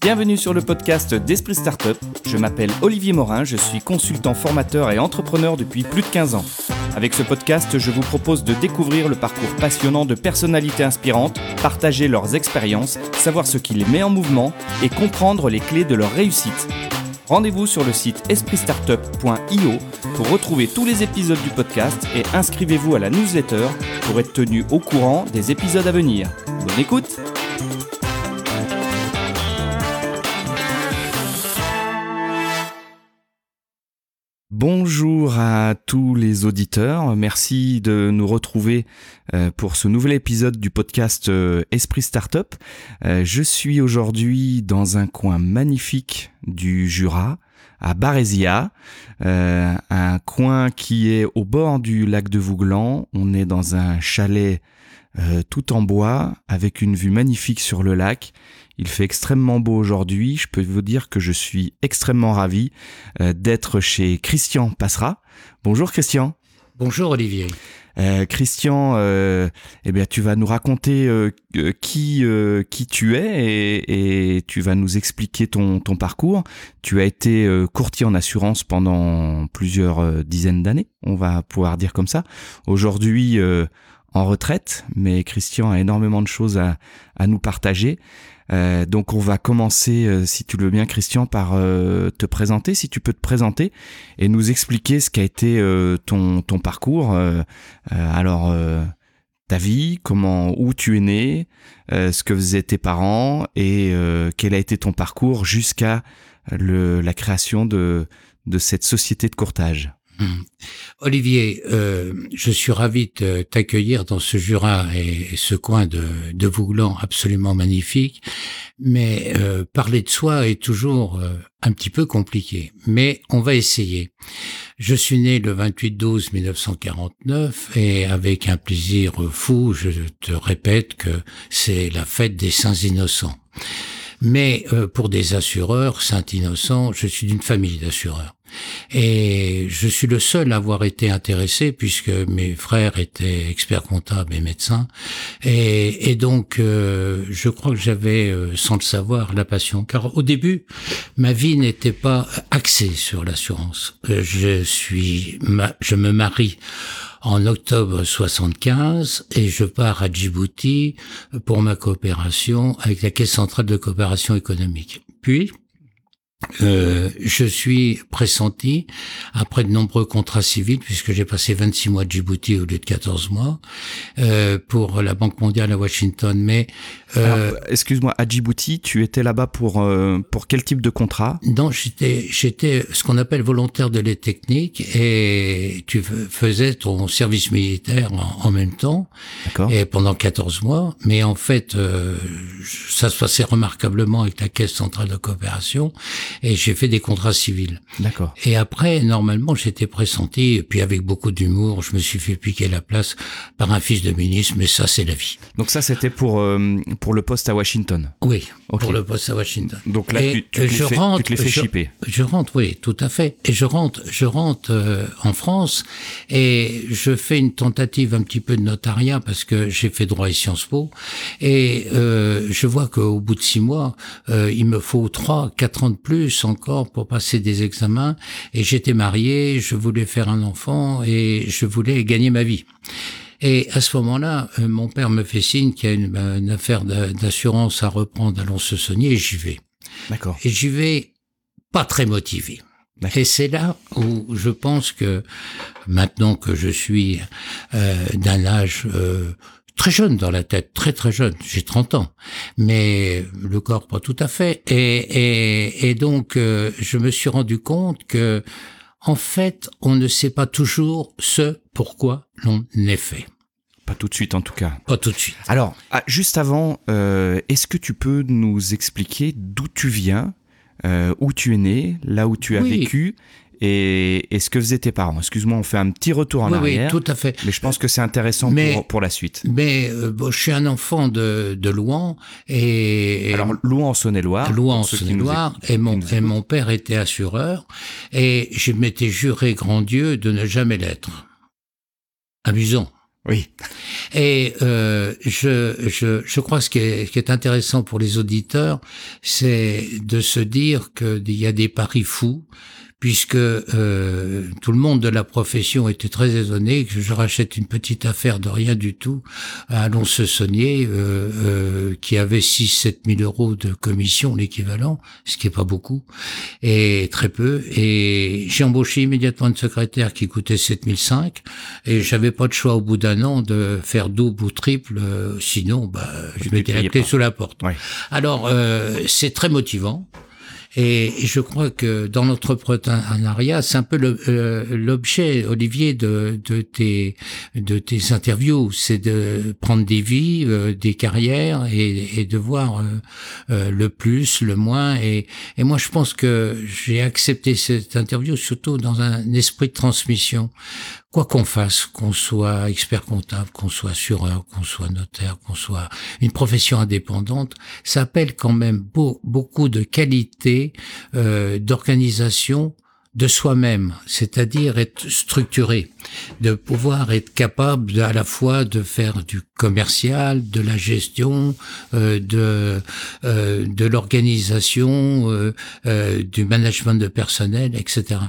Bienvenue sur le podcast d'Esprit Startup. Je m'appelle Olivier Morin, je suis consultant formateur et entrepreneur depuis plus de 15 ans. Avec ce podcast, je vous propose de découvrir le parcours passionnant de personnalités inspirantes, partager leurs expériences, savoir ce qui les met en mouvement et comprendre les clés de leur réussite. Rendez-vous sur le site espritstartup.io pour retrouver tous les épisodes du podcast et inscrivez-vous à la newsletter pour être tenu au courant des épisodes à venir. Bonne écoute Bonjour à tous les auditeurs, merci de nous retrouver euh, pour ce nouvel épisode du podcast euh, Esprit Startup. Euh, je suis aujourd'hui dans un coin magnifique du Jura, à Barésia, un coin qui est au bord du lac de Vouglan. On est dans un chalet tout en bois avec une vue magnifique sur le lac il fait extrêmement beau aujourd'hui. Je peux vous dire que je suis extrêmement ravi euh, d'être chez Christian Passera. Bonjour Christian. Bonjour Olivier. Euh, Christian, euh, eh bien, tu vas nous raconter qui qui tu es et, et, tu vas nous expliquer ton ton parcours. Tu as été courtier en assurance pendant plusieurs dizaines d'années, on va pouvoir dire comme ça. Aujourd'hui en retraite, mais Christian a énormément de choses à, à nous partager. Euh, donc on va commencer, euh, si tu le veux bien Christian, par euh, te présenter, si tu peux te présenter et nous expliquer ce qu'a été ton, ton parcours. alors ta vie, comment, où tu es né, ce que faisaient tes parents et quel a été ton parcours jusqu'à la création de, de cette société de courtage. Hum. Olivier, euh, je suis ravi de t'accueillir dans ce Jura et ce coin de, de absolument magnifique, mais euh, parler de soi est toujours euh, un petit peu compliqué, mais on va essayer. Je suis né le 28-12-1949 et avec un plaisir fou, je te répète que c'est la fête des saints innocents. Mais pour des assureurs, saint innocents, je suis d'une famille d'assureurs. Et je suis le seul à avoir été intéressé puisque mes frères étaient experts comptables et médecins. Et, donc, euh, je crois que j'avais, euh, sans le savoir, la passion. Car au début, ma vie n'était pas axée sur l'assurance. Euh, je suis, je me marie en octobre 75 et je pars à Djibouti pour ma coopération avec la Caisse centrale de coopération économique. Puis, euh, je suis pressenti, après de nombreux contrats civils, puisque j'ai passé 26 mois de Djibouti au lieu de 14 mois, euh, pour la Banque mondiale à Washington. Mais euh, excuse-moi, à Djibouti, tu étais là-bas pour euh, pour quel type de contrat? Non, j'étais j'étais ce qu'on appelle volontaire de l'aide technique et tu faisais ton service militaire en, même temps. Et pendant 14 mois, mais en fait, ça se passait remarquablement avec la Caisse centrale de coopération et j'ai fait des contrats civils. D'accord. Et après, normalement, j'étais pressenti, et puis avec beaucoup d'humour, je me suis fait piquer la place par un fils de ministre, mais ça, c'est la vie. Donc ça, c'était pour euh, pour le poste à Washington. Oui, pour le poste à Washington. Donc là, tu, tu, je rentre, tu te les fais je, Je rentre, oui, tout à fait. Et je rentre, je rentre euh, en France et je fais une tentative un petit peu de notariat parce que j'ai fait droit et Sciences Po et euh, je vois qu'au bout de six mois, euh, il me faut trois, quatre ans de plus encore pour passer des examens et j'étais marié, je voulais faire un enfant et je voulais gagner ma vie. Et à ce moment-là, euh, mon père me fait signe qu'il y a une, affaire d'assurance à reprendre à Lons-Saunier et j'y vais. D'accord. Et j'y vais pas très motivé. Et c'est là où je pense que maintenant que je suis euh, d'un âge euh, très jeune dans la tête, très très jeune. J'ai 30 ans, mais le corps pas tout à fait. Et, et, et donc, euh, je me suis rendu compte que, en fait, on ne sait pas toujours ce pourquoi l'on est fait. Pas tout de suite en tout cas. Pas tout de suite. Alors, ah, juste avant, euh, est-ce que tu peux nous expliquer d'où tu viens, euh, où tu es né, là où tu as vécu et, et, ce que faisaient tes parents? Excuse-moi, on fait un petit retour en arrière. Oui, tout à fait. Mais je pense que c'est intéressant pour, pour, la suite. Mais euh, bon, je suis un enfant de, de Louan et alors Louan en Saône-et-Loire. Louan en Saône-et-Loire et mon et mon père était assureur et je m'étais juré grand Dieu de ne jamais l'être. Amusant. Oui. Et euh, je, je, je crois que ce qui est, qui est intéressant pour les auditeurs, c'est de se dire qu'il y a des paris fous puisque euh, tout le monde de la profession était très étonné que je rachète une petite affaire de rien du tout à se saunier euh, euh, qui avait 6-7 000 euros de commission, l'équivalent, ce qui est pas beaucoup, et très peu. Et j'ai embauché immédiatement une secrétaire qui coûtait 7 500 et j'avais pas de choix au bout d'un an de faire double ou triple, euh, sinon bah, je m'étais la sous la porte. Alors euh, c'est très motivant. Et je crois que dans l'entrepreneuriat, c'est un peu euh, l'objet, Olivier, de, tes, interviews, c'est de prendre des vies, euh, des carrières et, de voir euh, le plus, le moins. Et moi, je pense que j'ai accepté cette interview surtout dans un esprit de transmission quoi qu'on fasse, qu'on soit expert comptable, qu'on soit assureur, qu'on soit notaire, qu'on soit une profession indépendante, ça appelle quand même beaucoup de qualité euh, d'organisation de soi-même, c'est-à-dire être structuré, de pouvoir être capable à la fois de faire du commercial, de la gestion, euh, de euh, de l'organisation, euh, du management de personnel, etc.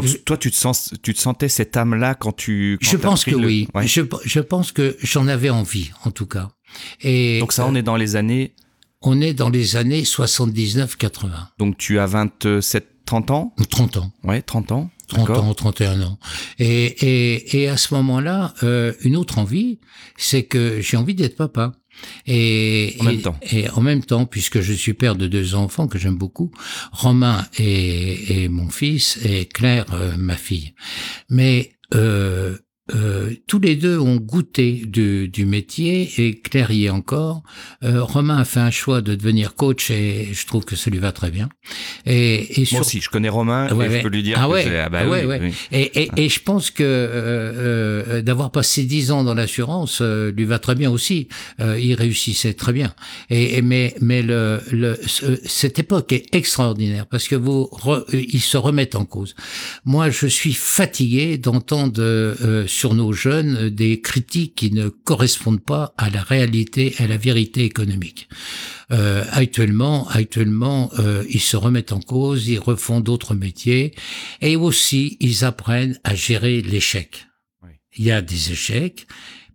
Donc toi, tu te sens, tu te sentais cette âme-là quand tu. je pense que oui. Je, je pense que j'en avais envie, en tout cas. Et donc ça, on est dans les années. On est dans les années 79-80. Donc tu as 27, 30 ans? 30 ans. Ouais, 30 ans. 30 ans, 31 ans. Et, et, et à ce moment-là, euh, une autre envie, c'est que j'ai envie d'être papa. Et, en même temps. Et en même temps, puisque je suis père de deux enfants que j'aime beaucoup, Romain est, mon fils et Claire euh, ma fille. Mais euh, euh, tous les deux ont goûté du, du métier et Claire y est encore. Euh, Romain a fait un choix de devenir coach et je trouve que ça lui va très bien. Et, et Moi aussi, je connais Romain et je peux lui dire ah ouais, ah bah oui, oui. Et, et, et, je pense que euh, euh d'avoir passé dix ans dans l'assurance euh, lui va très bien aussi. il réussissait très bien. Et, mais mais le, le cette époque est extraordinaire parce que vous ils se remettent en cause. Moi, je suis fatigué d'entendre sur nos jeunes des critiques qui ne correspondent pas à la réalité, à la vérité économique. Euh, actuellement, actuellement, euh, ils se remettent en cause, ils refont d'autres métiers et aussi ils apprennent à gérer l'échec. Il y a des échecs.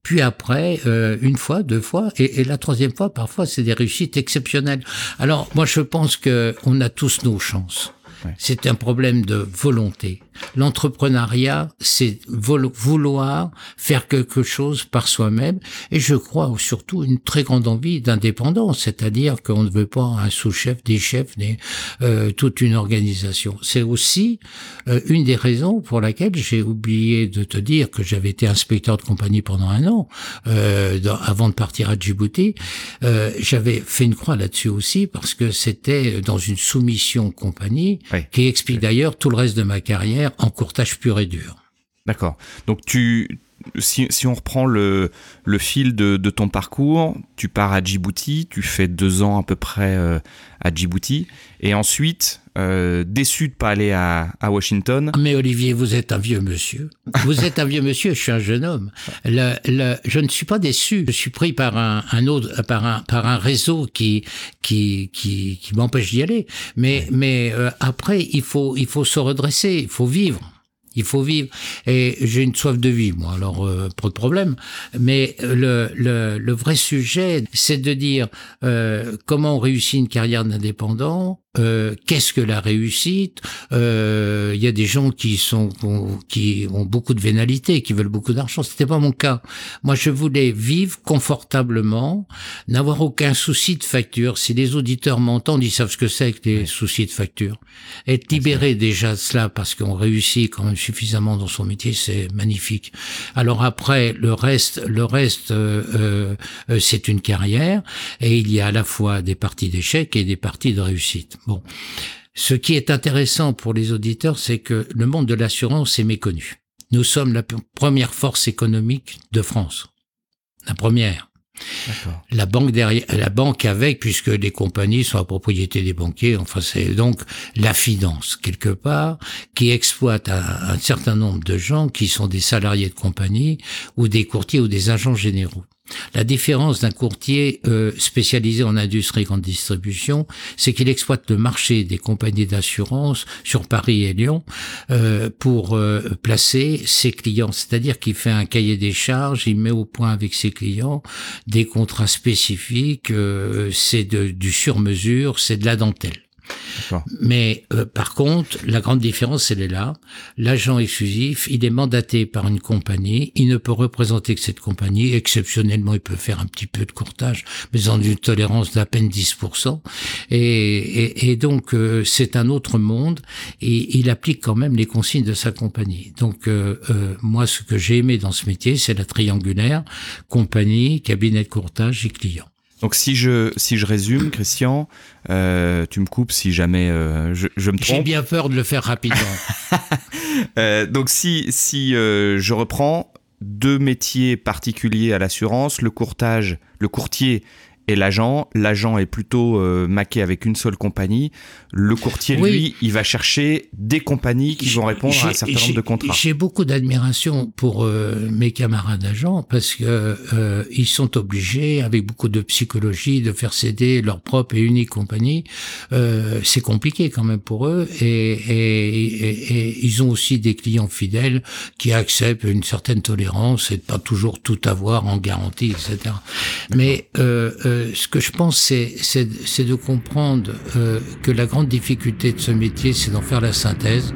Puis après, euh, une fois, deux fois, et, et, la troisième fois, parfois, c'est des réussites exceptionnelles. Alors, moi, je pense que on a tous nos chances. C'est un problème de volonté. L'entrepreneuriat, c'est vouloir faire quelque chose par soi-même. Et je crois surtout une très grande envie d'indépendance, c'est-à-dire qu'on ne veut pas un sous-chef, des chefs, des, euh, toute une organisation. C'est aussi euh, une des raisons pour laquelle j'ai oublié de te dire que j'avais été inspecteur de compagnie pendant un an, euh, avant de partir à Djibouti. Euh, j'avais fait une croix là-dessus aussi parce que c'était dans une soumission compagnie qui explique d'ailleurs tout le reste de ma carrière en courtage pur et dur. D'accord. Donc tu, si, si, on reprend le, le fil de, de, ton parcours, tu pars à Djibouti, tu fais deux ans à peu près euh, à Djibouti, et ensuite, euh, déçu de pas aller à, à, Washington. Mais Olivier, vous êtes un vieux monsieur. Vous êtes un vieux monsieur, je suis un jeune homme. Le, le, je ne suis pas déçu. Je suis pris par un, un autre, par un, par un réseau qui, qui, qui, qui m'empêche d'y aller. Mais, mais euh, après, il faut, il faut se redresser, il faut vivre. Il faut vivre. Et j'ai une soif de vie, moi, alors euh, pas de problème. Mais le, le, le vrai sujet, c'est de dire euh, comment on réussit une carrière d'indépendant, euh, qu'est-ce que la réussite? Euh, Il y a des gens qui sont qui ont beaucoup de vénalité, qui veulent beaucoup d'argent. C'était pas mon cas. Moi, je voulais vivre confortablement, n'avoir aucun souci de facture. Si les auditeurs m'entendent, ils savent ce que c'est que les soucis de facture. Être libéré déjà de cela parce qu'on réussit quand même suffisamment dans son métier, c'est magnifique. Alors après, le reste, le reste, euh, euh, c'est une carrière et il y a à la fois des parties d'échec et des parties de réussite. Bon. Ce qui est intéressant pour les auditeurs, c'est que le monde de l'assurance est méconnu. Nous sommes la première force économique de France. La première. La banque derrière, la banque avec, puisque les compagnies sont à propriété des banquiers. Enfin, c'est donc la finance quelque part qui exploite un, un, certain nombre de gens qui sont des salariés de compagnie ou des courtiers ou des agents généraux. La différence d'un courtier euh, spécialisé en industrie grande distribution, c'est qu'il exploite le marché des compagnies d'assurance sur Paris et Lyon euh, pour euh, placer ses clients. C'est-à-dire qu'il fait un cahier des charges, il met au point avec ses clients des contrats spécifiques, c'est du sur-mesure, c'est de la dentelle. Mais euh, par contre, la grande différence, elle est là. L'agent exclusif, il est mandaté par une compagnie. Il ne peut représenter que cette compagnie. Exceptionnellement, il peut faire un petit peu de courtage, mais dans une tolérance d'à peine 10%. Et, et, et donc, euh, c'est un autre monde. Et il applique quand même les consignes de sa compagnie. Donc, euh, moi, ce que j'ai aimé dans ce métier, c'est la triangulaire compagnie, cabinet de courtage et client. Donc si je si je résume, Christian, euh, tu me coupes si jamais euh, je, je, me trompe. J'ai bien peur de le faire rapidement. euh, donc si si je reprends deux métiers particuliers à l'assurance, le courtage, le courtier et l'agent. L'agent est plutôt euh, maqué avec une seule compagnie. Le courtier, lui, il va chercher des compagnies qui vont répondre à un certain nombre de contrats. J'ai beaucoup d'admiration pour euh, mes camarades agents parce que euh, ils sont obligés, avec beaucoup de psychologie, de faire céder leur propre et unique compagnie. Euh, c'est compliqué quand même pour eux et, et, et, et, ils ont aussi des clients fidèles qui acceptent une certaine tolérance et de pas toujours tout avoir en garantie, etc. Mais euh, ce que je pense, c'est de comprendre euh, que la grande difficulté de ce métier, c'est d'en faire la synthèse.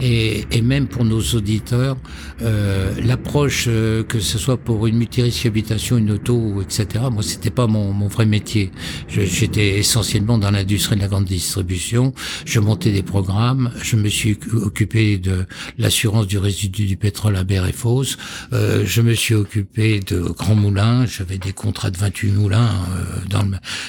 Et, et, même pour nos auditeurs, euh, l'approche, euh, que ce soit pour une multirisque habitation, une auto, etc., moi, c'était pas mon, mon, vrai métier. J'étais essentiellement dans l'industrie de la grande distribution. Je montais des programmes. Je me suis occupé de l'assurance du résidu du pétrole à Berre et Fosse. Je me suis occupé de grands moulins. J'avais des contrats de 28 moulins euh, dans,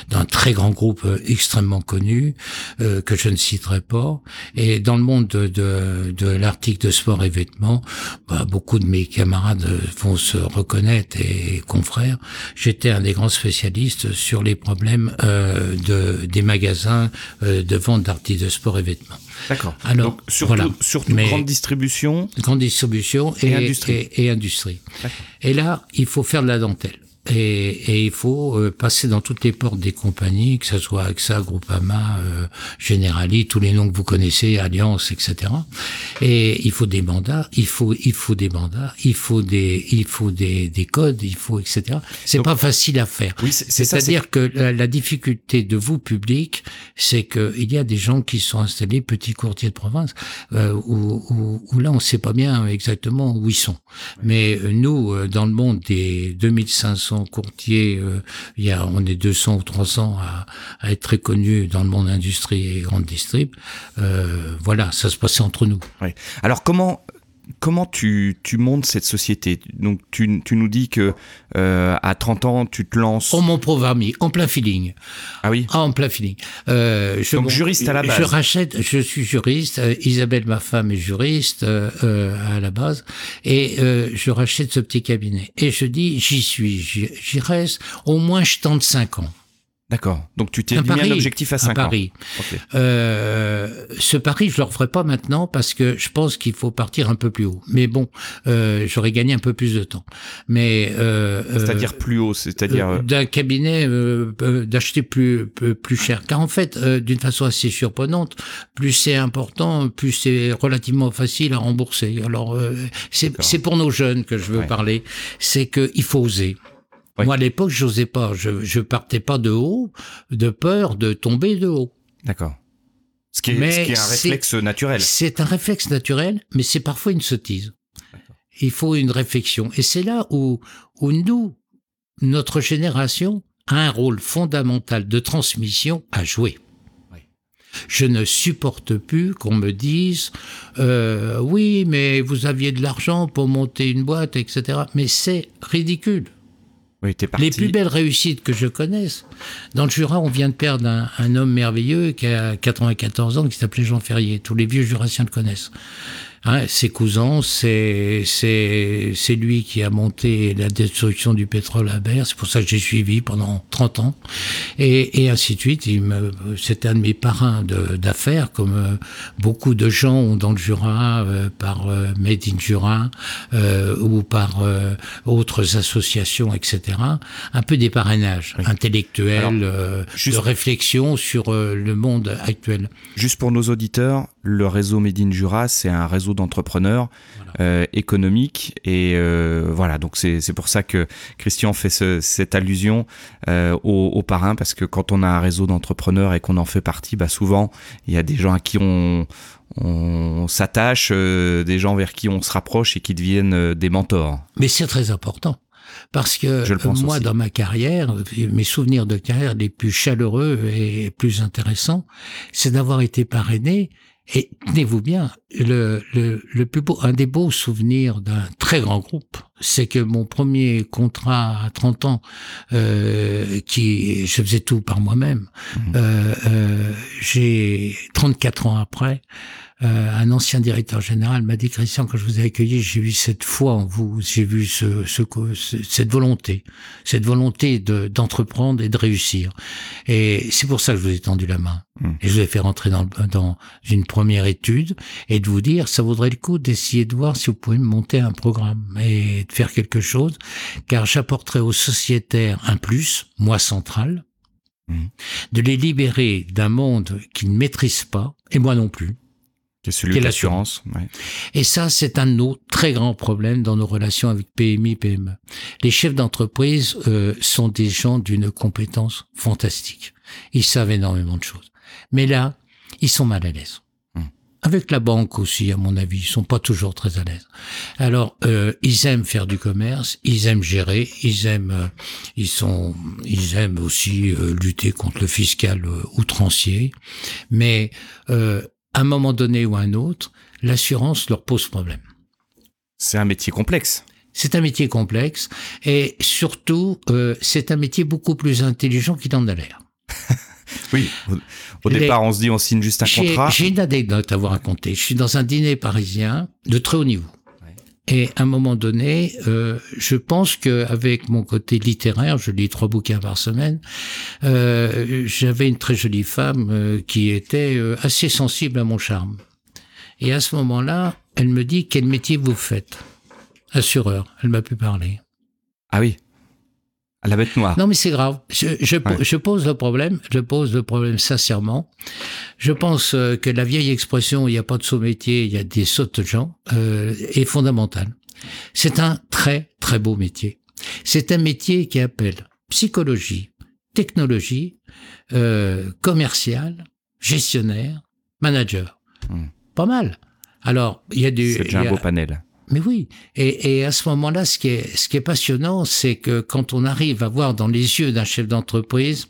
dans, un très grand groupe euh, extrêmement connu euh, que je ne citerai pas. Et dans le monde de, de, de l'article de sport et vêtements, bah, beaucoup de mes camarades vont se reconnaître et confrères. J'étais un des grands spécialistes sur les problèmes euh, de, des magasins de vente d'articles de sport et vêtements. D'accord. Alors, Donc, surtout, voilà. surtout Mais, grande distribution. Grande distribution et, et industrie. Et, et industrie. Et là, il faut faire de la dentelle. Et, et, il faut euh, passer dans toutes les portes des compagnies, que ce soit AXA, Groupama, euh, Generali, tous les noms que vous connaissez, Alliance, etc. Et il faut des mandats, il faut, il faut des mandats, il faut des, il faut des, des codes, il faut, etc. C'est pas facile à faire. Oui, C'est-à-dire que la, la, difficulté de vous public, c'est que il y a des gens qui sont installés petits courtiers de province, euh, où, où, où, là on sait pas bien exactement où ils sont. Mais euh, nous, euh, dans le monde des 2500 courtiers, euh, on est 200 ou 300 à, être très connus dans le monde industrie et grande distrib. Euh, voilà, ça se passait entre nous. Alors comment comment tu, tu montes cette société? Donc tu, tu nous dis que euh, à 30 ans tu te lances. Oh mon pauvre en plein feeling. Ah oui? En plein feeling. Euh, je, Donc bon, juriste à la base. Je rachète. Je suis juriste. Euh, Isabelle, ma femme, est juriste euh, à la base, et je rachète ce petit cabinet. Et je dis, j'y suis, j'y reste. Au moins, je tente 5 ans. D'accord. Donc tu t'es mis un objectif à 5 ans. Paris. Okay. Euh, ce pari, je le referai pas maintenant parce que je pense qu'il faut partir un peu plus haut. Mais bon, euh, j'aurais gagné un peu plus de temps. Mais euh, c'est-à-dire plus haut, c'est-à-dire d'un cabinet d'acheter plus plus cher. Car en fait, d'une façon assez surprenante, plus c'est important, plus c'est relativement facile à rembourser. Alors c'est pour nos jeunes que je veux ouais. parler. C'est qu'il faut oser. Oui. Moi, à l'époque, j'osais pas. Je, je partais pas de haut, de peur de tomber de haut. D'accord. Ce, qui est, ce qui est un réflexe naturel. C'est un réflexe naturel, mais c'est parfois une sottise. Il faut une réflexion. Et c'est là où, où nous, notre génération, a un rôle fondamental de transmission à jouer. Je ne supporte plus qu'on me dise euh, oui, mais vous aviez de l'argent pour monter une boîte, etc. Mais c'est ridicule. Oui, les plus belles réussites que je connaisse. Dans le Jura, on vient de perdre un, un homme merveilleux qui a 94 ans, qui s'appelait Jean Ferrier. Tous les vieux jurassiens le connaissent. Hein, ses cousins, c'est lui qui a monté la destruction du pétrole à Berre. C'est pour ça que j'ai suivi pendant 30 ans et, et ainsi de suite. C'était un de mes parrains d'affaires, comme euh, beaucoup de gens ont dans le Jura euh, par euh, Made in Jura ou par autres associations, etc. Un peu des parrainages intellectuels, de réflexion sur le monde actuel. Juste pour nos auditeurs, le réseau Made in Jura, c'est un réseau d'entrepreneurs euh, économiques. Et euh, voilà, donc c'est pour ça que Christian fait ce, cette allusion euh, aux, aux, parrains, parce que quand on a un réseau d'entrepreneurs et qu'on en fait partie, bah souvent, il y a des gens à qui on, on s'attache, euh, des gens vers qui on se rapproche et qui deviennent euh, des mentors. Mais c'est très important. Parce que moi, dans ma carrière, mes souvenirs de carrière les plus chaleureux et plus intéressants, c'est d'avoir été parrainé et tenez-vous bien, le, le, le, plus beau, un des beaux souvenirs d'un très grand groupe, c'est que mon premier contrat à 30 ans, euh, qui je faisais tout par moi-même, mmh. euh, euh, j'ai 34 ans après, euh, un ancien directeur général m'a dit Christian, quand je vous ai accueilli, j'ai vu cette foi en vous, j'ai vu ce, ce, cette volonté, cette volonté de, d'entreprendre et de réussir. Et c'est pour ça que je vous ai tendu la main. Mmh. Et je vous ai fait rentrer dans, dans une première étude et de vous dire, ça vaudrait le coup d'essayer de voir si vous pouvez monter un programme et de faire quelque chose, car j'apporterai aux sociétaires un plus, moi central, mmh. de les libérer d'un monde qu'ils ne maîtrisent pas, et moi non plus, qui est celui de l'assurance. Et ça, c'est un de nos très grands problèmes dans nos relations avec PMI, PME. Les chefs d'entreprise euh, sont des gens d'une compétence fantastique. Ils savent énormément de choses. Mais là, ils sont mal à l'aise. Hmm. Avec la banque aussi, à mon avis, ils sont pas toujours très à l'aise. Alors, euh, ils aiment faire du commerce, ils aiment gérer, ils aiment, euh, ils sont, ils aiment aussi euh, lutter contre le fiscal euh, outrancier, mais à un moment donné ou à un autre, l'assurance leur pose problème. C'est un métier complexe. C'est un métier complexe et surtout, euh, c'est un métier beaucoup plus intelligent qu'il en a l'air. oui, au, départ, on se dit on signe juste un contrat. J'ai une anecdote à vous raconter. Je suis dans un dîner parisien de très haut niveau. Et à un moment donné, euh, je pense qu'avec mon côté littéraire, je lis trois bouquins par semaine, euh, j'avais une très jolie femme euh, qui était euh, assez sensible à mon charme. Et à ce moment-là, elle me dit quel métier vous faites? Assureur. Elle m'a pu parler. Ah oui. À la bête noire. Non, mais c'est grave. Je, je, je, pose le problème. Je pose le problème sincèrement. Je pense euh, que la vieille expression "il n'y a pas de saut métier, il y a des sautes gens" euh, est fondamentale. C'est un très très beau métier. C'est un métier qui appelle psychologie, technologie, euh, commercial, gestionnaire, manager. Hmm. Pas mal. Alors, il y a du. C'est un beau panel. Mais oui, et, et à ce moment-là, ce qui est, ce qui est passionnant, c'est que quand on arrive à voir dans les yeux d'un chef d'entreprise,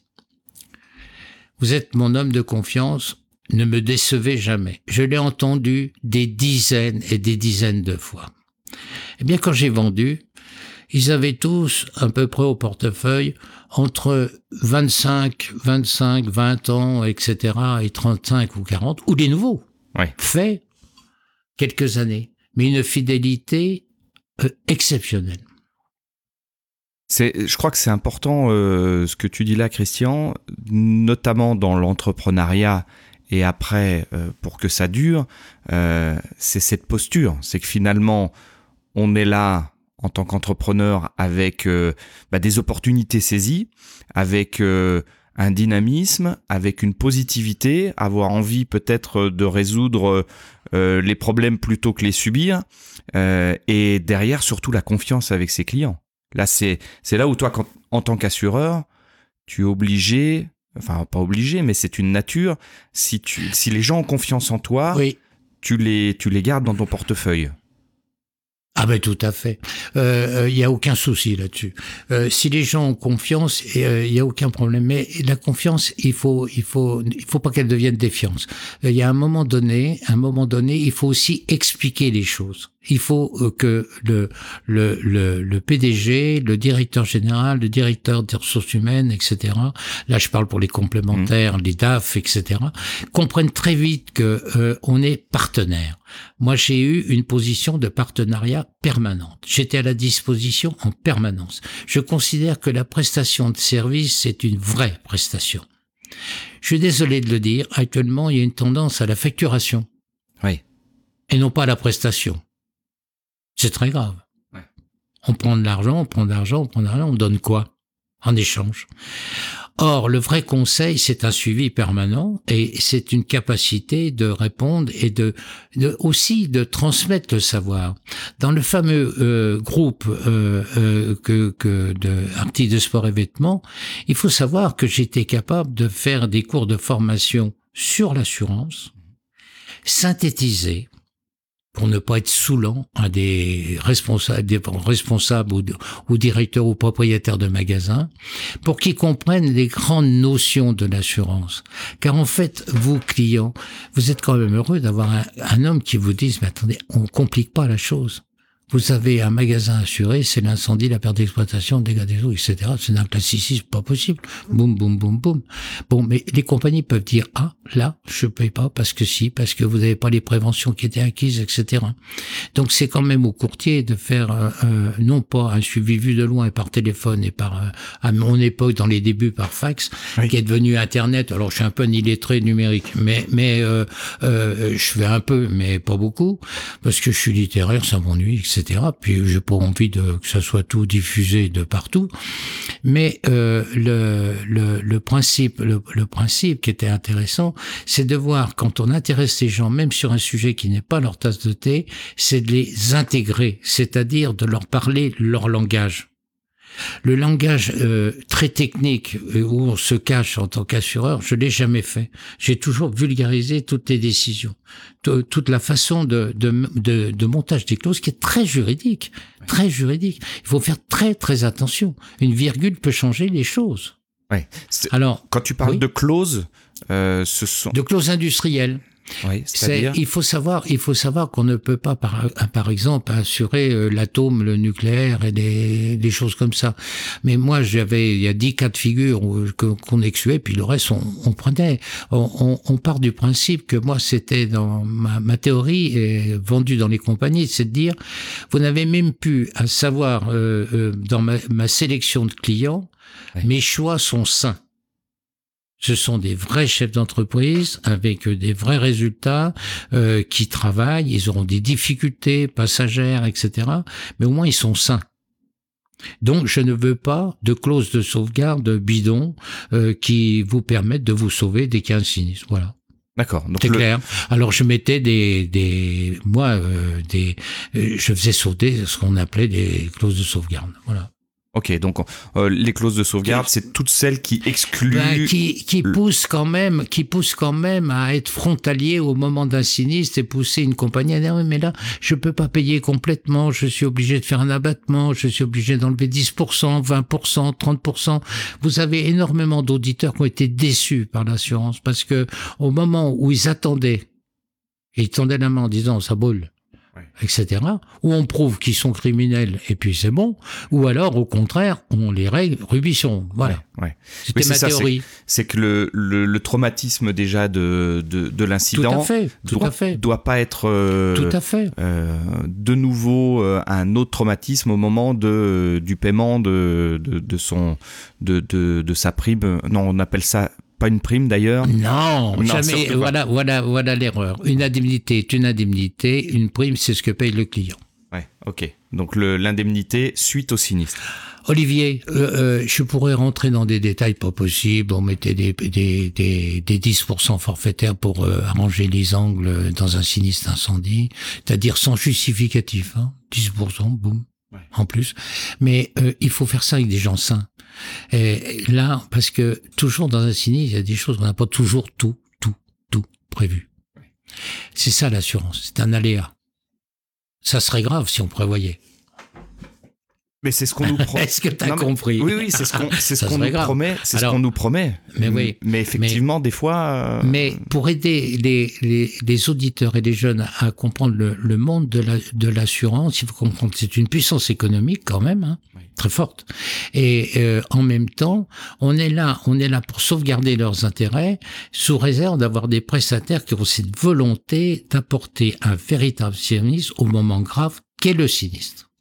vous êtes mon homme de confiance, ne me décevez jamais. Je l'ai entendu des dizaines et des dizaines de fois. Eh bien, quand j'ai vendu, ils avaient tous à peu près au portefeuille entre 25, 25, 20 ans, etc., et 35 ou 40, ou des nouveaux, ouais. faits quelques années mais une fidélité euh, exceptionnelle. Je crois que c'est important euh, ce que tu dis là, Christian, notamment dans l'entrepreneuriat et après, euh, pour que ça dure, c'est cette posture. C'est que finalement, on est là en tant qu'entrepreneur avec bah, des opportunités saisies, avec un dynamisme, avec une positivité, avoir envie peut-être de résoudre euh, les problèmes plutôt que les subir, euh, et derrière surtout la confiance avec ses clients. Là, c'est là où toi, quand, en tant qu'assureur, tu es obligé, enfin pas obligé, mais c'est une nature. Si tu, si les gens ont confiance en toi, oui. tu les, tu les gardes dans ton portefeuille. Ah ben tout à fait. Il euh, n'y a aucun souci là-dessus. Euh, si les gens ont confiance, il euh, n'y a aucun problème. Mais la confiance, il faut, il faut, il faut pas qu'elle devienne défiance. Il y a un moment donné, un moment donné, il faut aussi expliquer les choses. Il faut euh, que le, le, le, le, PDG, le directeur général, le directeur des ressources humaines, etc. Là, je parle pour les complémentaires, les DAF, etc. comprennent très vite que euh, on est partenaire. Moi, j'ai eu une position de partenariat permanente. J'étais à la disposition en permanence. Je considère que la prestation de service, c'est une vraie prestation. Je suis désolé de le dire, actuellement, il y a une tendance à la facturation. Oui. Et non pas à la prestation. C'est très grave. On prend de l'argent, on prend de l'argent, on prend de l'argent, on donne quoi? En échange Or, le vrai conseil, c'est un suivi permanent et c'est une capacité de répondre et de, aussi de transmettre le savoir. Dans le fameux euh, groupe euh, euh, que, que de artistes de sport et vêtements, il faut savoir que j'étais capable de faire des cours de formation sur l'assurance, synthétiser pour ne pas être saoulant à des responsables, des responsables ou, directeurs ou propriétaires de magasins, pour qu'ils comprennent les grandes notions de l'assurance. Car en fait, vous, clients, vous êtes quand même heureux d'avoir un, un homme qui vous dise, mais attendez, on complique pas la chose. Vous avez un magasin assuré, c'est l'incendie, la perte d'exploitation, dégâts des eaux, etc. C'est un classicisme pas possible. Boum, boum, boum, boum. Bon, mais les compagnies peuvent dire, ah, là, je paye pas parce que si, parce que vous n'avez pas les préventions qui étaient acquises, etc. Donc c'est quand même au courtier de faire, euh, euh, non pas un suivi vu de loin et par téléphone et par, euh, à mon époque, dans les débuts, par fax, qui est devenu Internet. Alors je suis un peu un illettré numérique, mais, mais je fais un peu, mais pas beaucoup, parce que je suis littéraire, ça m'ennuie, etc. Puis j'ai pas envie de que ça soit tout diffusé de partout. Mais euh, le, le, le, principe, le, le, principe qui était intéressant, c'est de voir quand on intéresse les gens, même sur un sujet qui n'est pas leur tasse de thé, c'est de les intégrer, c'est-à-dire de leur parler leur langage. Le langage euh, très technique euh, où on se cache en tant qu'assureur, je l'ai jamais fait. J'ai toujours vulgarisé toutes les décisions, toute la façon de, de, de, de, montage des clauses qui est très juridique, très juridique. Il faut faire très très attention. Une virgule peut changer les choses. Ouais. Alors, quand tu parles de clauses, euh, ce sont de clauses industrielles. Oui, il faut savoir, il faut savoir qu'on ne peut pas, par, par exemple, assurer euh, l'atome, le nucléaire et des, des, choses comme ça. Mais moi, j'avais, il y a dix cas de figure qu'on excluait, puis le reste, on, on prenait. On, on, part du principe que moi, c'était dans ma, ma, théorie et vendue dans les compagnies, c'est de dire, vous n'avez même plus à savoir euh, euh, dans ma, ma, sélection de clients, mes choix sont sains. Ce sont des vrais chefs d'entreprise avec des vrais résultats euh, qui travaillent. Ils auront des difficultés passagères, etc. Mais au moins ils sont sains. Donc je ne veux pas de clause de sauvegarde bidon euh, qui vous permettent de vous sauver des cas sinistres. Voilà. D'accord. C'est clair. Alors je mettais des, des moi, euh, des, je faisais sauter ce qu'on appelait des clauses de sauvegarde. Voilà. Ok, donc euh, les clauses de sauvegarde, c'est toutes celles qui excluent, ben, qui, qui poussent quand même, qui poussent quand même à être frontalier au moment d'un sinistre et pousser une compagnie à dire oui, mais là, je peux pas payer complètement, je suis obligé de faire un abattement, je suis obligé d'enlever 10%, 20%, 30%. Vous avez énormément d'auditeurs qui ont été déçus par l'assurance parce que au moment où ils attendaient, ils tendaient la main en disant ça boule etc. Ou on prouve qu'ils sont criminels et puis c'est bon, ou alors au contraire on les règle rubichon. Voilà. Ouais, C'était ma théorie. C'est que le, le, le, traumatisme déjà de, de, de l'incident doit, doit pas être euh, tout à fait. Euh, de nouveau euh, un autre traumatisme au moment de, du paiement de, de, de son de, de, de sa prime. Non, on appelle ça pas une prime d'ailleurs? Non, jamais. Voilà, voilà, voilà l'erreur. Une indemnité est une indemnité, une prime c'est ce que paye le client. Ouais, ok. Donc l'indemnité suite au sinistre. Olivier, euh, euh, je pourrais rentrer dans des détails pas possibles. On mettait des, des, des, des 10% forfaitaires pour euh, arranger les angles dans un sinistre incendie, c'est-à-dire sans justificatif. Hein, 10%, boum, en plus. Mais euh, il faut faire ça avec des gens sains. Et là, parce que toujours dans un sinistre, il y a des choses qu'on n'a pas toujours tout, tout, tout prévu. C'est ça l'assurance, c'est un aléa. Ça serait grave si on prévoyait. Mais c'est ce qu'on nous promet. Est-ce que tu as compris Oui, oui, c'est ce qu'on ce qu'on nous promet. C'est ce qu'on nous promet. Mais oui. Mais effectivement, des fois. Euh, mais pour aider les, les, les, auditeurs et les jeunes à comprendre le, le monde de l'assurance, la, de il faut comprendre que c'est une puissance économique quand même, hein, très forte. Et euh, en même temps, on est là, on est là pour sauvegarder leurs intérêts, sous réserve d'avoir des prestataires qui ont cette volonté d'apporter un véritable service au moment grave qu'est le sinistre.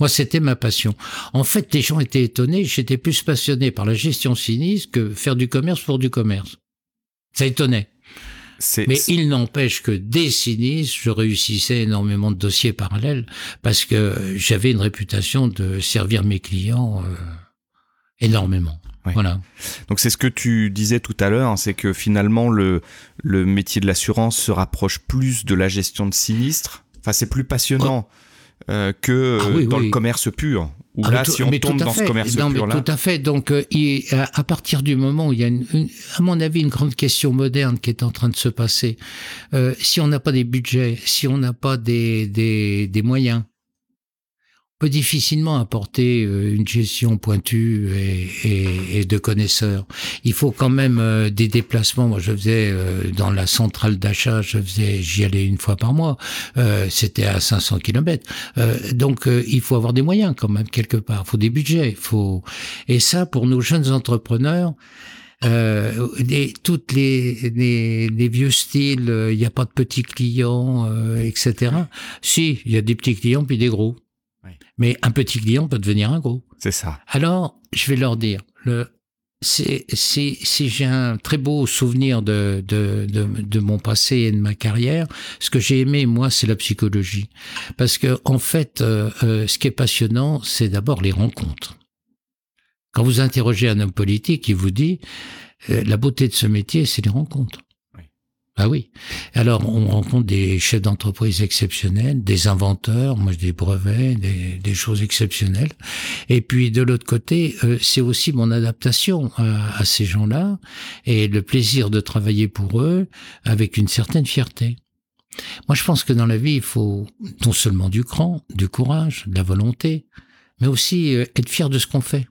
Moi, c'était ma passion. En fait, les gens étaient étonnés. J'étais plus passionné par la gestion sinistre que faire du commerce pour du commerce. Ça étonnait. Mais il n'empêche que des sinistres, je réussissais énormément de dossiers parallèles parce que j'avais une réputation de servir mes clients euh, énormément. Voilà. Donc c'est ce que tu disais tout à l'heure, c'est que finalement le le métier de l'assurance se rapproche plus de la gestion de sinistres. Enfin, c'est plus passionnant. Euh, que ah euh, dans le commerce pur. Ou ah, là, si on tombe dans ce commerce pur là. Tout à fait. Donc, euh, à, partir du moment où il y a, une, à mon avis, une grande question moderne qui est en train de se passer, si on n'a pas des budgets, si on n'a pas des, des, des moyens, peut difficilement apporter euh, une gestion pointue et, et, de connaisseurs. Il faut quand même euh, des déplacements. Moi, je faisais euh, dans la centrale d'achat, je faisais, j'y allais une fois par mois. C'était à 500 km. donc, il faut avoir des moyens quand même quelque part. Il faut des budgets. Il faut et ça pour nos jeunes entrepreneurs. Euh, les, toutes les, les, les, vieux styles, il n'y a pas de petits clients, etc. Si, il y a des petits clients puis des gros. Mais un petit client peut devenir un gros. C'est ça. Alors, je vais leur dire, le, c'est, si, si j'ai un très beau souvenir de, de, de, de, mon passé et de ma carrière, ce que j'ai aimé, moi, c'est la psychologie. Parce que, en fait, euh, euh, ce qui est passionnant, c'est d'abord les rencontres. Quand vous interrogez un homme politique, il vous dit, euh, la beauté de ce métier, c'est les rencontres. Ah oui. Alors, on rencontre des chefs d'entreprise exceptionnels, des inventeurs, moi des brevets, des, choses exceptionnelles. Et puis, de l'autre côté, euh, c'est aussi mon adaptation à, ces gens-là et le plaisir de travailler pour eux avec une certaine fierté. Moi, je pense que dans la vie, il faut non seulement du cran, du courage, de la volonté, mais aussi euh, être fier de ce qu'on fait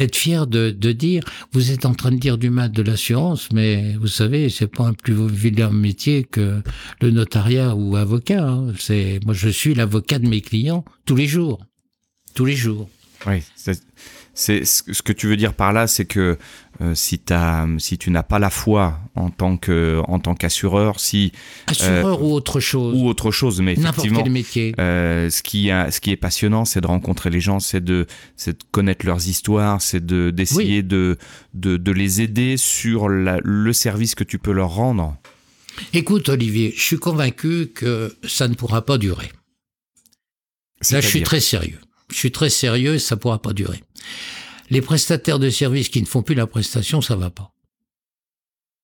être fier de, de, dire, vous êtes en train de dire du mal de l'assurance, mais vous savez, c'est pas un plus vilain métier que le notariat ou avocat. Hein. C'est, moi, je suis l'avocat de mes clients tous les jours, tous les jours. Oui, c'est ce que tu veux dire par là, c'est que euh, si, as, si tu n'as pas la foi en tant que en tant qu'assureur, si assureur euh, ou autre chose ou autre chose, mais effectivement, quel métier. Euh, ce qui a, ce qui est passionnant, c'est de rencontrer les gens, c'est de connaître leurs histoires, c'est de d'essayer de, de, de les aider sur la, le service que tu peux leur rendre. Écoute Olivier, je suis convaincu que ça ne pourra pas durer. Là, je suis très sérieux je suis très sérieux, ça pourra pas durer. Les prestataires de services qui ne font plus la prestation, ça va pas.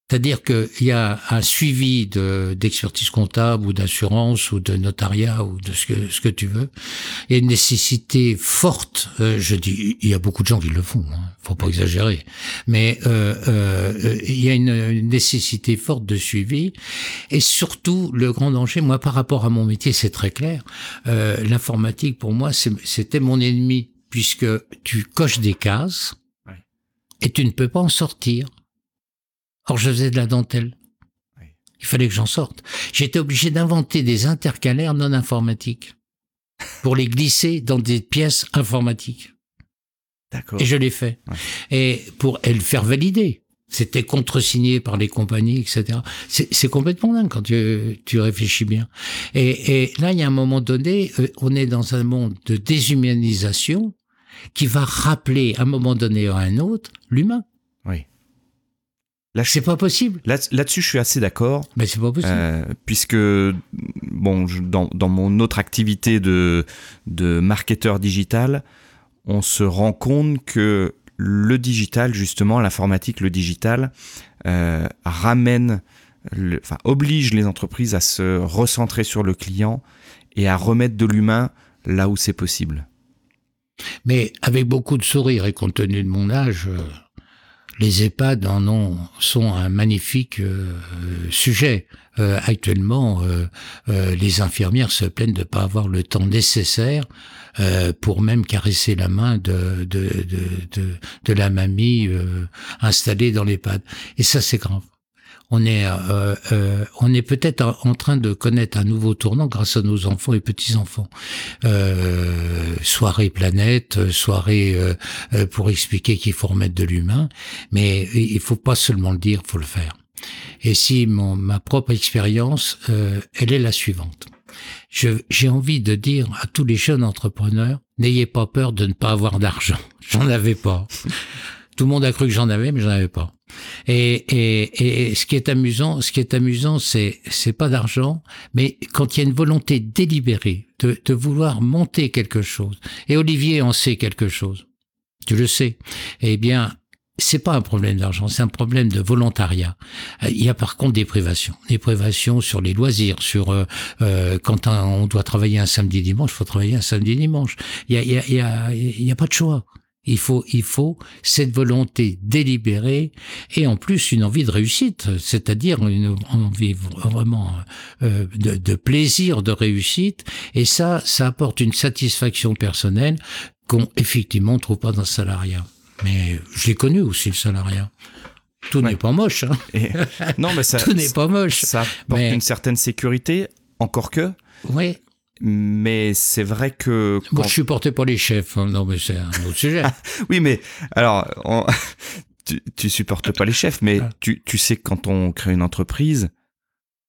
C'est-à-dire qu'il y a un suivi d'expertise comptable ou d'assurance ou de notariat ou de ce que, ce que tu veux. Il y a une nécessité forte. Euh, je dis, il y a beaucoup de gens qui le font. Hein, faut pas exagérer. Mais euh, euh, il y a une, nécessité forte de suivi. Et surtout, le grand danger, moi, par rapport à mon métier, c'est très clair. Euh, l'informatique, pour moi, c'était mon ennemi puisque tu coches des cases et tu ne peux pas en sortir. Or, je faisais de la dentelle. Il fallait que j'en sorte. J'étais obligé d'inventer des intercalaires non informatiques pour les glisser dans des pièces informatiques. D'accord. Et je l'ai fait. Et pour le faire valider. C'était contresigné par les compagnies, etc. C'est complètement dingue quand tu, tu réfléchis bien. Et, et, là, il y a un moment donné, euh, on est dans un monde de déshumanisation qui va rappeler à un moment donné à un autre l'humain. C'est pas possible. Là-dessus, je suis assez d'accord. Mais c'est pas possible. Euh, puisque, bon, dans, dans, mon autre activité de, de marketeur digital, on se rend compte que le digital, justement, l'informatique, le digital, euh, ramène, le, enfin, oblige les entreprises à se recentrer sur le client et à remettre de l'humain là où c'est possible. Mais avec beaucoup de sourire et compte tenu de mon âge, euh, Les EHPAD en ont, sont un magnifique euh, sujet. Euh, actuellement, euh, les infirmières se plaignent de ne pas avoir le temps nécessaire pour même caresser la main de, de la mamie installée dans l'EHPAD. Et ça, c'est grave on est, euh, euh, on est peut-être en train de connaître un nouveau tournant grâce à nos enfants et petits-enfants. Euh, soirée planète, soirée pour expliquer qu'il faut remettre de l'humain, mais il faut pas seulement le dire, faut le faire. Et si mon, ma propre expérience, elle est la suivante. J'ai envie de dire à tous les jeunes entrepreneurs, n'ayez pas peur de ne pas avoir d'argent. J'en avais pas. Tout le monde a cru que j'en avais, mais j'en avais pas. Et, et, et, ce qui est amusant, ce qui est amusant, c'est c'est pas d'argent, mais quand il y a une volonté délibérée de, de vouloir monter quelque chose. Et Olivier en sait quelque chose. Tu le sais. Eh bien, c'est pas un problème d'argent, c'est un problème de volontariat. Il y a par contre des privations, des privations sur les loisirs, sur euh, euh quand on doit travailler un samedi dimanche, faut travailler un samedi dimanche. Il y a, il y a, il y a, il y a pas de choix. Il faut, il faut cette volonté délibérée et en plus une envie de réussite, c'est-à-dire une envie vraiment euh, de, de, plaisir de réussite. Et ça, ça apporte une satisfaction personnelle qu'on effectivement trouve pas dans le salariat. Mais je l'ai connu aussi le salariat. Tout n'est pas moche. Hein. non, mais ça, tout n'est pas moche. Ça apporte une certaine sécurité, encore que. Oui. Mais c'est vrai que. Quand... je suis porté par les chefs. Hein. Non, mais c'est un autre sujet. oui, mais alors, tu, tu supportes pas les chefs, mais ah. tu, tu sais que quand on crée une entreprise,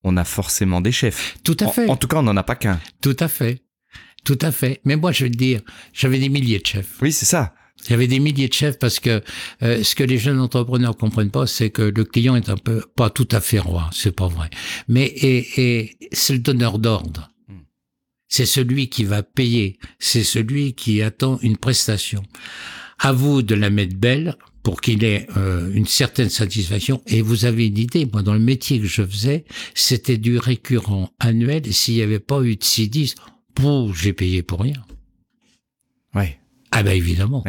on a forcément des chefs. Tout à fait. En, tout cas, on n'en a pas qu'un. Tout à fait. Tout à fait. Mais moi, je veux te dire, j'avais des milliers de chefs. Oui, c'est ça. J'avais des milliers de chefs parce que euh, ce que les jeunes entrepreneurs comprennent pas, c'est que le client est un peu pas tout à fait roi, c'est pas vrai. Mais et, et c'est le donneur d'ordre. C'est celui qui va payer, c'est celui qui attend une prestation. À vous de la mettre belle pour qu'il ait euh, une certaine satisfaction. Et vous avez une idée, moi dans le métier que je faisais, c'était du récurrent annuel. S'il n'y avait pas eu de 6-10, j'ai payé pour rien. Ouais. Ah ben évidemment.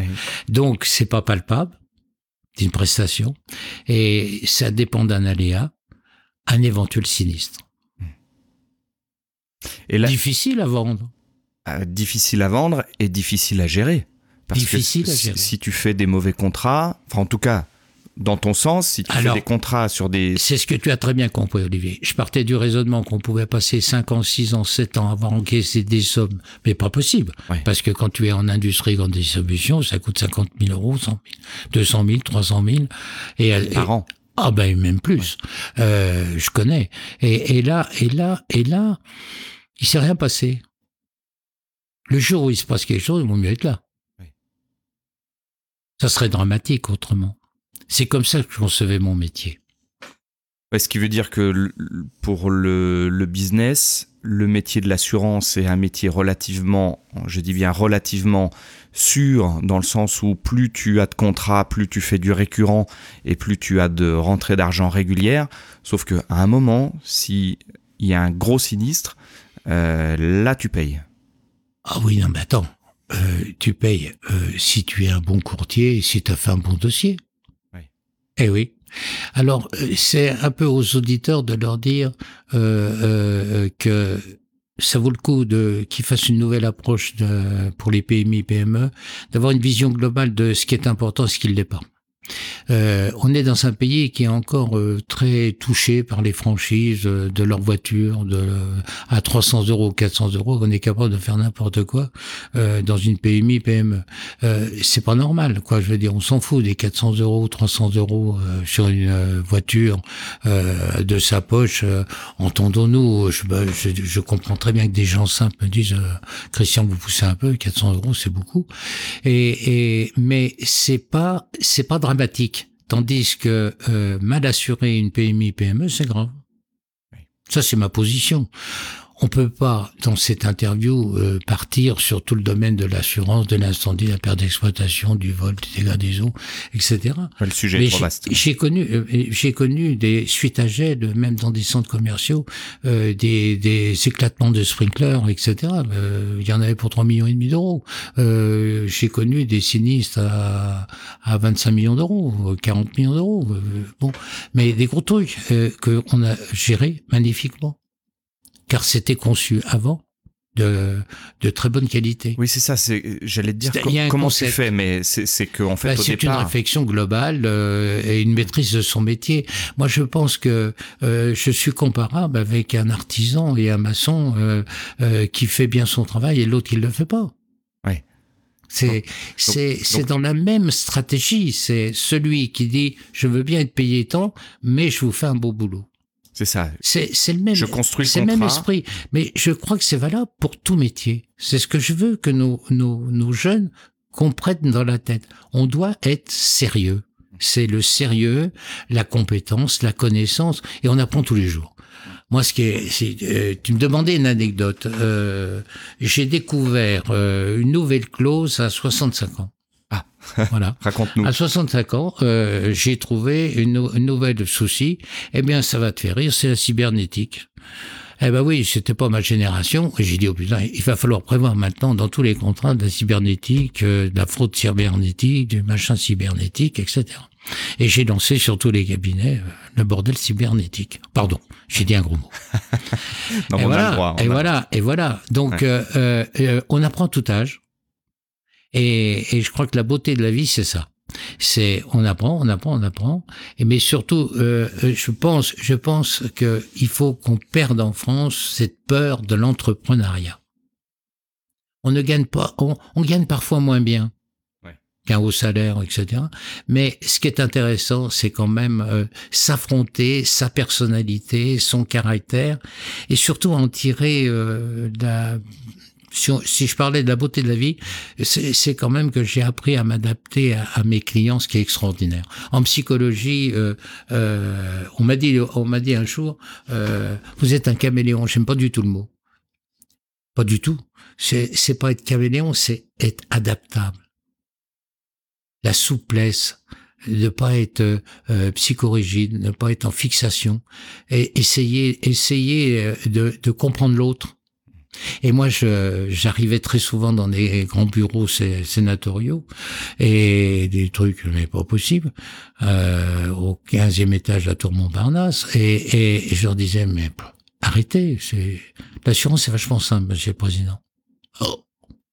Donc c'est pas palpable, d'une prestation, et ça dépend d'un aléa, un éventuel sinistre. Et difficile à vendre. Euh, difficile à vendre et difficile à gérer. Parce difficile que à gérer. Si, tu fais des mauvais contrats, enfin en tout cas, dans ton sens, si tu fais des contrats sur des... C'est ce que tu as très bien compris, Olivier. Je partais du raisonnement qu'on pouvait passer 5 ans, 6 ans, 7 ans avant encaisser des sommes, mais pas possible. Parce que quand tu es en industrie, grande distribution, ça coûte 50 000 euros, 100 000, 200 000, 300 000. Et, Par an Ah ben même plus. Euh, je connais. Et, et là, et là, et là... Il s'est rien passé. Le jour où il se passe quelque chose, il vaut mieux être là. Ça serait dramatique autrement. C'est comme ça que je concevais mon métier. ce qui veut dire que pour le, le business, le métier de l'assurance est un métier relativement, je dis bien relativement sûr, dans le sens où plus tu as de contrats, plus tu fais du récurrent et plus tu as de rentrées d'argent régulières. Sauf qu'à un moment, s'il y a un gros sinistre, euh, là tu payes. Ah oui, non, mais attends. Euh, tu payes euh, si tu es un bon courtier et si tu as fait un bon dossier. Oui. Eh oui. Alors, c'est un peu aux auditeurs de leur dire que ça vaut le coup de qu'ils fassent une nouvelle approche pour les PMI, PME, d'avoir une vision globale de ce qui est important, ce qui ne l'est pas. Euh, on est dans un pays qui est encore euh, très touché par les franchises euh, de leur voiture, de à 300 euros, 400 euros, on est capable de faire n'importe quoi dans une PMI, PME. c'est pas normal, quoi. Je veux dire, on s'en fout des 400 euros, 300 euros sur une voiture de sa poche. Entendons-nous. Bah, je, je, comprends très bien que des gens simples me disent, Christian, vous poussez un peu, 400 euros, c'est beaucoup. Et, et mais c'est pas, c'est pas dramatique Tandis que euh, mal assurer une PMI, PME, c'est grave. Ça, c'est ma position. On peut pas, dans cette interview, euh, partir sur tout le domaine de l'assurance, de l'incendie, de la perte d'exploitation, du vol, des dégâts des eaux, etc. Le sujet est trop vaste. J'ai connu, euh, j'ai connu des suites à jet, même dans des centres commerciaux, euh, des, des éclatements de sprinklers, etc. Il y en avait pour 3 millions et demi d'euros. j'ai connu des sinistres à, à 25 millions d'euros, 40 millions d'euros. bon, mais des gros trucs que on a gérés magnifiquement car c'était conçu avant de, de très bonne qualité. Oui, c'est ça. C'est, j'allais te dire comment c'est fait, mais c'est, c'est que en fait, bah, c'est une réflexion globale euh, et une maîtrise de son métier. Moi, je pense que euh, je suis comparable avec un artisan et un maçon euh, qui fait bien son travail et l'autre qui le fait pas. Oui. C'est c'est c'est dans la même stratégie. C'est celui qui dit je veux bien être payé tant, mais je vous fais un beau boulot. C'est ça. C'est le même. Je construis le, même esprit. Mais je crois que c'est valable pour tout métier. C'est ce que je veux que nos, nos, nos jeunes comprennent dans la tête. On doit être sérieux. C'est le sérieux, la compétence, la connaissance, et on apprend tous les jours. Moi, ce qui est, euh, tu me demandais une anecdote. Euh, J'ai découvert euh, une nouvelle clause à 65 ans. Voilà. Raconte-nous. À 65 ans, euh, j'ai trouvé une, nouvelle souci. Eh bien, ça va te faire rire, c'est la cybernétique. Eh ben oui, c'était pas ma génération. Et j'ai dit, oh putain, il va falloir prévoir maintenant dans tous les contrats de la cybernétique, euh, de la fraude cybernétique, du machin cybernétique, etc. Et j'ai lancé sur tous les cabinets euh, le bordel cybernétique. Pardon, j'ai dit un gros mot. et, voilà, et voilà, et voilà. Donc, on apprend tout âge. Et, et je crois que la beauté de la vie, c'est ça. C'est on apprend, on apprend, on apprend. Et mais surtout, euh, je pense, je pense que il faut qu'on perde en France cette peur de l'entrepreneuriat. On ne gagne pas, on, on gagne parfois moins bien qu'un haut salaire, etc. Mais ce qui est intéressant, c'est quand même euh, s'affronter, sa personnalité, son caractère, et surtout en tirer euh, la, si, je parlais de la beauté de la vie, c'est quand même que j'ai appris à m'adapter à, mes clients, ce qui est extraordinaire. En psychologie, euh, euh, on m'a dit, on m'a dit un jour, euh, vous êtes un caméléon. J'aime pas du tout le mot. Pas du tout. C'est, pas être caméléon, c'est être adaptable. La souplesse, ne pas être euh, psychorigide, ne pas être en fixation, et essayer, essayer euh, de, de comprendre l'autre et moi, j'arrivais très souvent dans des grands bureaux sénatoriaux et des trucs mais pas possible euh, au 15e étage de la tour Montparnasse et, et, je leur disais mais arrêtez, l'assurance c'est vachement simple, Monsieur le Président. Oh,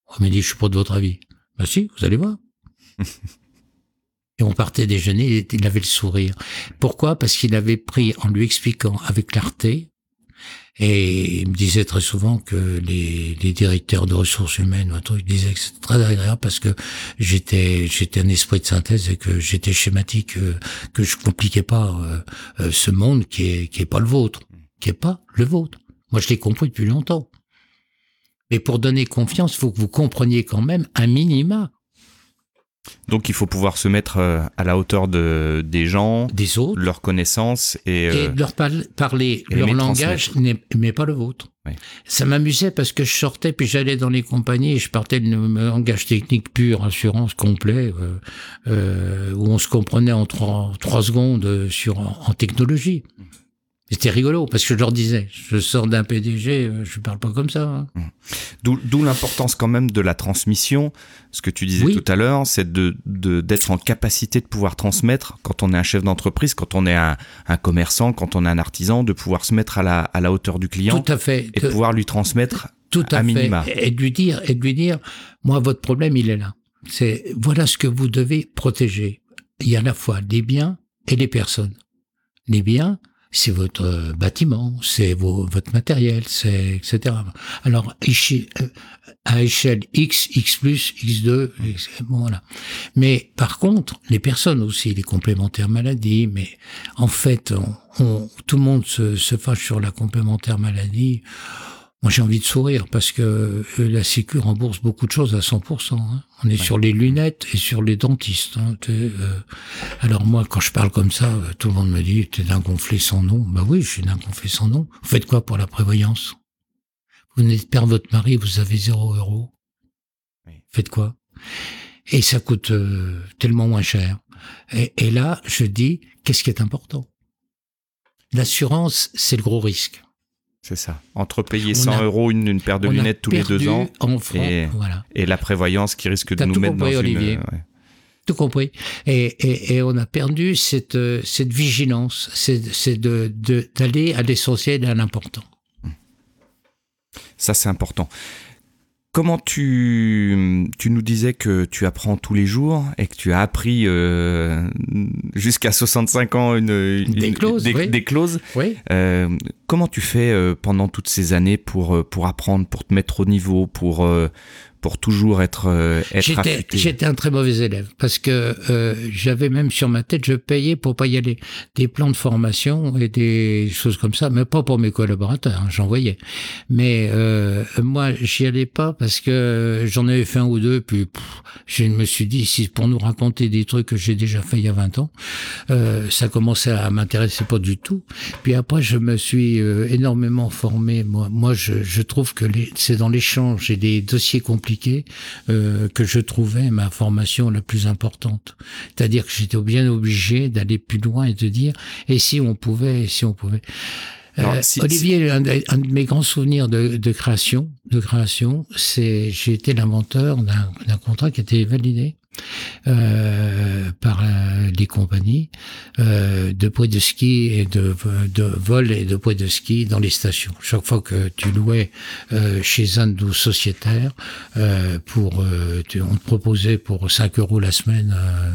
on m'a dit je suis pas de votre avis. Ben si, vous allez voir. Et on partait déjeuner, il avait le sourire. Pourquoi? Parce qu'il avait pris, en lui expliquant avec clarté, et il me disait très souvent que les, les directeurs de ressources humaines ou un truc disaient que c'était très agréable parce que j'étais j'étais un esprit de synthèse et que j'étais schématique, euh, que je compliquais pas euh, euh, ce monde qui est qui est pas le vôtre, qui est pas le vôtre. Moi, je l'ai compris depuis longtemps. Mais pour donner confiance, faut que vous compreniez quand même un minima donc il faut pouvoir se mettre euh, à la hauteur de, des gens, des autres, leurs connaissances et, euh, leur parler leur langage, mais pas le vôtre. Ça m'amusait parce que je sortais puis j'allais dans les compagnies et je partais de langage technique pur, assurance complet, euh, où on se comprenait en trois, trois secondes sur en technologie. C'était rigolo parce que je leur disais, je sors d'un PDG, euh, je parle pas comme ça. Hein. Mmh. D'où l'importance quand même de la transmission. Ce que tu disais tout à l'heure, c'est de d'être en capacité de pouvoir transmettre quand on est un chef d'entreprise, quand on est un, un, commerçant, quand on est un artisan, de pouvoir se mettre à la, à la hauteur du client. Tout à fait. Et de pouvoir lui transmettre tout à, minima. Et de lui dire, et de lui dire, moi votre problème il est là. C'est voilà ce que vous devez protéger. Il y a à la fois les biens et les personnes. Les biens, c'est votre euh, bâtiment, c'est votre matériel, c'est etc. Alors euh, à échelle X, X plus, X2, bon, voilà. Mais par contre, les personnes aussi, les complémentaires maladies, mais en fait, on, tout le monde se, se fâche sur la complémentaire maladie. Moi, j'ai envie de sourire parce que euh, la Sécu rembourse beaucoup de choses à 100%. Hein. On est sur les lunettes et sur les dentistes. Hein. Euh, alors moi, quand je parle comme ça, euh, tout le monde me dit, t'es d'un gonflé sans nom. Bah oui, je suis d'un gonflé sans nom. Vous faites quoi pour la prévoyance? Vous venez de perdre votre mari, vous avez zéro euro. Faites quoi? Et ça coûte euh, tellement moins cher. Et, et là, je dis, qu'est-ce qui est important? L'assurance, c'est le gros risque. C'est ça. Entre payer 100 euros une, une, paire de lunettes tous les deux ans francs, et, voilà. et la prévoyance qui risque de nous tout mettre compris, dans Olivier. une... ouais. Tout compris. Et, et, et on a perdu cette, euh, cette vigilance, c'est c'est de de- d'aller à l'essentiel et à l'important. Ça, c'est important. Comment tu, tu nous disais que tu apprends tous les jours et que tu as appris euh, jusqu'à 65 ans une, une- Des clauses, des, oui. des clauses. Oui. Euh, comment tu fais euh, pendant toutes ces années pour, euh, pour apprendre, pour te mettre au niveau, pour, pour toujours être, euh, être J'étais affûté j'étais un très mauvais élève parce que euh, j'avais même sur ma tête, je payais pour pas y aller. Des plans de formation et des choses comme ça, mais pas pour mes collaborateurs, hein, j'en voyais. Mais euh, moi, j'y allais pas parce que j'en avais fait un ou deux, puis pff, je me suis dit, si c'est pour nous raconter des trucs que j'ai déjà fait il y a 20 ans, euh, ça commençait à m'intéresser pas du tout. Puis après, je me suis énormément formé. Moi, moi je, je trouve que c'est dans l'échange et des dossiers compliqués euh, que je trouvais ma formation la plus importante. C'est-à-dire que j'étais bien obligé d'aller plus loin et de dire et si on pouvait, et si on pouvait. Euh, si- Olivier, un, de- un de mes grands souvenirs de, de création, de création, c'est j'ai été l'inventeur d'un d'un contrat qui a été validé euh, par euh, les compagnies euh, de poids de ski et de, de vol et de poids de ski dans les stations. Chaque fois que tu louais euh, chez un de nos sociétaires, euh, pour, euh, tu- on te proposait pour 5 euros la semaine, euh,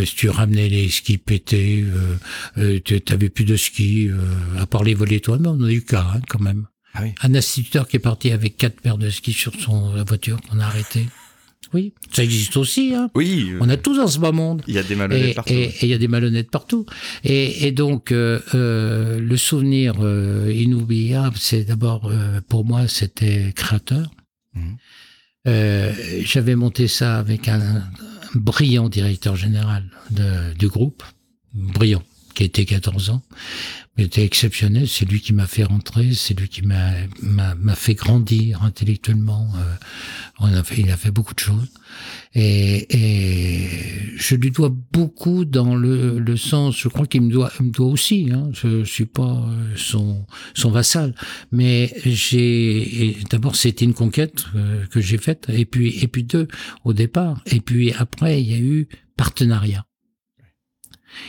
euh, si tu ramenais les skis pétés, euh, euh, tu avais plus de skis, euh, à part les voler toi, mais on en a eu qu'un hein, quand même. Ah oui. Un instituteur qui est parti avec quatre paires de skis sur son voiture qu'on a arrêté. Oui, ça existe aussi. Hein. Oui, On a tous dans ce bas monde. il y a des malhonnêtes Et partout. et- et il y a des malhonnêtes partout. Et, et donc, euh, euh, le souvenir euh, inoubliable, c'est d'abord, pour moi, c'était créateur. Mhm. J'avais monté ça avec un, un brillant directeur général de- du groupe, brillant, qui était 14 ans, mais était exceptionnel. C'est lui qui m'a fait rentrer, c'est lui qui m'a fait grandir intellectuellement. Euh, on a fait, il a fait beaucoup de choses. Et, et je lui dois beaucoup dans le, le sens, je crois qu'il me doit, il me doit aussi. Hein, je, je suis pas euh, son, son vassal, mais d'abord c'était une conquête euh, que j'ai faite, et puis et puis deux au départ, et puis après il y a eu partenariat.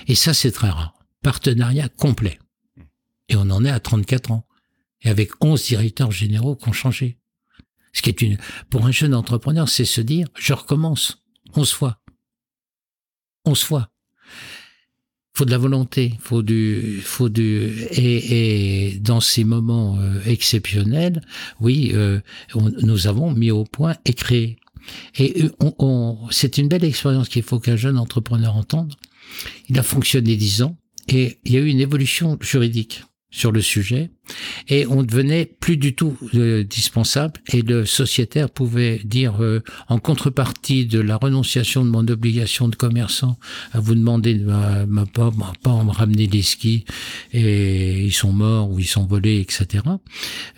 Et ça c'est très rare, partenariat complet. Et on en est à 34 ans, et avec 11 directeurs généraux qui ont changé. Ce qui est une, pour un jeune entrepreneur, c'est se dire, je recommence, 11 fois. 11 fois. Faut de la volonté, faut du, faut du, et, et dans ces moments euh, exceptionnels, oui, euh, nous avons mis au point et créé. Et euh, on, on- c'est une belle expérience qu'il faut qu'un jeune entrepreneur entende. Il a fonctionné 10 ans et il y a eu une évolution juridique sur le sujet et on devenait plus du tout euh, dispensable et le sociétaire pouvait dire euh, en contrepartie de la renonciation de mon obligation de commerçant à vous demander de ma, ma- pas, ma- pas me ramener les skis et ils sont morts ou ils sont volés etc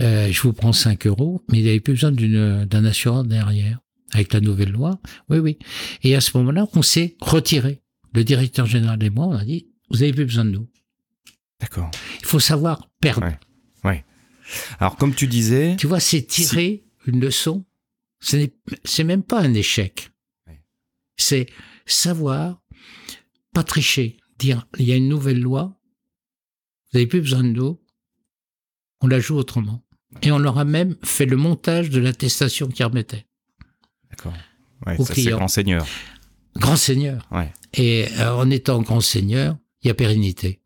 euh, je vous prends 5 euros mais il n'avait plus besoin d'une d'un assureur derrière avec la nouvelle loi. Oui oui. Et à ce moment-là on s'est retiré. Le directeur général et moi on a dit vous avez plus besoin de nous D'accord. il faut savoir perdre Ouais. Alors, comme tu disais, Tu vois, c'est tirer une leçon. Ce n'est, c'est même pas un échec. Ouais. C'est savoir pas tricher. Dire, il y a une nouvelle loi. Vous n'avez plus besoin de nous. On la joue autrement. Et on leur a même fait le montage de l'attestation qui remettait. d'accord. Ouais, ça, c'est grand seigneur. Grand seigneur. Ouais. Et euh, en étant grand seigneur, il y a pérennité.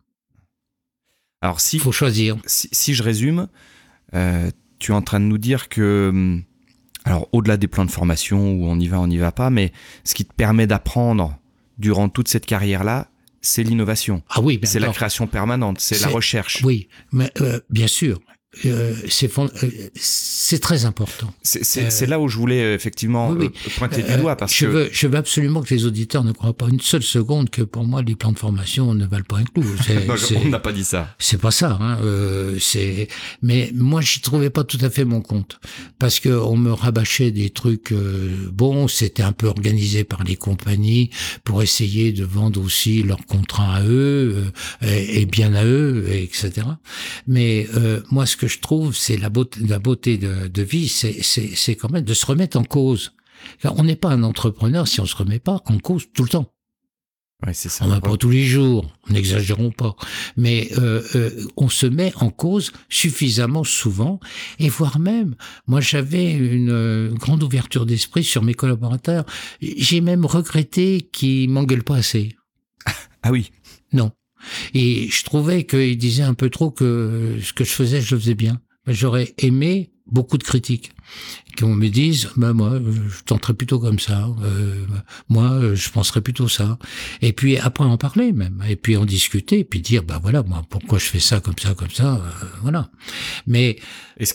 Alors, si, faut choisir. si, si je résume, euh, tu es en train de nous dire que, hum, alors au-delà des plans de formation où on y va, on n'y va pas, mais ce qui te permet d'apprendre durant toute cette carrière-là, c'est l'innovation. Ah oui, C'est la création permanente, c'est la recherche. Oui, mais euh, bien sûr. Euh, c'est euh, très important. C'est là où je voulais effectivement pointer du doigt parce je que veux, je veux absolument que les auditeurs ne croient pas une seule seconde que pour moi les plans de formation ne valent pas un clou. on n'a pas dit ça. C'est pas ça. Hein. c'est mais moi j'y trouvais pas tout à fait mon compte parce que on me rabâchait des trucs. bon, c'était un peu organisé par les compagnies pour essayer de vendre aussi leurs contrats à eux et, et bien à eux, etc. Mais moi ce que je trouve, c'est la beauté, la beauté de, de vie, c'est quand même de se remettre en cause. on n'est pas un entrepreneur si on se remet pas en cause tout le temps. Ouais, c'est ça. On va pas tous les jours, n'exagérons pas, mais euh, euh, on se met en cause suffisamment souvent, et voire même, moi j'avais une euh, grande ouverture d'esprit sur mes collaborateurs. J'ai même regretté qu'ils m'engueulent pas assez. Ah oui. Non. Et je trouvais qu'il disait un peu trop que ce que je faisais, je le faisais bien. J'aurais aimé beaucoup de critiques qu'on me dise bah moi je tenterais plutôt comme ça. Euh, moi je penserais plutôt ça. Et puis après en parler même. Et puis en discuter et puis dire bah voilà moi pourquoi je fais ça comme ça comme ça euh, voilà. Mais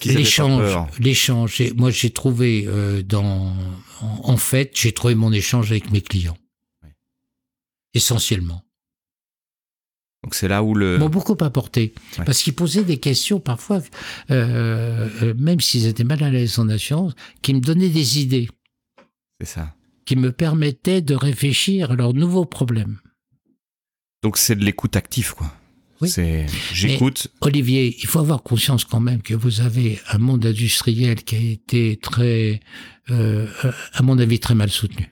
l'échange l'échange moi j'ai trouvé euh, dans en, fait j'ai trouvé mon échange avec mes clients. Essentiellement donc c'est là où le... M'ont beaucoup apporté. Parce qu'ils posaient des questions parfois, euh, euh, même s'ils étaient mal à l'aise en assurance, qui me donnaient des idées. C'est ça. Qui me permettaient de réfléchir à leurs nouveaux problèmes. Donc c'est de l'écoute active, quoi. Oui. J'écoute. Olivier, il faut avoir conscience quand même que vous avez un monde industriel qui a été très, euh, à mon avis, très mal soutenu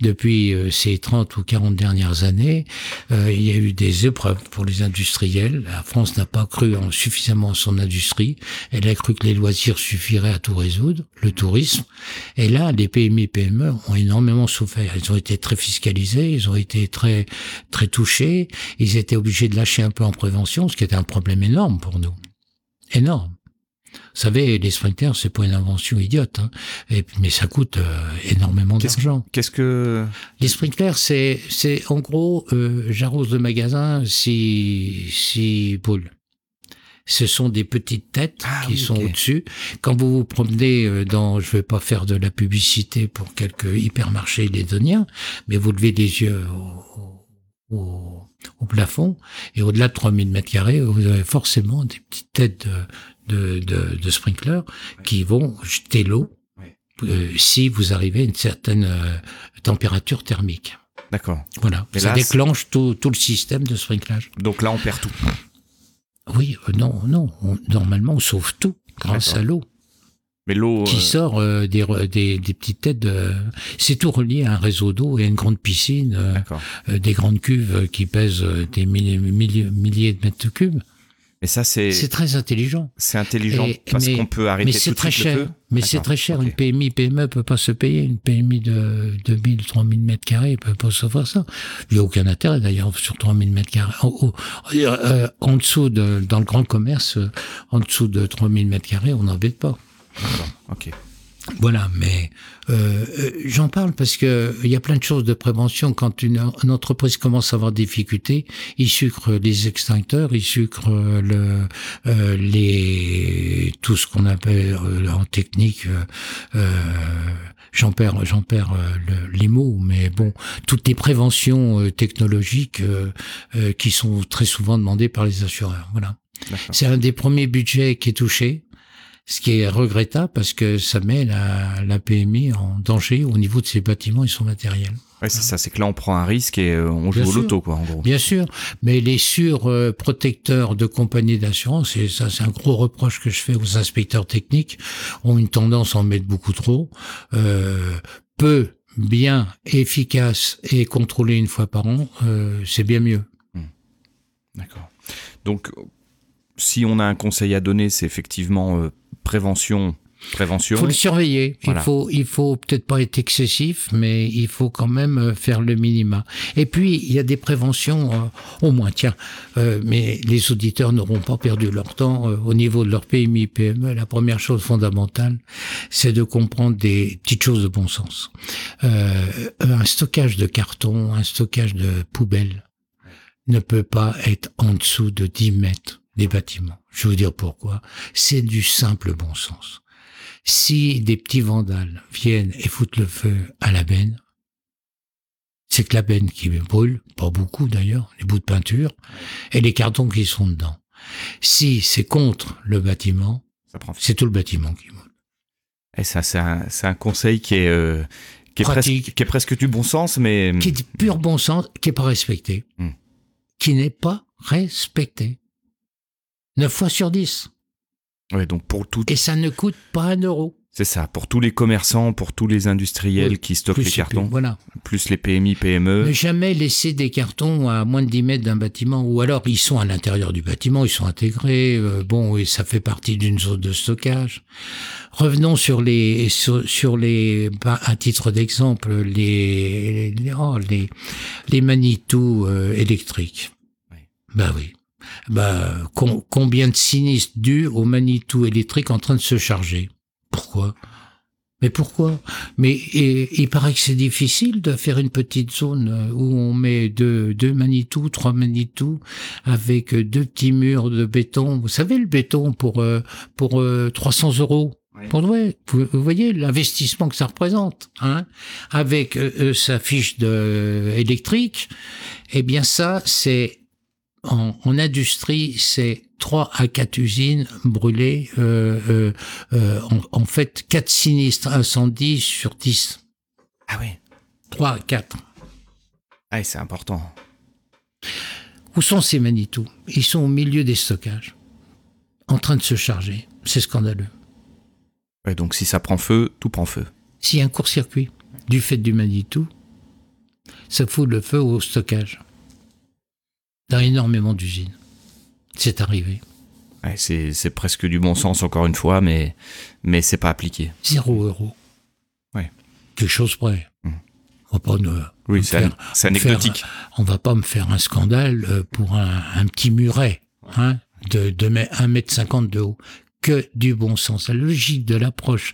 depuis euh, ces 30 ou 40 dernières années, euh, il y a eu des épreuves pour les industriels. La France n'a pas cru en suffisamment en son industrie. Elle a cru que les loisirs suffiraient à tout résoudre, le tourisme. Et là, les PMI PME ont énormément souffert. Ils ont été très fiscalisés, ils ont été très très touchés. Ils étaient obligés de lâcher un peu en prévention, ce qui était un problème énorme pour nous. Énorme. Vous savez, les sprinters, c'est pas une invention idiote, hein. Et, mais ça coûte euh, énormément d'argent. Qu'est-ce que les sprinklers, c'est c'est en gros, euh, j'arrose le magasin si si poules. Ce sont des petites têtes ah qui sont au-dessus. Quand vous vous promenez euh, dans, je vais pas faire de la publicité pour quelques hypermarchés lédoniens, mais vous levez les yeux au, au, au plafond et au-delà de 3000 mètres carrés, vous avez forcément des petites têtes de, de, de, de sprinklers qui vont jeter l'eau euh, si vous arrivez à une certaine euh, température thermique. D'accord. Voilà. ça déclenche tout, tout, le système de sprinklage. Donc là, on perd tout. Oui, euh, non, non. normalement, on sauve tout grâce à l'eau. Mais l'eau qui sort des, des, des, petites têtes de... c'est tout relié à un réseau d'eau et à une grande piscine des grandes cuves qui pèsent des milliers, milliers de mètres cubes et ça, c'est. C'est très intelligent. C'est intelligent parce qu'on peut arrêter mais c'est très cher. Mais c'est très cher. Une PMI, PME peut pas se payer. Une PMI de 2000, 3000 mètres carrés peut pas se faire ça. Il n'y a aucun intérêt d'ailleurs sur 3000 mètres carrés. En, euh, en dessous de, dans le grand commerce, en dessous de 3000 mètres carrés, on n'embête pas. Ok. Voilà, mais euh, euh, j'en parle parce que il y a plein de choses de prévention. Quand une, entreprise commence à avoir des difficultés, il sucre les extincteurs, il sucre le, euh, les tout ce qu'on appelle en technique. j'en perds, j'en perds les mots, mais bon, toutes les préventions technologiques qui sont très souvent demandées par les assureurs. Voilà. C'est un des premiers budgets qui est touché ce qui est regrettable parce que ça met la, la PMI en danger au niveau de ses bâtiments et son matériel. Oui, c'est ça, c'est que là on prend un risque et euh, on joue au loto, quoi, en gros. Bien sûr, mais les surprotecteurs de compagnies d'assurance, et ça c'est un gros reproche que je fais aux inspecteurs techniques, ont une tendance à en mettre beaucoup trop. Euh, peu, bien, efficace et contrôlé une fois par an, euh, c'est bien mieux. Hmm. D'accord. Donc, si on a un conseil à donner, c'est effectivement euh, prévention. Prévention. Faut le surveiller. Il faut, il faut peut-être pas être excessif, mais il faut quand même euh, faire le minima. Et puis il y a des préventions, euh, au moins tiens, mais les auditeurs n'auront pas perdu leur temps au niveau de leur PMI PME. La première chose fondamentale, c'est de comprendre des petites choses de bon sens. un stockage de carton, un stockage de poubelles ne peut pas être en dessous de 10 mètres des bâtiments. Je vais vous dire pourquoi. C'est du simple bon sens. Si des petits vandales viennent et foutent le feu à la benne, c'est que la benne qui brûle, pas beaucoup d'ailleurs, les bouts de peinture, et les cartons qui sont dedans. Si c'est contre le bâtiment, c'est tout le bâtiment qui brûle. Et ça, c'est un, un, conseil qui est, euh, qui, est presque, qui est presque du bon sens, mais... Qui est du pur bon sens, qui n'est pas respecté. Hmm. Qui n'est pas respecté. 9 fois sur 10. Ouais, donc pour tout. Et ça ne coûte pas un euro. C'est ça, pour tous les commerçants, pour tous les industriels qui stockent les cartons, voilà. plus les PMI, PME. Ne jamais laisser des cartons à moins de 10 mètres d'un bâtiment, ou alors ils sont à l'intérieur du bâtiment, ils sont intégrés, euh, bon, et ça fait partie d'une zone de stockage. Revenons sur les, sur, les, bah, à titre d'exemple, les, les, oh, les, les Manitou euh, électriques. Oui. Bah oui bah, combien de sinistres dus au Manitou électrique en train de se charger? Pourquoi? Mais pourquoi? Mais il paraît que c'est difficile de faire une petite zone euh, où on met deux, deux Manitou, trois Manitou, avec deux petits murs de béton. Vous savez le béton pour euh, pour 300 euh, euros. Pour vous, vous voyez l'investissement que ça représente, hein? Avec sa fiche de électrique, eh bien ça c'est en, en industrie, c'est 3 à 4 usines brûlées, euh, euh, euh, en, en, fait 4 sinistres incendies sur 10. Ah oui 3 à 4. Ah, c'est important. Où sont ces Manitou? Ils sont au milieu des stockages, en train de se charger. C'est scandaleux. Ouais, donc si ça prend feu, tout prend feu. S'il y a un court-circuit du fait du Manitou, ça fout le feu au stockage dans énormément d'usines. C'est arrivé. Ouais, c'est presque du bon sens encore une fois, mais mais c'est pas appliqué. Zéro euro. Ouais. Quelque chose près. Mmh. On va pas oui, c'est anecdotique. on va pas me faire un scandale euh, pour un, un petit muret, hein, de, de 1 mètre 50 de haut que du bon sens, la logique de l'approche.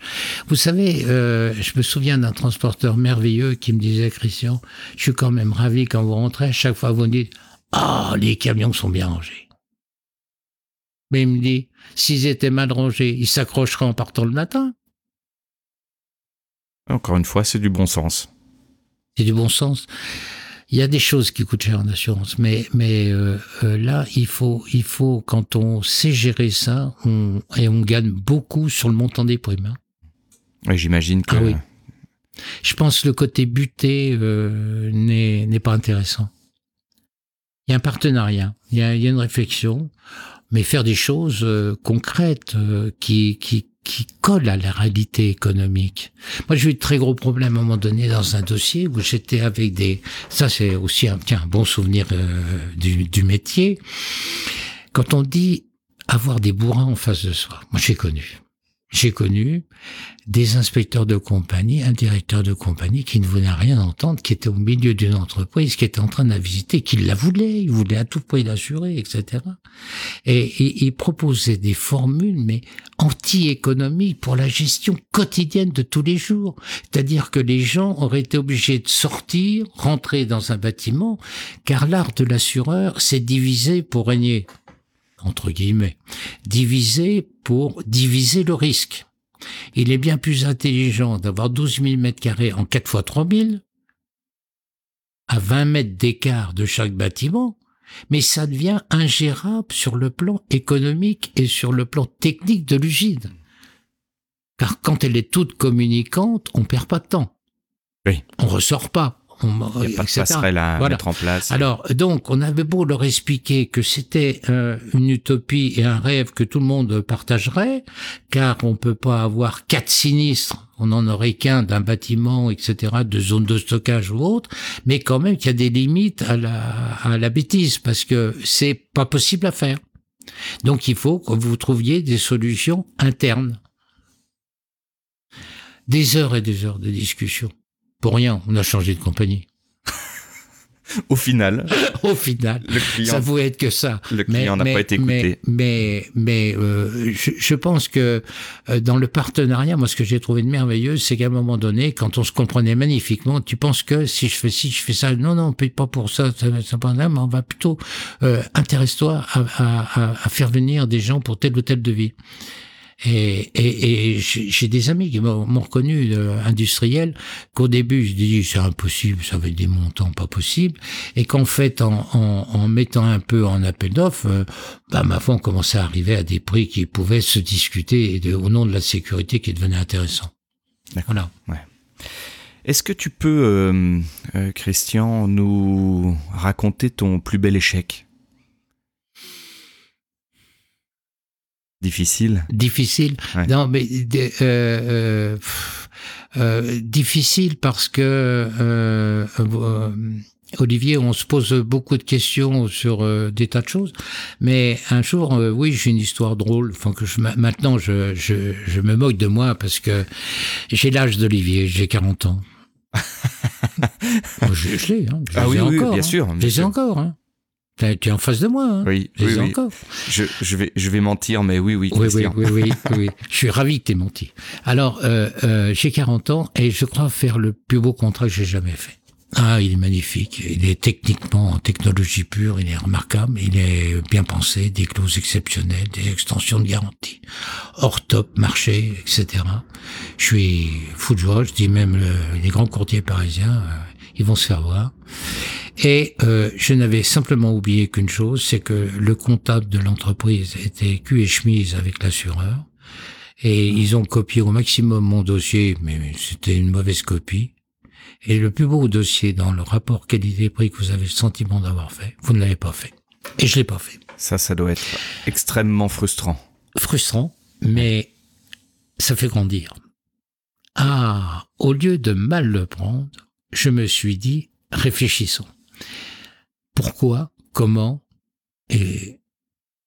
Vous savez, euh, je me souviens d'un transporteur merveilleux qui me disait, Christian, je suis quand même ravi quand vous rentrez, à chaque fois vous dites, ah, les camions sont bien rangés. Mais il me dit, s'ils étaient mal rangés, ils s'accrocheraient en partant le matin. Encore une fois, c'est du bon sens. C'est du bon sens. Il y a des choses qui coûtent cher en assurance, mais mais euh, euh, là, il faut il faut quand on sait gérer ça, on, et on gagne beaucoup sur le montant des primes. Hein. J'imagine que. Ah oui. Je pense que le côté buté euh, n'est pas intéressant. Il y a un partenariat, il y a, il y a une réflexion, mais faire des choses euh, concrètes euh, qui, qui, qui collent à la réalité économique. Moi, j'ai eu de très gros problèmes à un moment donné dans un dossier où j'étais avec des... Ça, c'est aussi un, tiens, un bon souvenir euh, du, du métier. Quand on dit avoir des bourrins en face de soi, moi j'ai connu. J'ai connu des inspecteurs de compagnie, un directeur de compagnie qui ne voulait rien entendre, qui était au milieu d'une entreprise, qui était en train de la visiter, qui la voulait, il voulait à tout prix l'assurer, etc. Et, il proposait des formules, mais anti-économiques pour la gestion quotidienne de tous les jours. C'est-à-dire que les gens auraient été obligés de sortir, rentrer dans un bâtiment, car l'art de l'assureur s'est divisé pour régner entre guillemets, diviser pour diviser le risque. Il est bien plus intelligent d'avoir 12 000 mètres carrés en 4 fois 3 000, à 20 mètres d'écart de chaque bâtiment, mais ça devient ingérable sur le plan économique et sur le plan technique de l'usine. Car quand elle est toute communicante, on perd pas de temps. Oui. On ressort pas. Il n'y a pas de passerelle à mettre en place. Alors, donc, on avait beau leur expliquer que c'était euh, une utopie et un rêve que tout le monde partagerait, car on peut pas avoir quatre sinistres, on n'en aurait qu'un d'un bâtiment, etc., de zone de stockage ou autre, mais quand même qu'il y a des limites à la, à la bêtise, parce que c'est pas possible à faire. Donc, il faut que vous trouviez des solutions internes. Des heures et des heures de discussion. Pour rien, on a changé de compagnie. Au final. Au final. Le client, ça pouvait être que ça. Le client n'a pas été écouté. Mais, mais, mais euh, je, je, pense que euh, dans le partenariat, moi, ce que j'ai trouvé de merveilleux, c'est qu'à un moment donné, quand on se comprenait magnifiquement, tu penses que si je fais ci, je fais ça. Non, non, on paye pas pour ça. ça, ça mais on va plutôt euh, intéresse-toi à, à, à, faire venir des gens pour tel ou tel devis. Et, et, et j'ai des amis qui m'ont reconnu euh, industriel qu'au début je dis c'est impossible, ça va être des montants pas possibles, et qu'en fait en, en, en, mettant un peu en appel d'offres, euh, bah ma foi on commençait à arriver à des prix qui pouvaient se discuter et de, au nom de la sécurité qui devenait intéressant. Voilà. Ouais. Est-ce que tu peux, euh, euh, Christian, nous raconter ton plus bel échec? Difficile. Difficile. Ouais. Non, mais euh, euh, euh, difficile parce que euh, Olivier, on se pose beaucoup de questions sur des tas de choses, mais un jour, oui, j'ai une histoire drôle. Enfin que je, maintenant, je, je, je me moque de moi parce que j'ai l'âge d'Olivier, j'ai 40 ans. je, je l'ai, hein. je ah oui, oui, encore, bien hein. sûr. Je les ai encore. Hein. Tu es en face de moi. Hein oui, je oui, oui. encore. Je, je, vais, je vais mentir, mais oui, oui, Oui, oui, oui, oui, oui. Je suis ravi que tu aies menti. Alors, euh, euh, j'ai 40 ans et je crois faire le plus beau contrat que j'ai jamais fait. Ah, il est magnifique. Il est techniquement en technologie pure, il est remarquable, il est bien pensé, des clauses exceptionnelles, des extensions de garantie, hors top, marché, etc. Je suis fou de joie. Je dis même le- les grands courtiers parisiens, euh, ils vont se faire voir. Et euh, je n'avais simplement oublié qu'une chose, c'est que le comptable de l'entreprise était cul et chemise avec l'assureur. Et ils ont copié au maximum mon dossier, mais c'était une mauvaise copie. Et le plus beau dossier dans le rapport qualité-prix que vous avez le sentiment d'avoir fait, vous ne l'avez pas fait. Et je l'ai pas fait. Ça, ça doit être extrêmement frustrant. Frustrant, mais ça fait grandir. Ah, au lieu de mal le prendre, je me suis dit, réfléchissons. Pourquoi, comment, et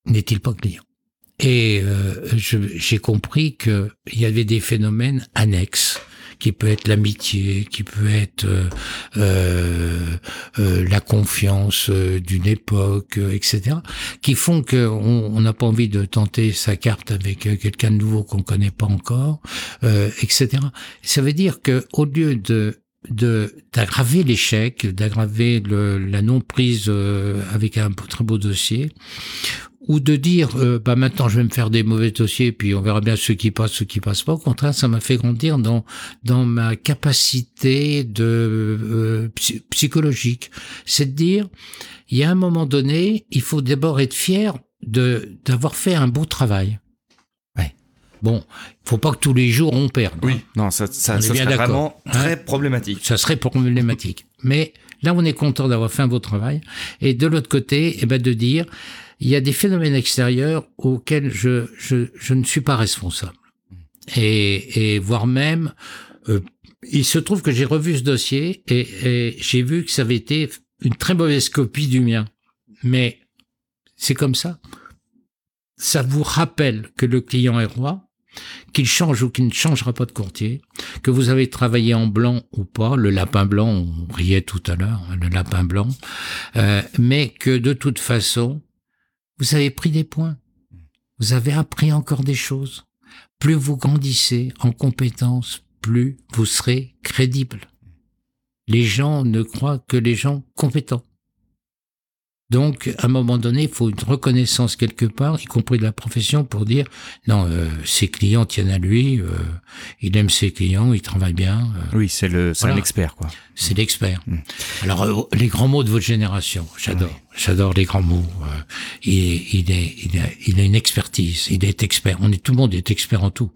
n'est-il pas client? Et euh, j'ai compris qu'il y avait des phénomènes annexes qui peut être l'amitié, qui peut être euh, euh, euh, la confiance euh, d'une époque, euh, etc., qui font qu'on on n'a pas envie de tenter sa carte avec quelqu'un de nouveau qu'on connaît pas encore, etc. Ça veut dire que au lieu de d'aggraver l'échec, d'aggraver la non prise euh, avec un très beau dossier, ou de dire euh, bah maintenant je vais me faire des mauvais dossiers puis on verra bien ceux qui passent ceux qui passent pas au contraire ça m'a fait grandir dans dans ma capacité de euh, psy- psychologique c'est de dire il y a un moment donné il faut d'abord être fier de d'avoir fait un beau travail. Bon faut pas que tous les jours on perde hein. Non, ça, ça, ça serait vraiment Hein très problématique. ça serait problématique. Mais là, on est content d'avoir fait un beau travail. Et de l'autre côté, eh ben, de dire, il y a des phénomènes extérieurs auxquels je, je, je ne suis pas responsable. Et, et voire même, euh, il se trouve que j'ai revu ce dossier et, et j'ai vu que ça avait été une très mauvaise copie du mien. Mais c'est comme ça. Ça vous rappelle que le client est roi, qu'il change ou qu'il ne changera pas de courtier, que vous avez travaillé en blanc ou pas, le lapin blanc, on riait tout à l'heure, hein, le lapin blanc, euh, mais que de toute façon, vous avez pris des points, vous avez appris encore des choses. Plus vous grandissez en compétences, plus vous serez crédible. Les gens ne croient que les gens compétents. Donc, à un moment donné, il faut une reconnaissance quelque part, y compris de la profession, pour dire non, euh, ses clients tiennent à lui, euh, il aime ses clients, il travaille bien, euh, Oui, c'est le, c'est Voilà. un expert, quoi. c'est l'expert. Mm. Alors, les grands mots de votre génération, j'adore, j'adore les grands mots. euh, il, est, il, est, il, a, il a une expertise, il est expert. On est tout le monde est expert en tout.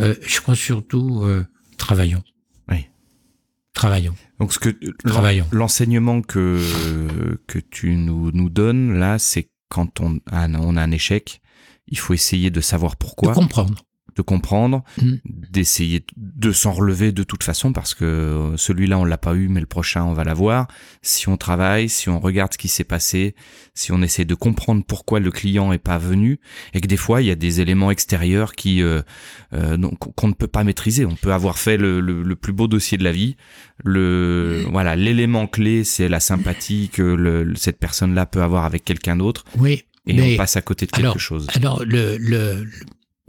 Euh, je crois surtout euh, travaillons. Travaillons. Donc, ce que, Travaillons. l'enseignement que, que tu nous, nous donnes, là, c'est quand on a, on a un échec, il faut essayer de savoir De pourquoi. comprendre. De comprendre, Mm. d'essayer de s'en relever de toute façon parce que euh, celui-là on l'a pas eu mais le prochain on va l'avoir. Si on travaille, si on regarde ce qui s'est passé, si on essaie de comprendre pourquoi le client est pas venu et que des fois il y a des éléments extérieurs qui euh, euh, qu'on ne peut pas maîtriser. On peut avoir fait le, le- le plus beau dossier de la vie. Le voilà l'élément clé c'est la sympathie que le- cette personne-là peut avoir avec quelqu'un d'autre Oui, et mais on passe à côté de quelque alors, chose. alors le, le,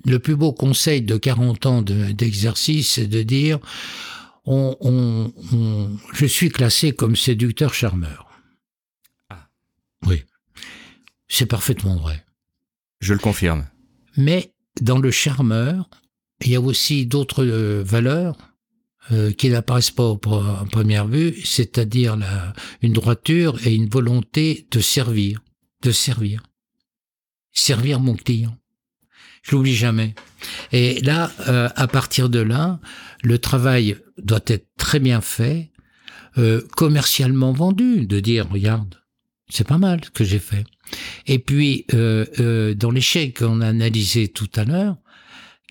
le plus beau conseil de 40 ans de- d'exercice, c'est de dire on, on, on- je suis classé comme séducteur charmeur. Ah. Oui, c'est parfaitement vrai. Je le confirme. Mais dans le charmeur, il y a aussi d'autres euh, valeurs euh, qui n'apparaissent pas au en première vue, c'est-à-dire une droiture et une volonté de servir, de servir, servir mon client. Je l'oublie jamais. Et là, euh, à partir de là, le travail doit être très bien fait, euh, commercialement vendu, de dire regarde, c'est pas mal ce que j'ai fait. Et puis, euh, euh, dans l'échec qu'on a analysé tout à l'heure,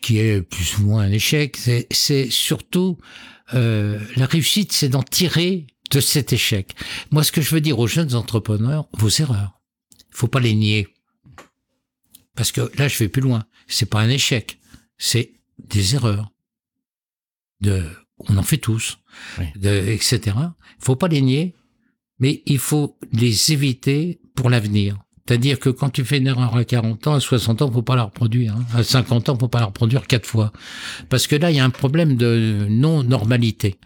qui est plus ou moins un échec, c'est- surtout euh, la réussite, c'est d'en tirer de cet échec. Moi, ce que je veux dire aux jeunes entrepreneurs, vos erreurs, faut pas les nier. Parce que là, je vais plus loin. C'est pas un échec, c'est des erreurs. De, on en fait tous, Oui. de, etc. Il faut pas les nier, mais il faut les éviter pour l'avenir. C'est-à-dire que quand tu fais une erreur à 40 ans, à 60 ans, faut pas la reproduire. hein. À 50 ans, faut pas la reproduire quatre fois. Parce que là, il y a un problème de non-normalité.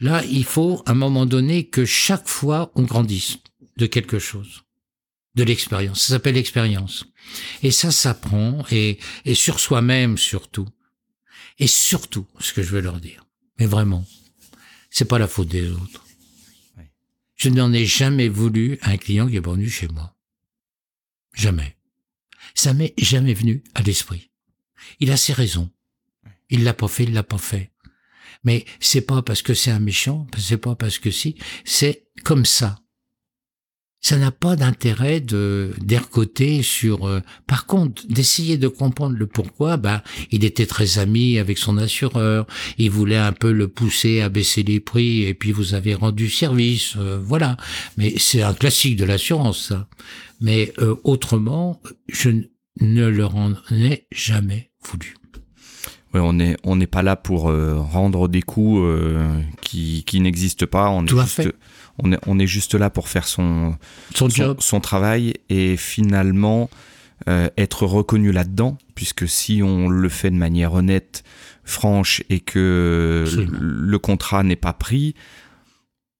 Là, il faut, à un moment donné, que chaque fois, on grandisse de quelque chose. De l'expérience. Ça s'appelle l'expérience. Et ça s'apprend, et, et sur soi-même surtout. Et surtout, ce que je veux leur dire. Mais vraiment, c'est pas la faute des autres. Oui. Je n'en ai jamais voulu à un client qui est venu chez moi. Jamais. Ça m'est jamais venu à l'esprit. Il a ses raisons. Il l'a pas fait, il l'a pas fait. Mais c'est pas parce que c'est un méchant, c'est pas parce que si, c'est comme ça. Ça n'a pas d'intérêt de d'ergoter sur. euh, par contre, d'essayer de comprendre le pourquoi. Bah, il était très ami avec son assureur. Il voulait un peu le pousser à baisser les prix, et puis vous avez rendu service. euh, voilà. Mais c'est un classique de l'assurance. Mais euh, autrement, je ne leur en ai jamais voulu. Ouais, on n'est on n'est pas là pour euh, rendre des coups euh, qui, qui n'existent pas. On Tout à fait. On, est, on est juste là pour faire son, Son son, job. son travail et finalement euh, être reconnu là-dedans, puisque si on le fait de manière honnête, franche et que Absolument. le contrat n'est pas pris,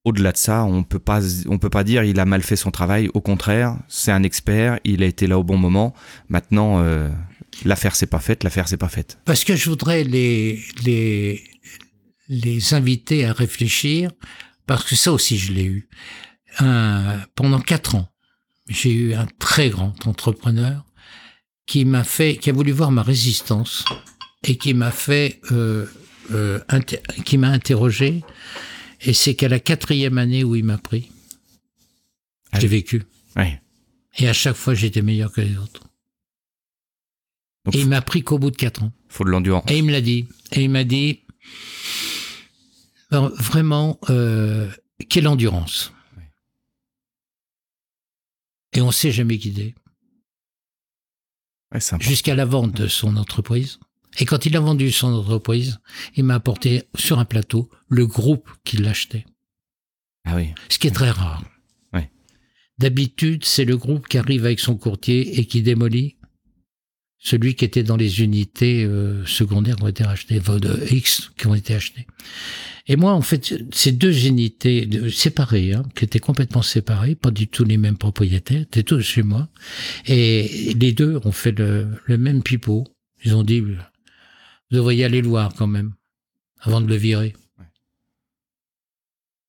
au-delà de ça, on peut pas on peut pas dire il a mal fait son travail. Au contraire, c'est un expert, il a été là au bon moment. Maintenant, euh, l'affaire c'est pas faite, l'affaire c'est pas faite. Parce que je voudrais les, les, les inviter à réfléchir, parce que ça aussi je l'ai eu. Un- pendant quatre ans, j'ai eu un très grand entrepreneur qui m'a fait, qui a voulu voir ma résistance et qui m'a fait, euh, euh, qui m'a interrogé. Et c'est qu'à la quatrième année où il m'a pris, Ah j'ai vécu. Et à chaque fois, j'étais meilleur que les autres. Donc, Et il m'a pris qu'au bout de quatre ans. faut de l'endurance. Et il me l'a dit. Et il m'a dit, ben, vraiment, euh, quelle endurance. Et on s'est jamais. Ouais, important. Jusqu'à la vente de son entreprise. Et quand il a vendu son entreprise, il m'a apporté sur un plateau le groupe qui l'achetait. Ah oui. Ce qui est très rare. Ouais. D'habitude, c'est le groupe qui arrive avec son courtier et qui démolit celui qui était dans les unités euh, secondaires qui ont été rachetées, de X qui ont été achetées. Et moi, en fait, ces deux unités de- séparées, hein, qui étaient complètement séparées, pas du tout les mêmes propriétaires, étaient tous chez moi, et les deux ont fait le, le même pipeau. Ils ont dit, vous devriez aller le voir quand même, avant de le virer.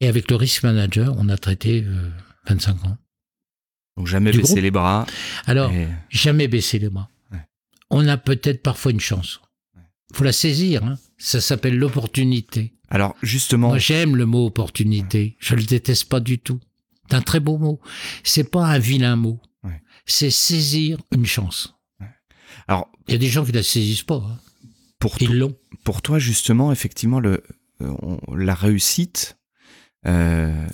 Et avec le risk manager, on a traité euh, 25 ans. Donc jamais baisser groupe. les bras. Alors, et- jamais baisser les bras. Ouais. On a peut-être parfois une chance. Faut la saisir. Hein. Ça s'appelle l'opportunité. Alors justement, Moi, j'aime le mot opportunité. Je le déteste pas du tout. C'est un très beau mot. C'est pas un vilain mot. Ouais. C'est saisir une chance. alors Il y a des gens qui la saisissent pas. hein. pour, Ils l'ont. pour toi, justement, effectivement, le, euh, la réussite, euh,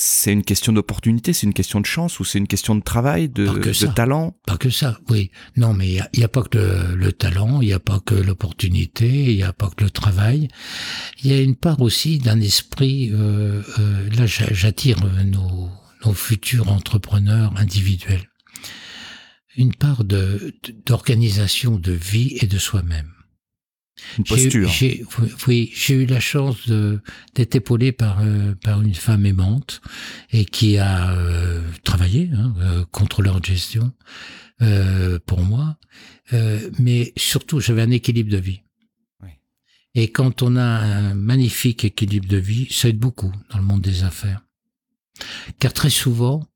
c'est une question d'opportunité, c'est une question de chance ou c'est une question de travail, de, Pas que de ça. talent? Pas que ça, oui. Non, mais il n'y a, pas que le, le talent, il n'y a pas que l'opportunité, il n'y a pas que le travail. Il y a une part aussi d'un esprit, euh, euh, là j'a- j'attire euh, nos, nos futurs entrepreneurs individuels, une part de- d'organisation de vie et de soi-même. Une posture. j'ai- oui, j'ai eu la chance de- d'être épaulé par euh, par une femme aimante et qui a euh, travaillé hein, euh, contre leur gestion euh, pour moi, mais surtout j'avais un équilibre de vie. Oui. Et quand on a un magnifique équilibre de vie, ça aide beaucoup dans le monde des affaires. Car très souvent,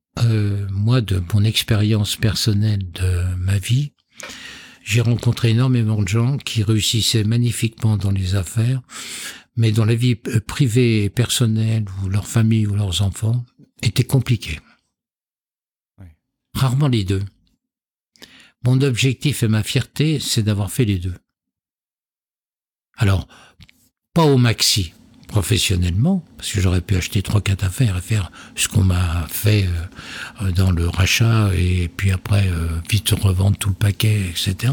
moi, de mon expérience personnelle de ma vie, j'ai rencontré énormément de gens qui réussissaient magnifiquement dans les affaires, mais dans la vie privée et personnelle, ou leur famille ou leurs enfants, était compliqué. Ouais. Rarement les deux. Mon objectif et ma fierté, c'est d'avoir fait les deux. Alors, pas au maxi professionnellement, parce que j'aurais pu acheter trois quatre affaires et faire ce qu'on m'a fait euh, dans le rachat et puis après euh, vite revendre tout le paquet, etc.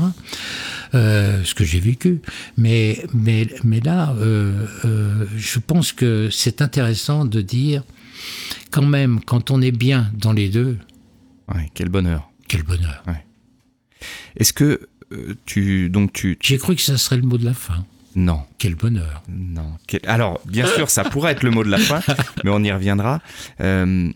Euh, ce que j'ai vécu. Mais mais mais là, euh, euh, je pense que c'est intéressant de dire quand même quand on est bien dans les deux, Ouais, quel bonheur. quel bonheur. Est-ce que tu donc tu J'ai cru que ça serait le mot de la fin. Non Quel bonheur. non Quel- alors bien sûr ça pourrait être le mot de la fin mais on y reviendra. Euh,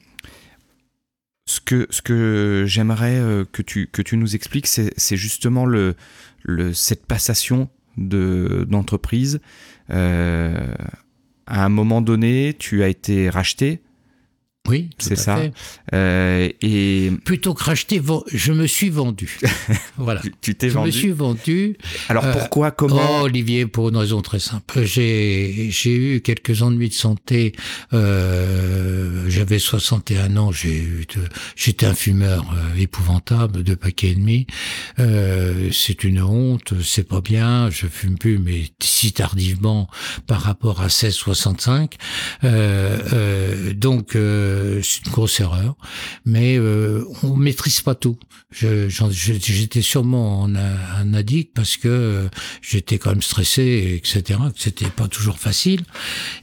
ce que ce que j'aimerais euh, que tu que tu nous expliques c'est justement le le cette passation de d'entreprise. Euh, à un moment donné, tu as été racheté, Oui, C'est ça. euh, et Plutôt que racheter, je me suis vendu. voilà. tu- t'es Je me vendu. suis vendu. Alors euh, pourquoi, comment Oh, Olivier, pour une raison très simple. J'ai j'ai eu quelques ennuis de santé. Euh, J'avais 61 ans. J'ai j'étais un fumeur euh, épouvantable, deux paquets et demi. Euh, c'est une honte. C'est pas bien. Je fume plus, mais si tardivement par rapport à 16-65. Euh, euh, donc euh, c'est une grosse erreur. Mais euh, on maîtrise pas tout. J'étais sûrement un, un addict parce que euh, j'étais quand même stressé, etc. Que c'était pas toujours facile.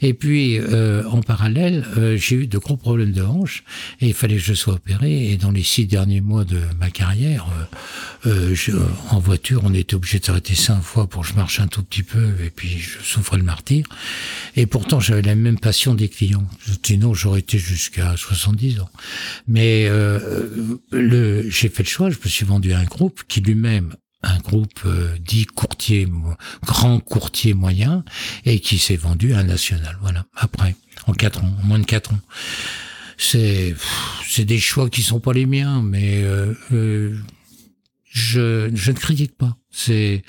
Et puis euh, en parallèle, euh, j'ai eu de gros problèmes de hanche et il fallait que je sois opéré. Et dans les six derniers mois de ma carrière, euh, euh, je- en voiture, on était obligé de s'arrêter cinq fois pour que je marche un tout petit peu. Et puis je souffrais le martyr. Et pourtant, j'avais la même passion des clients. Sinon, j'aurais été jusqu'à 70 ans. Mais euh, le, j'ai fait le choix. Je me suis vendu à un groupe qui lui-même un groupe euh, dit courtier, grand courtier moyen, et qui s'est vendu à un national. Voilà. Après, en quatre ans, en moins de quatre ans. C'est, c'est des choix qui sont pas les miens, mais euh, euh, je, je ne critique pas. C'est,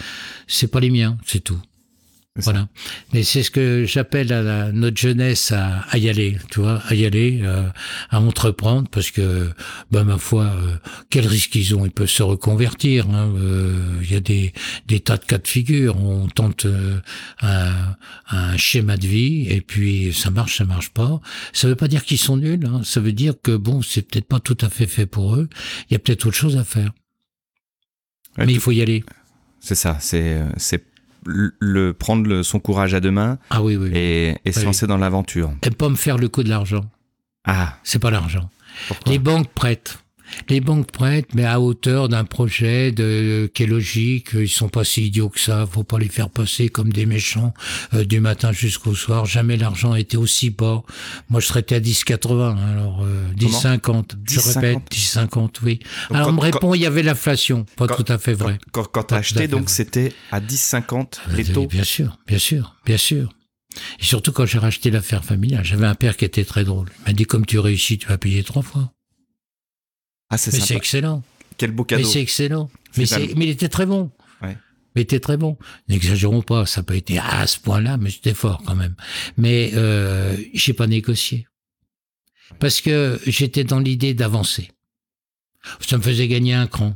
c'est pas les miens, c'est tout. Voilà. Mais c'est ce que j'appelle à la- notre jeunesse à, à y aller, tu vois, à y aller, euh, à entreprendre, parce que, ben ma foi, euh, quel risque ils ont? Ils peuvent se reconvertir. hein, euh, Il y a des, des tas de cas de figure. On tente euh, un, un schéma de vie et puis ça marche, ça marche pas. Ça veut pas dire qu'ils sont nuls. Hein, ça veut dire que bon, c'est peut-être pas tout à fait fait pour eux. Il y a peut-être autre chose à faire. Ouais, Mais il faut y aller. C'est ça, c'est euh, c'est le, prendre le- son courage à deux mains Ah oui, oui. et, et se Oui. lancer dans l'aventure. Et pas me faire le coup de l'argent. Ah, C'est pas l'argent. Les banques prêtent. Les banques prêtent, mais à hauteur d'un projet de, qui est logique. Ils sont pas si idiots que ça. Faut pas les faire passer comme des méchants euh, du matin jusqu'au soir. Jamais l'argent a été aussi bas. Moi, je serais à 10,80. hein, Alors, euh, 10,50. Je 10,50. répète, 10,50, oui. Donc, Alors, quand- on me répond, il y avait l'inflation. Pas quand- tout à fait vrai. Quand, quand à acheté, donc c'était à 10,50 les Oui, taux. Bien sûr, bien sûr, bien sûr. Et surtout quand j'ai racheté l'affaire familiale, j'avais un père qui était très drôle. Il m'a dit comme tu réussis, tu vas payer trois fois. Ah, c'est Mais c'est excellent. Quel beau Mais cadeau. c'est excellent. Mais, mais il était très bon. Ouais. Mais il était très bon. N'exagérons pas, ça n'a pas été à ce point-là, mais c'était fort quand même. Mais euh, j'ai pas négocié. Parce que j'étais dans l'idée d'avancer. Ça me faisait gagner un cran.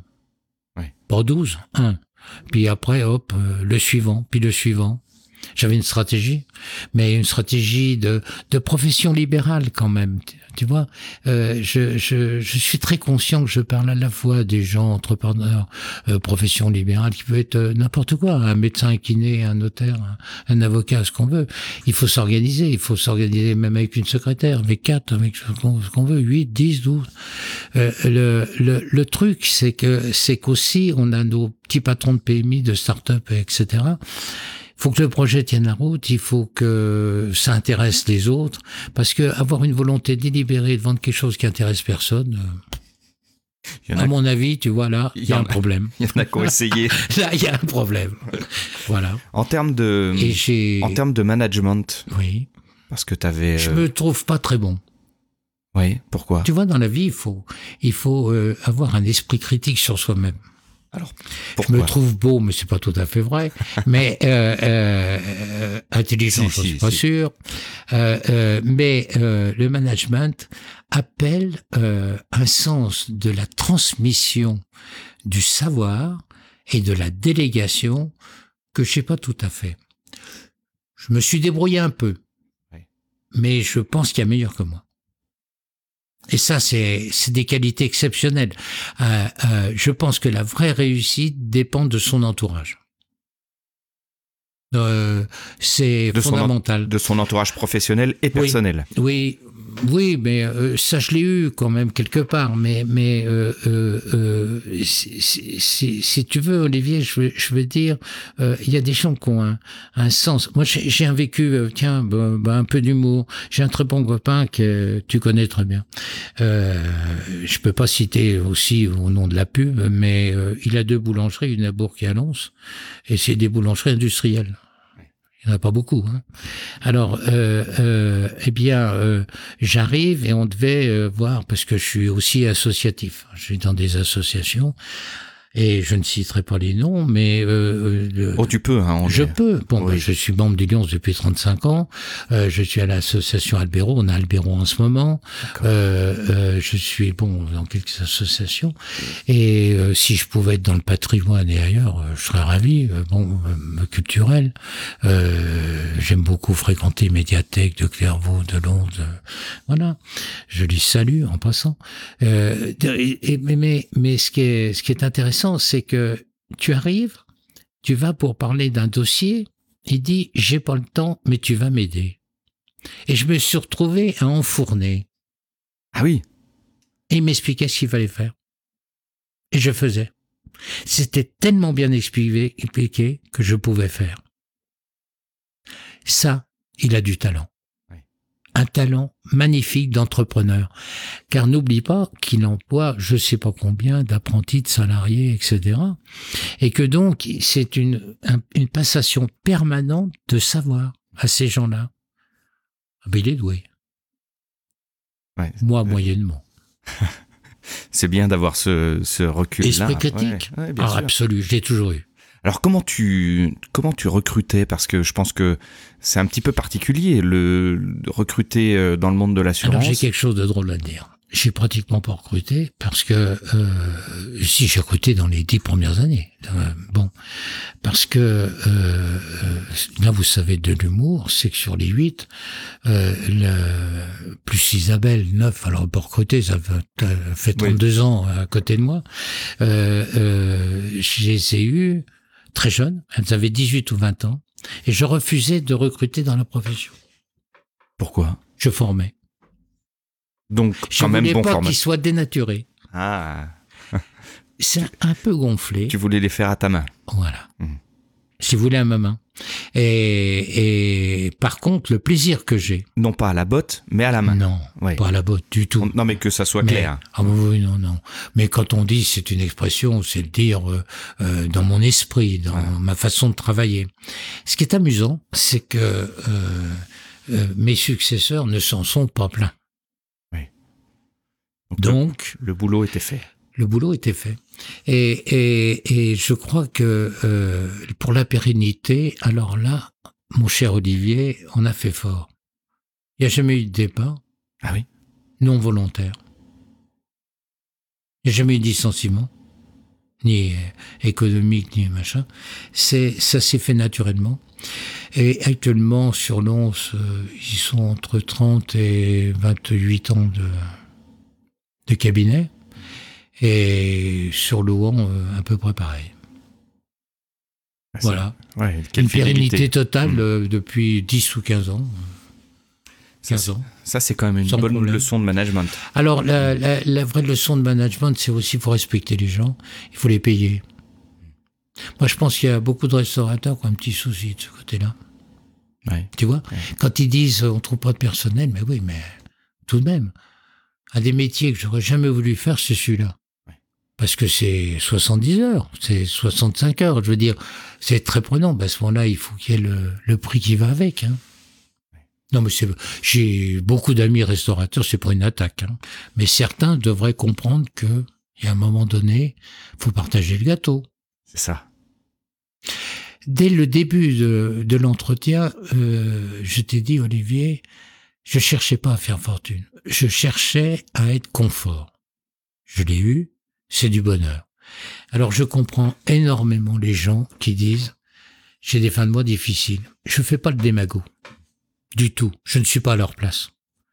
Ouais. Pas 12, un. puis après, hop, euh, le suivant, puis le suivant. J'avais une stratégie, mais une stratégie de, de profession libérale quand même. Tu vois, euh, je, je, je, suis très conscient que je parle à la fois des gens entrepreneurs, euh, profession libérale, qui peut être euh, n'importe quoi, un médecin, un kiné, un notaire, un, avocat, ce qu'on veut. Il faut s'organiser, il faut s'organiser même avec une secrétaire, avec quatre, avec ce qu'on veut, huit, dix, douze. Euh, le, le, le truc, c'est que c'est qu'aussi on a nos petits patrons de PMI, de start-up, etc faut que le projet tienne la route, il faut que ça intéresse les autres, parce que avoir une volonté délibérée de vendre quelque chose qui intéresse personne, euh, à mon avis, tu vois là, il y, a un problème. Il y en a qui ont essayé. là, il y a un problème. voilà. En termes de, en termes de management. Oui. Parce que tu avais. Je me trouve pas très bon. Oui. Pourquoi? Tu vois, dans la vie, il faut, il faut euh, avoir un esprit critique sur soi-même. Alors, je me trouve beau, mais c'est pas tout à fait vrai. mais euh, euh, intelligent, je suis pas sûr. Euh, euh mais euh, le management appelle euh, un sens de la transmission du savoir et de la délégation que je sais pas tout à fait. Je me suis débrouillé un peu, mais je pense qu'il y a meilleur que moi. Et ça, c'est des qualités exceptionnelles. Euh, euh, je pense que la vraie réussite dépend de son entourage. Euh, c'est fondamental. de son entourage professionnel et personnel. Oui, oui, mais euh, ça je l'ai eu quand même quelque part. Mais mais euh, euh, euh si, si, si, tu veux, Olivier, je veux, dire, il y a des gens qui ont un, sens. Moi, j'ai un vécu, tiens, bah, bah, un peu d'humour. J'ai un très bon copain que tu connais très bien. je peux pas citer aussi au nom de la pub, mais il a deux boulangeries, une à Bourg et à et c'est des boulangeries industrielles. Il n'y en a pas beaucoup. Hein. Alors, euh, euh, eh bien, euh, j'arrive et on devait euh, voir, parce que je suis aussi associatif, je suis dans des associations, et je ne citerai pas les noms, mais euh, euh oh, tu peux. Hein, je peux. Bon, ben, je suis membre du Lions depuis 35 ans. Euh, je suis à l'association Albero. On a Albero en ce moment. Euh, euh, je suis bon dans quelques associations. Et euh, si je pouvais être dans le patrimoine et ailleurs, je serais ravi. bon, culturel. J'aime beaucoup fréquenter médiathèques de Clairvaux, de Londres. voilà. Je les salue en passant. Et, mais, mais, mais ce qui est ce qui est intéressant c'est que tu arrives, tu vas pour parler d'un dossier, il dit j'ai pas le temps, mais tu vas m'aider. Et je me suis retrouvé à enfourner. Ah oui. Et il m'expliquait ce qu'il fallait faire. Et je faisais. C'était tellement bien expliqué que je pouvais faire. Ça, il a du talent un talent magnifique d'entrepreneur. Car n'oublie pas qu'il emploie je sais pas combien d'apprentis, de salariés, etc. Et que donc c'est une, une passation permanente de savoir à ces gens-là. Ah ben, il est doué. Moi, moyennement. c'est bien d'avoir ce, ce recul-là. Esprit critique. ah, absolu, je l'ai toujours eu. Alors comment tu comment tu recrutais? Parce que je pense que c'est un petit peu particulier le recruter euh, dans le monde de l'assurance. Alors j'ai quelque chose de drôle à dire. J'ai pratiquement pas recruté parce que euh, si j'ai recruté dans les dix premières années. Euh, bon, parce que euh, là vous savez de l'humour, c'est que sur les huit, le, plus Isabelle neuf, alors pas recruté, ça fait 32 ans à côté de moi. je les ai eu très jeunes, elles avaient 18 ou 20 ans, et je refusais de recruter dans la profession. Pourquoi? Je formais. Donc, quand je même bon pas qu'ils soient dénaturés. Ah. C'est un peu gonflé. Tu voulais les faire à ta main. Voilà. Mmh. Si vous voulez à ma main. Et, et par contre, le plaisir que j'ai. Non pas à la botte, mais à la main. Non, pas à la botte du tout. Non, mais que ça soit clair. Ah oui, non, non. Mais quand on dit, c'est une expression, c'est dire euh, euh, dans mon esprit, dans ma façon de travailler. Ce qui est amusant, c'est que euh, mes successeurs ne s'en sont pas pleins. Oui. Donc, le boulot était fait le boulot était fait. Et, et, et je crois que euh, pour la pérennité, alors là, mon cher Olivier, on a fait fort. Il n'y a jamais eu de départ. Ah oui Non volontaire. Il n'y a jamais eu de licenciement. ni économique, ni machin. C'est, ça s'est fait naturellement. Et actuellement, sur l'once, euh, ils sont entre 30 et 28 ans de, de cabinet. Et sur Louan, euh, à peu près pareil. Voilà. Ouais, Une pérennité totale Mm. euh, depuis 10 ou 15 ans. 15 ans. Ça, c'est quand même une bonne problème. leçon de management. Alors, la, la, la vraie leçon de management, c'est aussi, il faut respecter les gens, il faut les payer. Moi, je pense qu'il y a beaucoup de restaurateurs qui ont un petit souci de ce côté-là. Ouais. Tu vois Quand ils disent euh, on trouve pas de personnel, mais oui, mais tout de même, un des métiers que j'aurais jamais voulu faire, c'est celui-là. Parce que c'est 70 heures, c'est 65 heures, je veux dire, c'est très prenant. À ce moment-là, il faut qu'il y ait le, le prix qui va avec. Hein. Non, mais c'est, j'ai beaucoup d'amis restaurateurs, c'est pas une attaque. Hein. Mais certains devraient comprendre que, a un moment donné, faut partager le gâteau. C'est ça. Dès le début de, de l'entretien, euh, je t'ai dit, Olivier, je cherchais pas à faire fortune. Je cherchais à être confort. Je l'ai eu, c'est du bonheur. Alors je comprends énormément les gens qui disent, j'ai des fins de mois difficiles. Je fais pas le démago. Du tout. Je ne suis pas à leur place.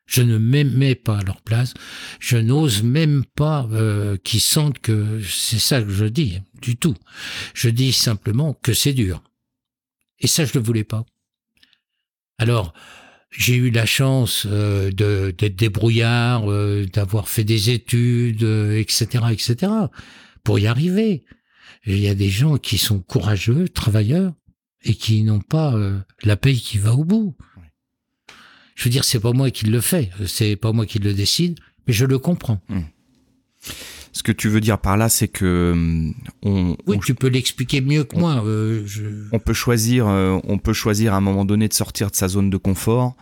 Je ne m'aimais pas à leur place. Je n'ose même pas euh, qu'ils sentent que c'est ça que je dis. Du tout. Je dis simplement que c'est dur. Et ça, je ne le voulais pas. Alors, j'ai eu la chance euh, de- d'être débrouillard, euh, d'avoir fait des études, euh, etc., etc., pour y arriver. Il y a des gens qui sont courageux, travailleurs, et qui n'ont pas euh, la paye qui va au bout. Je veux dire, c'est pas moi qui le fais, c'est pas moi qui le décide, mais je le comprends. Ce que tu veux dire par là, c'est que hum, on, Oui, on, tu peux l'expliquer mieux que moi. euh, je... on peut choisir, euh, on peut choisir à un moment donné de sortir de sa zone de confort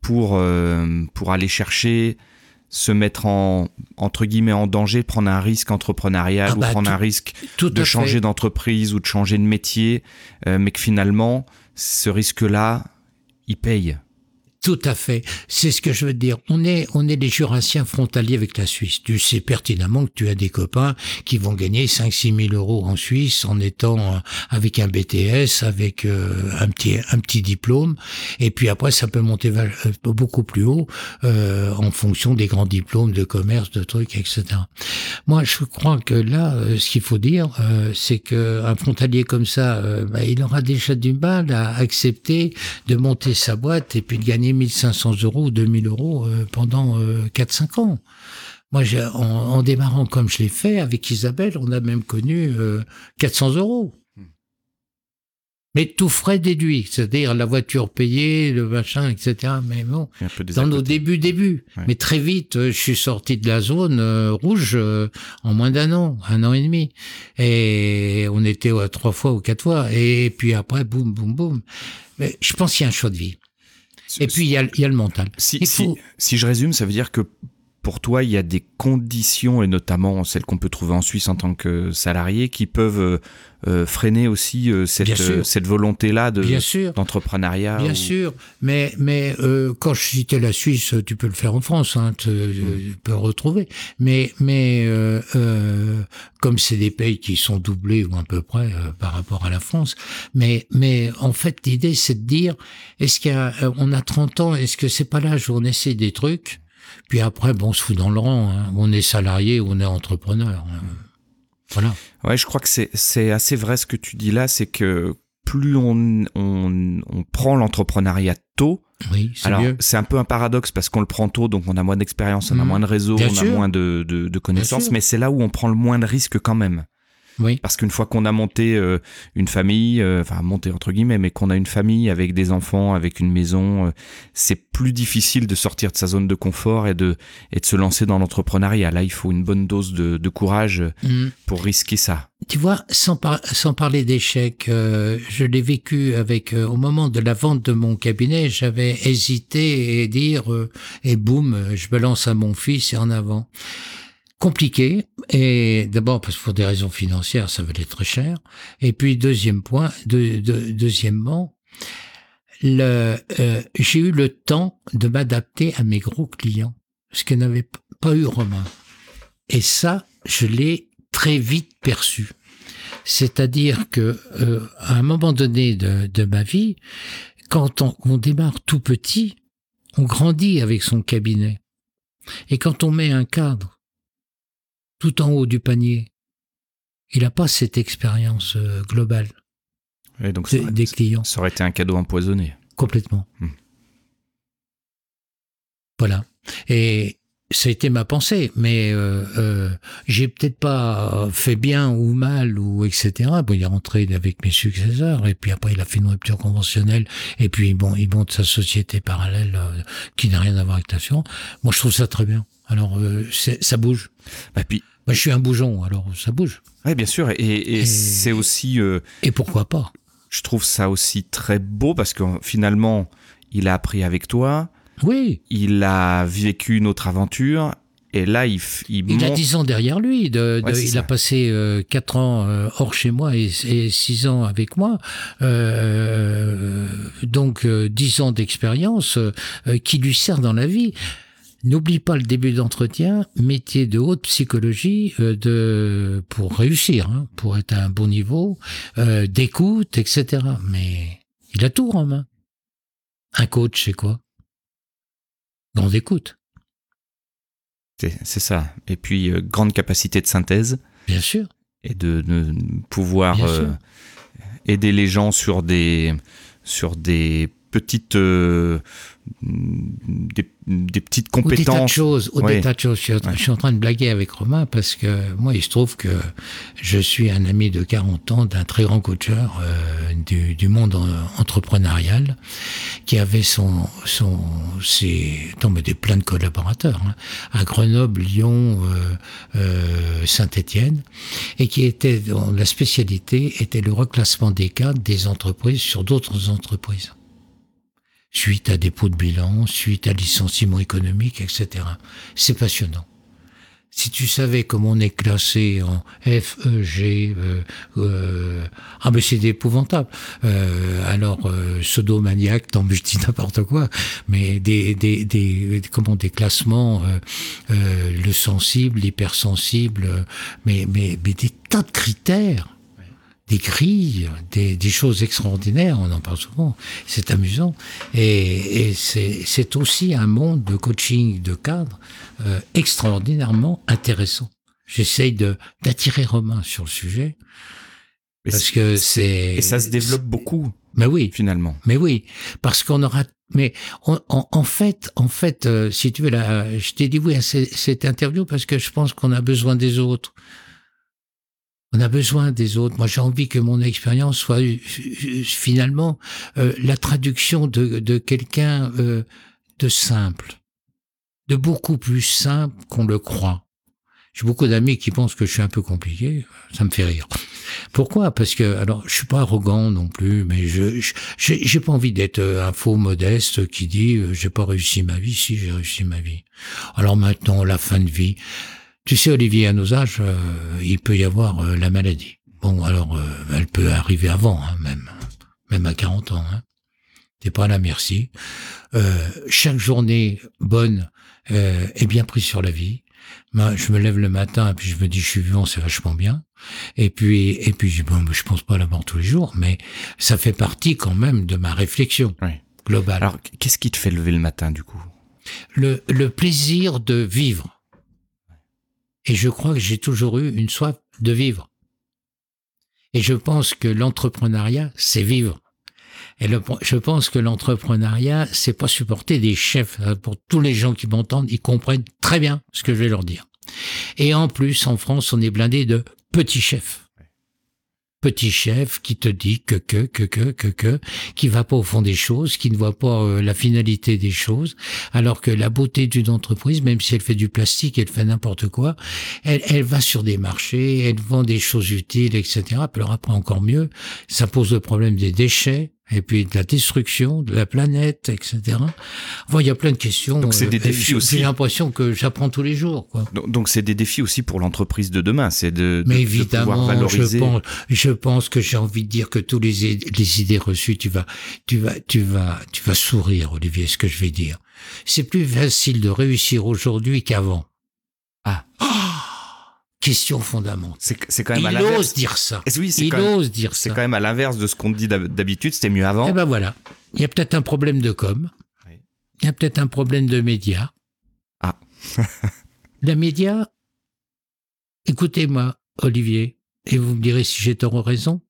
pour euh, pour aller chercher se mettre en entre guillemets en danger, prendre un risque entrepreneurial Ah ou bah, prendre tout- un risque de changer d'entreprise ou de changer de métier, mais que finalement ce risque-là, il paye. Tout à fait. C'est ce que je veux dire. On est, on est les Jurassiens frontaliers avec la Suisse. Tu sais pertinemment que tu as des copains qui vont gagner 5-6 000 euros en Suisse en étant euh, avec un BTS, avec euh, un petit, un petit diplôme. Et puis après, ça peut monter euh, beaucoup plus haut euh, en fonction des grands diplômes de commerce, de trucs, etc. Moi, je crois que là, ce qu'il faut dire, euh, c'est que un frontalier comme ça, bah, il aura déjà du mal à accepter de monter sa boîte et puis de gagner 1500 euros ou 2000 euros euh, pendant euh, 4-5 ans. Moi, en, en démarrant comme je l'ai fait avec Isabelle, on a même connu euh, 400 euros. Mais tout frais déduit, c'est-à-dire la voiture payée, le machin, etc. Mais bon, dans à nos débuts, débuts. Ouais. Mais très vite, euh, je suis sorti de la zone euh, rouge euh, en moins d'un an, un an et demi. Et on était euh, trois fois ou quatre fois. Et puis après, boum, boum, boum. Mais je pense qu'il y a un choix de vie. Et puis, il y a, il y a le mental. Si, si- si je résume, ça veut dire que pour toi, il y a des conditions, et notamment celles qu'on peut trouver en Suisse en tant que salarié, qui peuvent euh, euh, freiner aussi euh, cette, euh, volonté-là de- Bien sûr. d'entrepreneuriat. Bien ou- sûr, mais mais euh, quand je citais la Suisse, tu peux le faire en France, hein, tu, tu peux le retrouver. Mais mais comme c'est des pays qui sont doublés ou à peu près par rapport à la France, mais mais en fait l'idée c'est de dire est-ce qu'il y a, euh, on a 30 ans, est-ce que c'est pas l'âge où on essaie des trucs, puis après bon on se fout dans le rang, hein, on est salarié on est entrepreneur. hein. Voilà. Ouais, je crois que c'est assez vrai ce que tu dis là, c'est que plus on, on, on prend l'entrepreneuriat tôt, Oui, c'est alors c'est un peu un paradoxe parce qu'on le prend tôt, donc on a moins d'expérience, on a Mhm. moins de réseau, Bien on a moins de, de, de connaissances, mais c'est là où on prend le moins de risques quand même. Oui. Parce qu'une fois qu'on a monté euh, une famille, euh, enfin monté entre guillemets, mais qu'on a une famille avec des enfants, avec une maison, euh, c'est plus difficile de sortir de sa zone de confort et de, et de se lancer dans l'entrepreneuriat. Là, il faut une bonne dose de, de courage Mm. pour risquer ça. Tu vois, sans, par- sans parler d'échec, je l'ai vécu avec au moment de la vente de mon cabinet, j'avais hésité et dire et boum, je me lance à mon fils et en avant. Compliqué et d'abord parce que pour des raisons financières, ça valait très cher. Et puis deuxième point, de, de- deuxièmement, le, euh, j'ai eu le temps de m'adapter à mes gros clients, ce que n'avait pas eu Romain. Et ça, je l'ai très vite perçu. C'est-à-dire que euh, à un moment donné de, de ma vie, quand on, on démarre tout petit, on grandit avec son cabinet. Et quand on met un cadre tout en haut du panier, il n'a pas cette expérience euh, globale Et donc, des, ça, aurait- des clients. ça aurait été un cadeau empoisonné. Complètement. Hmm. Voilà. Et ça a été ma pensée, mais euh, euh, j'ai peut-être pas fait bien ou mal ou etc. Bon, il est rentré avec mes successeurs et puis après il a fait une rupture conventionnelle et puis bon, il monte sa société parallèle euh, qui n'a rien à voir avec l'assurance. Moi, je trouve ça très bien. Alors, euh, ça bouge. Bah, puis, Moi, je suis un bougeon, alors ça bouge. ouais, bien sûr. Et, et Et- c'est aussi, euh, Et pourquoi pas je trouve ça aussi très beau parce que finalement, il a appris avec toi, Oui. il a vécu une autre aventure, et là, il, il, Il a monte- 10 ans derrière lui. De, Ouais, il ça. a passé euh, 4 ans euh, hors chez moi et, et 6 ans avec moi. Euh, donc euh, 10 ans d'expérience qui lui sert dans la vie. N'oublie pas le début d'entretien, métier de haute psychologie euh, de pour réussir, hein, pour être à un bon niveau, euh, d'écoute, etc. Mais il a tout en main. Un coach, c'est quoi? Grande écoute, C'est ça. Et puis, euh, grande capacité de synthèse bien sûr. et de, de pouvoir aider les gens sur des, sur des petites, des, des petites Au des tas de compétences. choses, Ouais. des tas de choses. Je suis, en- Ouais. je suis en train de blaguer avec Romain parce que moi, il se trouve que je suis un ami de 40 ans d'un très grand coacheur euh, du, du monde entrepreneurial qui avait son, son, ses, non, mais des plein de collaborateurs hein, à Grenoble, Lyon, euh, euh, Saint-Étienne, et qui était dont la spécialité était le reclassement des cadres des entreprises sur d'autres entreprises suite à dépôt de bilan, suite à licenciement économique, etc. C'est passionnant. Si tu savais comment on est classé en F, E, G, euh, euh, ah mais c'est épouvantable. Euh, alors pseudo-maniaque, je dis n'importe quoi, mais des des des comment des classements, euh, euh, le sensible, l'hypersensible, euh, mais mais mais des tas de critères des grilles, des, des choses extraordinaires, on en parle souvent, c'est amusant. Et, et c'est aussi un monde de coaching de cadre euh, extraordinairement intéressant. J'essaye d'attirer Romain sur le sujet, Et parce que c'est... Et ça se développe beaucoup, Mais oui, finalement. mais oui, parce qu'on aura. Mais on- en, en fait, en fait, euh, si tu veux, là, je t'ai dit oui à ce- cette interview parce que je pense qu'on a besoin des autres. On a besoin des autres. Moi, j'ai envie que mon expérience soit finalement euh, la traduction de, de quelqu'un euh, de simple, de beaucoup plus simple qu'on le croit. J'ai beaucoup d'amis qui pensent que je suis un peu compliqué. Ça me fait rire. Pourquoi? Parce que alors je suis pas arrogant non plus, mais je j'ai pas envie d'être euh, un faux modeste qui dit euh, j'ai pas réussi ma vie. Si j'ai réussi ma vie. Alors maintenant la fin de vie. Tu sais Olivier, à nos âges, euh, il peut y avoir euh, la maladie. Bon alors euh, elle peut arriver avant hein, même, même à 40 ans. Hein. T'es pas à la merci. Euh, chaque journée bonne euh, est bien prise sur la vie. Moi, je me lève le matin et puis je me dis je suis vivant, c'est vachement bien. Et puis et puis je- bon, je pense pas à la mort tous les jours, mais ça fait partie quand même de ma réflexion Oui. globale. Alors, qu'est-ce qui te fait lever le matin, du coup? Le, le plaisir de vivre. Et je crois que j'ai toujours eu une soif de vivre. Et je pense que l'entrepreneuriat, c'est vivre. Et je pense que l'entrepreneuriat, c'est pas supporter des chefs. Pour tous les gens qui m'entendent, ils comprennent très bien ce que je vais leur dire. Et en plus, en France, on est blindé de petits chefs. Petit chef qui te dit que, que, que, que, que, que, qui va pas au fond des choses, qui ne voit pas euh, la finalité des choses, alors que la beauté d'une entreprise, même si elle fait du plastique, elle fait n'importe quoi, elle, elle va sur des marchés, elle vend des choses utiles, etc. Puis alors après encore mieux, ça pose le problème des déchets, et puis de la destruction de la planète, etc. Enfin, il y a plein de questions. Donc c'est des euh, défis j'ai- aussi. J'ai l'impression que j'apprends tous les jours, quoi. Donc, c'est des défis aussi pour l'entreprise de demain, c'est de, de- Mais de évidemment, pouvoir valoriser. je pense, je pense que j'ai envie de dire que tous les, idées reçues, tu vas, tu vas, tu vas, tu vas sourire, Olivier, ce que je vais dire. C'est plus facile de réussir aujourd'hui qu'avant. Ah. Question fondamentale. C'est quand même il à l'inverse. ose dire ça. Oui, il même- ose dire C'est quand même à l'inverse de ce qu'on dit d'hab- d'habitude. C'était mieux avant. Eh ben voilà. Il y a peut-être un problème de com. Oui. Il y a peut-être un problème de médias. Ah. La média, écoutez-moi, Olivier, et vous me direz si j'ai tort ou raison.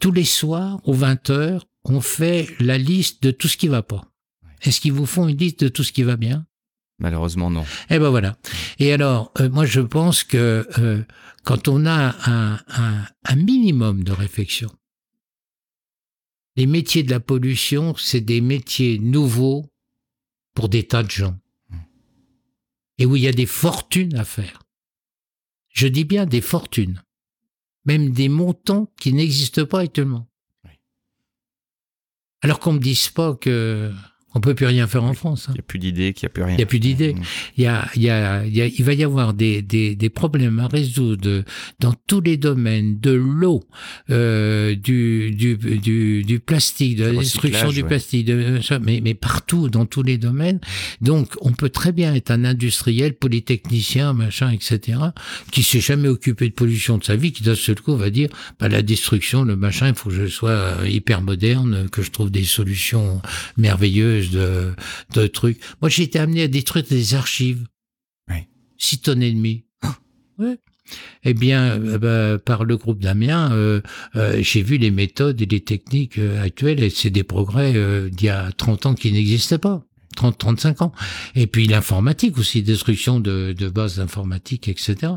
Tous les soirs, aux 20h, on fait la liste de tout ce qui va pas. Est-ce qu'ils vous font une liste de tout ce qui va bien? Malheureusement, non. Eh ben voilà. Et alors, euh, moi je pense que euh, quand on a un, un, un minimum de réflexion, les métiers de la pollution, c'est des métiers nouveaux pour des tas de gens. Et où il y a des fortunes à faire. Je dis bien des fortunes. Même des montants qui n'existent pas actuellement. Oui. Alors qu'on me dise pas que on peut plus rien faire en France. hein. Il n'y a plus d'idées, qu'il n'y a plus rien. Il n'y a plus d'idées. Mmh. Il, y a, il, y a, il, y a, il va y avoir des, des, des problèmes à résoudre dans tous les domaines, de l'eau, euh, du, du, du, du plastique, de la destruction du ouais. plastique, de, mais, mais partout, dans tous les domaines. Donc, on peut très bien être un industriel, polytechnicien, machin, etc., qui s'est jamais occupé de pollution de sa vie, qui d'un seul coup va dire, bah, la destruction, le machin, il faut que je sois euh, hyper moderne, que je trouve des solutions merveilleuses de, de trucs. Moi, j'ai été amené à détruire des archives. Oui. Six tonnes et demie. Ouais. Eh bien, euh, bah, par le groupe d'Amiens, euh, euh, j'ai vu les méthodes et les techniques actuelles, et c'est des progrès d'il y a 30 ans qui n'existaient pas. 30, 35 ans. Et puis l'informatique aussi, destruction de, de bases d'informatique, etc.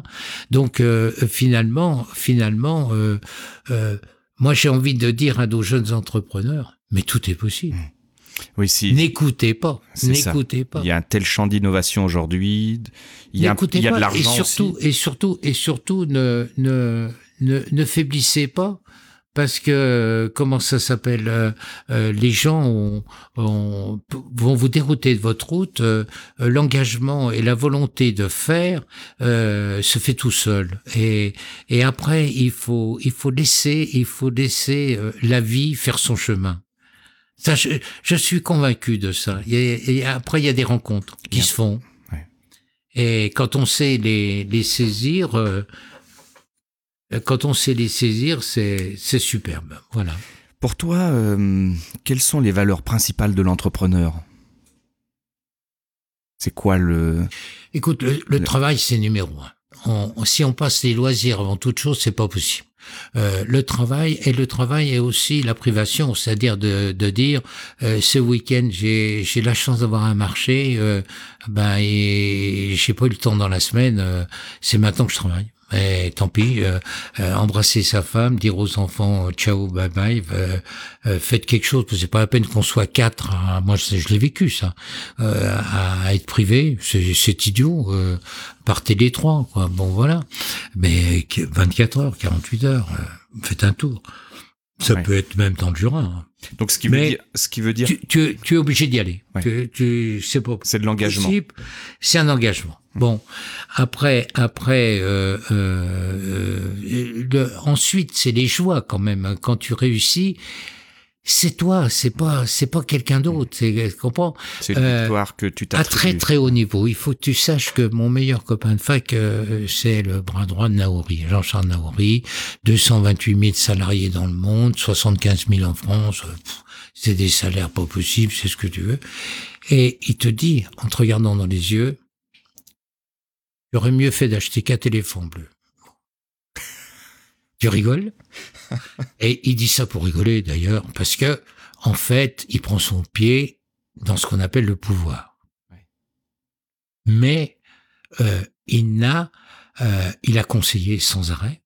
Donc finalement, finalement, moi j'ai envie de dire à nos jeunes entrepreneurs, mais tout est possible. Oui, si. N'écoutez pas, n'écoutez pas. Il y a un tel champ d'innovation aujourd'hui. Il y a, N'écoutez il y a de l'argent et surtout, aussi. et surtout, et surtout, ne, ne, ne, ne faiblissez pas. Parce que comment ça s'appelle euh, euh, Les gens ont- ont- vont vous dérouter de votre route. euh, L'engagement et la volonté de faire se fait tout seul. Et, et après, il faut il faut laisser il faut laisser la vie faire son chemin. Ça, je, je suis convaincu de ça. Et après, il y a des rencontres qui Bien. se font. Ouais. Et quand on sait les, les saisir, euh, quand on sait les saisir, c'est c'est superbe. Voilà. Pour toi, euh, quelles sont les valeurs principales de l'entrepreneur? C'est quoi le... Écoute, le, le Le- travail, c'est numéro un. On- si on passe les loisirs avant toute chose, c'est pas possible. Euh, le travail et le travail est aussi la privation, c'est-à-dire de, de dire euh, ce week-end j'ai j'ai la chance d'avoir un marché, euh, ben et j'ai pas eu le temps dans la semaine, euh, c'est maintenant que je travaille. Et tant pis, euh, euh, embrasser sa femme, dire aux enfants euh, ciao, bye bye, euh, euh, faites quelque chose, parce que c'est pas la peine qu'on soit quatre. hein. moi, je, je l'ai vécu ça, euh, à, à être privé, c'est idiot. Euh, partez les trois, quoi. Bon, voilà. Mais que- 24 heures, 48 heures, euh, faites un tour. Ça Ouais. peut être même dans le Jura. hein. Donc ce qui veut dire, ce qui veut dire, Tu, tu, tu es obligé d'y aller. Ouais. Tu, tu, c'est pas c'est de l'engagement. C'est un engagement. Bon, après, après, euh, euh, euh, le- ensuite, c'est les joies quand même. hein. Quand tu réussis, c'est toi, c'est pas, c'est pas quelqu'un d'autre. C'est, tu comprends? C'est une Euh, victoire que tu À très très haut niveau. Il faut que tu saches que mon meilleur copain de fac, euh, c'est le bras droit de Naouri, Jean-Charles Naouri. 228 000 salariés dans le monde, 75 000 en France. euh, C'est des salaires pas possibles, c'est ce que tu veux. Et il te dit, en te regardant dans les yeux, j'aurais mieux fait d'acheter quatre éléphants bleus. Tu rigoles Et il dit ça pour rigoler d'ailleurs, parce que en fait, il prend son pied dans ce qu'on appelle le pouvoir. Mais euh, il n'a, euh, il a conseillé sans arrêt,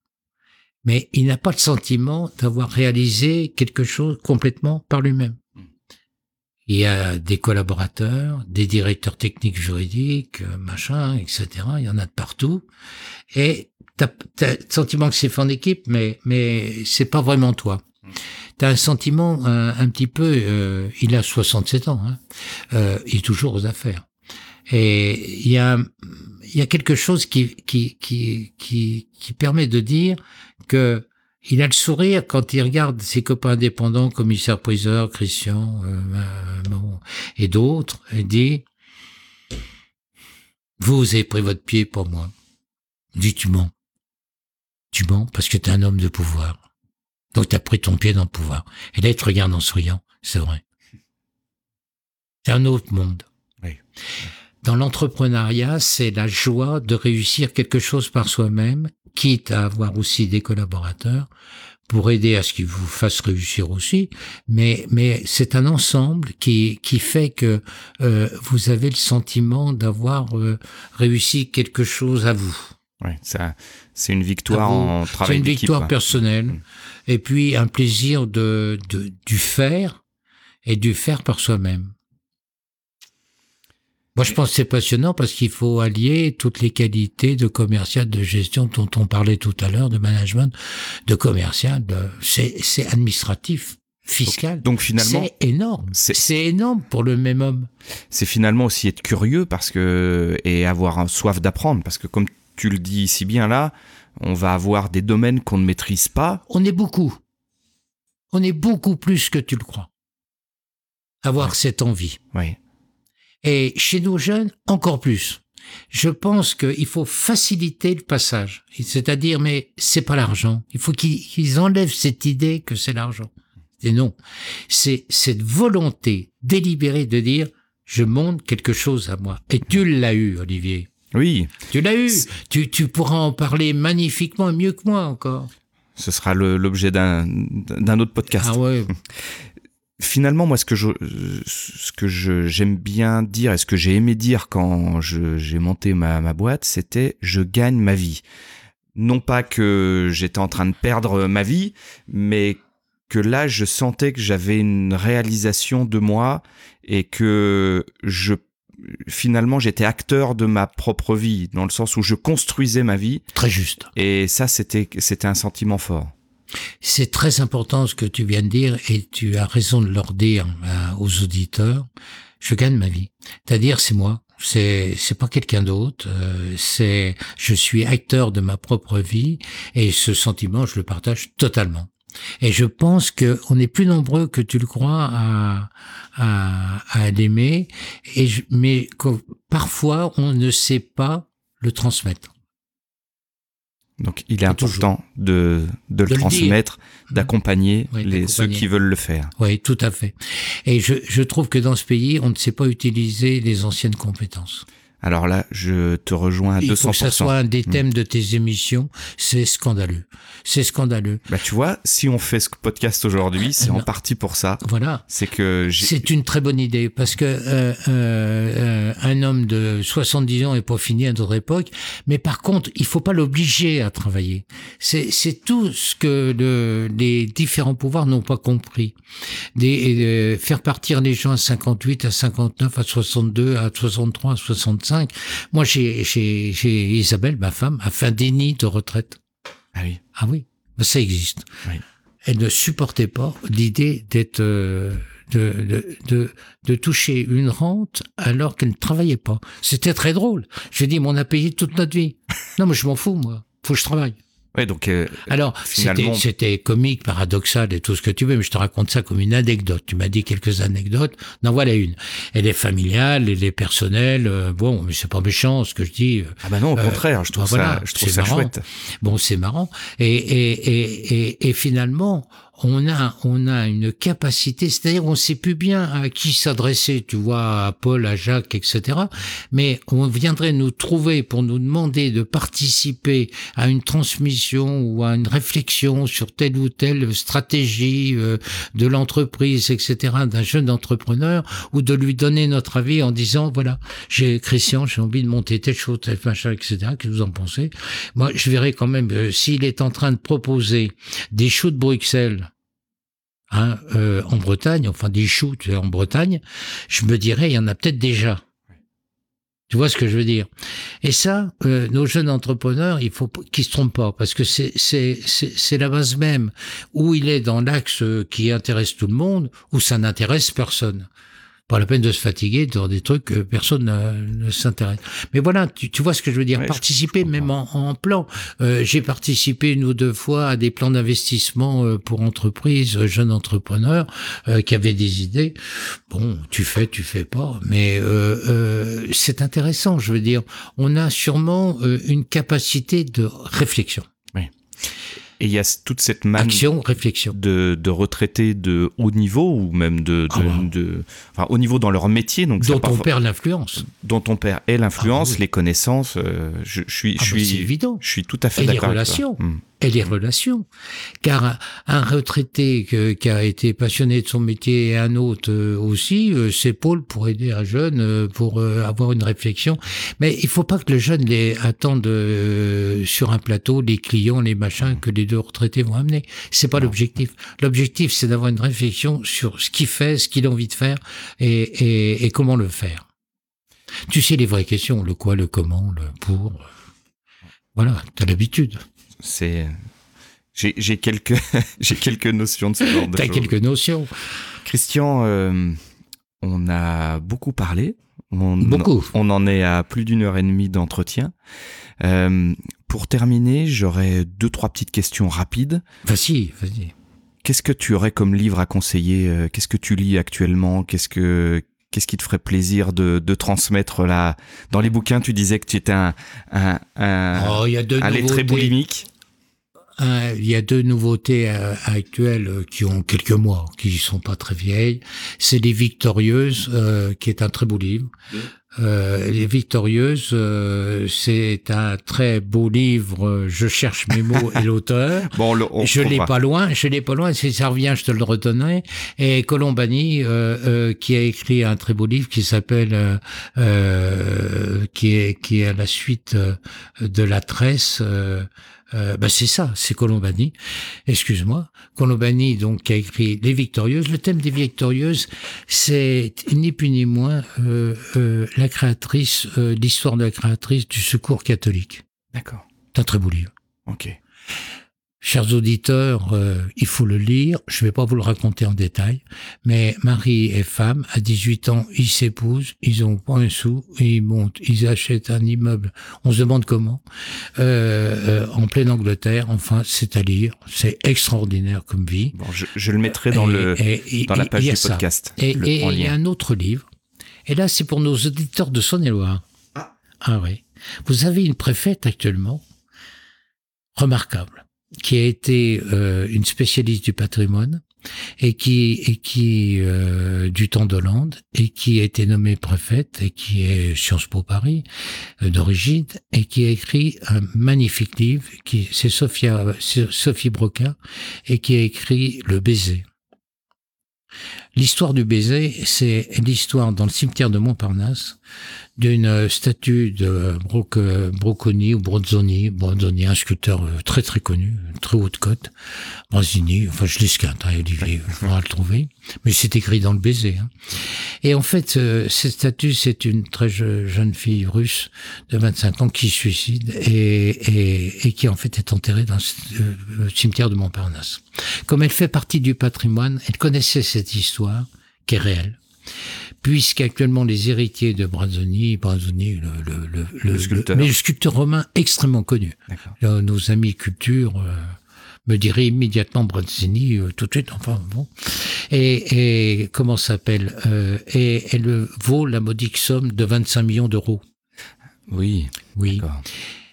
mais il n'a pas le sentiment d'avoir réalisé quelque chose complètement par lui-même. Il y a des collaborateurs, des directeurs techniques juridiques, machin, etc. Il y en a de partout. Et t'as, t'as le sentiment que c'est fait en équipe, mais, mais c'est pas vraiment toi. T'as un sentiment un, un petit peu, euh, il a 67 ans, hein, euh, il est toujours aux affaires. Et il y a, il y a quelque chose qui, qui, qui, qui, qui permet de dire que il a le sourire quand il regarde ses copains indépendants, commissaire priseur, Christian, euh, euh, bon, et d'autres, et dit, vous avez pris votre pied, pas moi. Dis, tu mens. Tu mens parce que tu es un homme de pouvoir. Donc tu as pris ton pied dans le pouvoir. Et là, il te regarde en souriant. C'est vrai. C'est un autre monde. Oui. Dans l'entrepreneuriat, c'est la joie de réussir quelque chose par soi-même, quitte à avoir aussi des collaborateurs pour aider à ce qu'ils vous fassent réussir aussi. Mais, mais c'est un ensemble qui, qui fait que euh, vous avez le sentiment d'avoir euh, réussi quelque chose à vous. Ouais, ça, c'est une victoire en travail C'est une victoire personnelle. Mm. Et puis un plaisir de, de, du faire et du faire par soi-même. Moi, je pense que c'est passionnant parce qu'il faut allier toutes les qualités de commercial, de gestion dont on parlait tout à l'heure, de management, de commercial, de, c'est, c'est administratif, fiscal. Donc finalement, c'est énorme. c'est- C'est énorme pour le même homme. c'est finalement aussi être curieux parce que et avoir un soif d'apprendre parce que comme tu le dis si bien là, on va avoir des domaines qu'on ne maîtrise pas. On est beaucoup. On est beaucoup plus que tu le crois. Avoir cette envie. Oui. Et chez nos jeunes, encore plus. Je pense qu'il faut faciliter le passage. C'est-à-dire, mais c'est pas l'argent. Il faut qu'ils qu'ils enlèvent cette idée que c'est l'argent. Et non. C'est cette volonté délibérée de dire, je monte quelque chose à moi. Et tu l'as eu, Olivier. Oui, Tu l'as eu. Tu, tu pourras en parler magnifiquement, mieux que moi encore. ce sera l'objet d'un autre podcast. Ah ouais. Finalement, moi, ce que je, ce que je, j'aime bien dire et ce que j'ai aimé dire quand j'ai monté ma, ma boîte, c'était je gagne ma vie. Non pas que j'étais en train de perdre ma vie, mais que là, je sentais que j'avais une réalisation de moi et que je, finalement, j'étais acteur de ma propre vie, dans le sens où je construisais ma vie. Très juste. Et ça, c'était, c'était un sentiment fort. C'est très important ce que tu viens de dire et tu as raison de leur dire euh, aux auditeurs. Je gagne ma vie. C'est-à-dire, c'est moi. C'est c'est pas quelqu'un d'autre. euh, c'est je suis acteur de ma propre vie et ce sentiment, je le partage totalement. Et je pense que on est plus nombreux que tu le crois à à, à l'aimer. Et je- mais que parfois on ne sait pas le transmettre. Donc, il est important de, de le le transmettre, d'accompagner Oui, les, ceux d'accompagner. qui veulent le faire. Oui, tout à fait. Et je, je trouve que dans ce pays, on ne sait pas utiliser les anciennes compétences. Alors là, je te rejoins à Il 200%. faut que ça soit un des thèmes de tes émissions. C'est scandaleux. C'est scandaleux. Bah, tu vois, si on fait ce podcast aujourd'hui, c'est en partie pour ça. Voilà. C'est que. C'est une très bonne idée parce que euh, euh, euh, un homme de 70 ans est pas fini à notre époque, mais par contre, il faut pas l'obliger à travailler. C'est c'est tout ce que le, les différents pouvoirs n'ont pas compris. Des, euh, faire partir les gens à 58, à 59, à 62, à 63, à 65. Moi, j'ai j'ai j'ai Isabelle, ma femme, a fait un déni de retraite. Ah oui. Ah oui, ça existe. Oui. Elle ne supportait pas l'idée d'être euh, de, de, de, de toucher une rente alors qu'elle ne travaillait pas. C'était très drôle. J'ai dit, mais on a payé toute notre vie. Non, mais je m'en fous, moi. Faut que je travaille. Ouais, donc, euh, Alors, finalement- c'était comique, paradoxal et tout ce que tu veux, mais je te raconte ça comme une anecdote. Tu m'as dit quelques anecdotes. Non, voilà une. Elle est familiale, elle est personnelle. euh, bon, mais c'est pas méchant ce que je dis. euh, ah bah non, au euh, contraire, je trouve bah voilà, ça, je trouve ça marrant. chouette. Bon, c'est marrant. Et, et, et, et, et finalement, on a, on a une capacité, c'est-à-dire on sait plus bien à qui s'adresser, tu vois, à Paul, à Jacques, etc. Mais on viendrait nous trouver pour nous demander de participer à une transmission ou à une réflexion sur telle ou telle stratégie euh, de l'entreprise, etc., d'un jeune entrepreneur, ou de lui donner notre avis en disant, voilà, j'ai Christian, j'ai envie de monter telle chose, machin, etc. Qu'est-ce que vous en pensez Moi, je verrais quand même euh, s'il est en train de proposer des choux de Bruxelles. Hein, euh, en Bretagne, enfin des sais, en Bretagne, je me dirais il y en a peut-être déjà. Tu vois ce que je veux dire? Et ça, euh, nos jeunes entrepreneurs, il faut qu'ils se trompent pas, parce que c'est c'est c'est c'est la base même où il est dans l'axe euh, qui intéresse tout le monde, où ça n'intéresse personne. Pas la peine de se fatiguer dans des trucs que personne ne, ne s'intéresse. Mais voilà, tu, tu vois ce que je veux dire. Ouais, participer même en, en plan. Euh, J'ai participé une ou deux fois à des plans d'investissement euh, pour entreprises, euh, jeunes entrepreneurs euh, qui avaient des idées. Bon, tu fais, tu fais pas, mais euh, euh, c'est intéressant. Je veux dire, on a sûrement une capacité de réflexion. Oui. Et il y a toute cette manne Action, réflexion. de, de retraités de haut niveau ou même de, de, Ah ouais. de- enfin, haut niveau dans leur métier, donc dont on perd l'influence. dont on perd et l'influence, Ah oui. les connaissances. euh, je, je suis, Ah je bah, c'est suis, évident. je suis tout à fait Et les d'accord. avec toi. Et les relations. Car un, un retraité que- qui a été passionné de son métier et un autre euh, aussi euh, s'épaule pour aider un jeune, euh, pour avoir une réflexion. Mais il faut pas que le jeune les attende sur un plateau les clients, les machins que les deux retraités vont amener. C'est pas l'objectif. L'objectif, c'est d'avoir une réflexion sur ce qu'il fait, ce qu'il a envie de faire et, et, et comment le faire. Tu sais les vraies questions, le quoi, le comment, le pour. Voilà, t'as l'habitude. C'est, j'ai, j'ai quelques, j'ai quelques notions de ce genre de T'as choses. quelques notions. Christian, euh, on a beaucoup parlé. On, Beaucoup. On en est à plus d'une heure et demie d'entretien. Euh, pour terminer, j'aurais deux, trois petites questions rapides. Vas-y, vas-y. Qu'est-ce que tu aurais comme livre à conseiller? Euh, Qu'est-ce que tu lis actuellement? Qu'est-ce que Qu'est-ce qui te ferait plaisir de, de transmettre là Dans les bouquins, tu disais que tu étais un, un, un, Oh, il y a deux un lettré boulimique. Un- Il y a deux nouveautés euh, actuelles euh, qui ont quelques mois, qui sont pas très vieilles. C'est Les Victorieuses, euh, qui est un très beau livre. Euh, les Victorieuses, euh, c'est un très beau livre. euh, Je cherche mes mots et l'auteur. Bon, le- on je l'ai pas loin, je l'ai pas loin. Si ça revient, je te le redonnerai. Et Colombani, euh, euh, qui a écrit un très beau livre qui s'appelle, euh, euh, qui est qui est à la suite euh, de la tresse. Euh, bah c'est ça, c'est Colombani. Excuse-moi, Colombani donc qui a écrit Les Victorieuses. Le thème des Victorieuses, c'est ni plus ni moins euh, euh, la créatrice, euh, l'histoire de la créatrice du Secours catholique. D'accord. C'est un très beau livre. Ok. Chers auditeurs, euh, il faut le lire. Je ne vais pas vous le raconter en détail, mais mari et femme, à 18 ans, ils s'épousent, ils ont pas un sou, et ils montent, ils achètent un immeuble. On se demande comment. Euh, euh, en pleine Angleterre, enfin, c'est à lire. C'est extraordinaire comme vie. Bon, je, je le mettrai dans Et- le et- et- dans la page il y a du ça. podcast. Et il y a un autre livre. Et là, c'est pour nos auditeurs de Saône-et-Loire. Ah. oui. Vous avez une préfète actuellement remarquable, qui a été euh, une spécialiste du patrimoine et qui et qui euh, du temps d'Hollande et qui a été nommée préfète et qui est Sciences Po Paris euh, d'origine et qui a écrit un magnifique livre qui c'est Sophia Sophie Broca et qui a écrit Le baiser. L'histoire du baiser, c'est l'histoire dans le cimetière de Montparnasse d'une statue de Broc, Brocconi ou Bronzoni, Bronzoni, un sculpteur euh, très très connu, très haute cote, Bronzini, enfin je l'esquinte, hein, Olivier, il faudra le trouver, mais c'est écrit dans le baiser. hein. Et en fait, euh, cette statue, c'est une très je- jeune fille russe de 25 ans qui suicide et, et, et qui en fait est enterrée dans euh, le cimetière de Montparnasse. Comme elle fait partie du patrimoine, elle connaissait cette histoire qui est réelle. Puisqu'actuellement les héritiers de Brazoni, Brazoni, le, le, le, Le sculpteur. mais le sculpteur romain extrêmement connu. Euh, nos amis culture euh, me diraient immédiatement Brazini euh, tout de suite. Enfin bon. Et, et comment s'appelle euh, Et elle vaut la modique somme de 25 millions d'euros. Oui. Oui.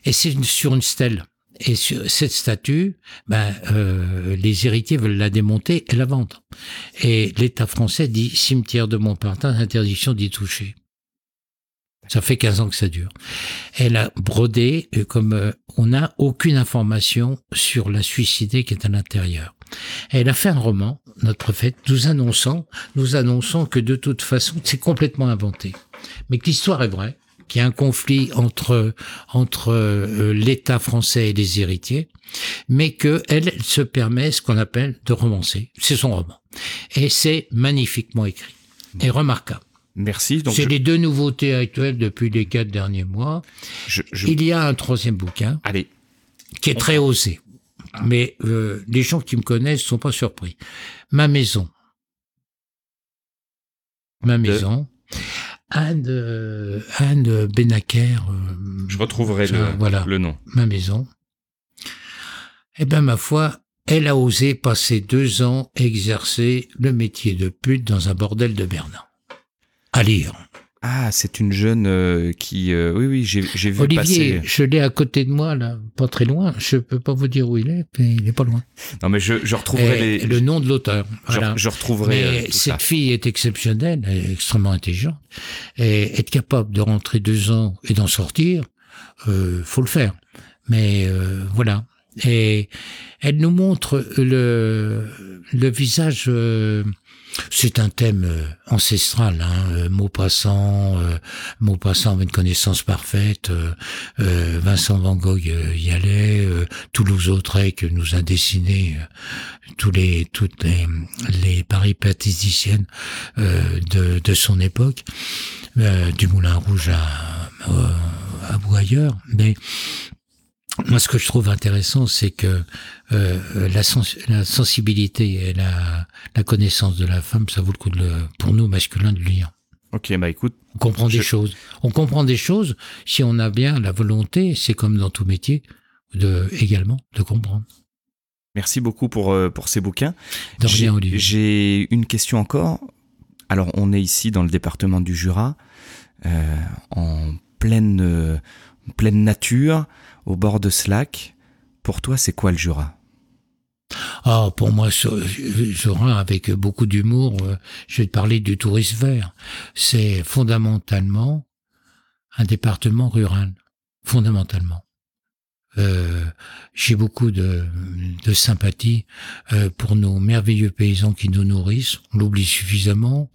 Et c'est sur une stèle. Et sur cette statue, ben, euh, les héritiers veulent la démonter et la vendre. Et l'État français dit cimetière de Montparnasse, interdiction d'y toucher. Ça fait 15 ans que ça dure. Elle a brodé, euh, comme euh, on n'a aucune information sur la suicidée qui est à l'intérieur. Elle a fait un roman, notre prophète, nous annonçant, nous annonçant que de toute façon, c'est complètement inventé. Mais que l'histoire est vraie, qu'il y a un conflit entre entre euh, l'État français et les héritiers, mais que elle, elle se permet ce qu'on appelle de romancer. C'est son roman, et c'est magnifiquement écrit et remarquable. Merci. C'est je, les deux nouveautés actuelles depuis les quatre derniers mois. je- je- Il y a un troisième bouquin allez. qui est très osé, mais euh, les gens qui me connaissent sont pas surpris. Ma maison, ma maison. Anne, euh, Anne Benaker, euh, Je retrouverai Ça, le, voilà. le nom. ma maison. Eh ben, ma foi, elle a osé passer deux ans exercer le métier de pute dans un bordel de Berlin. À lire. Ah, c'est une jeune euh, qui. euh, oui, oui, j'ai vu Olivier, passer. je l'ai à côté de moi, là, pas très loin. Je peux pas vous dire où il est, mais il est pas loin. Non, mais je, je retrouverai Et les. le nom de l'auteur. je, Voilà. je retrouverai Mais euh, ça. cette fille est exceptionnelle, elle est extrêmement intelligente. Et être capable de rentrer deux ans et d'en sortir, euh, faut le faire. Mais euh, voilà. Et elle nous montre le, le visage. Euh, c'est un thème euh, ancestral, hein, euh, Maupassant, euh, Maupassant avait une connaissance parfaite, euh, euh, Vincent Van Gogh euh, y allait, euh, Toulouse-Lautrec nous a dessiné euh, tous les toutes les, les péripéticiennes euh, de, de son époque, euh, du Moulin Rouge à, à, à. Mais moi, ce que je trouve intéressant, c'est que euh, la, sens- la sensibilité et la, la connaissance de la femme, ça vaut le coup de le, pour nous masculins de le lire. Ok, bah écoute, On comprend Je- des choses. On comprend des choses si on a bien la volonté. C'est comme dans tout métier, de également de comprendre. merci beaucoup pour, euh, pour ces bouquins. J'ai- une question encore. Alors, on est ici dans le département du Jura, euh, en pleine, euh, pleine nature, au bord de ce lac. Pour toi, c'est quoi le Jura? Ah, pour moi, Jura, avec beaucoup d'humour, euh, je vais te parler du tourisme vert. C'est fondamentalement un département rural. Fondamentalement. Euh, J'ai beaucoup de, de sympathie euh, pour nos merveilleux paysans qui nous nourrissent. On l'oublie suffisamment.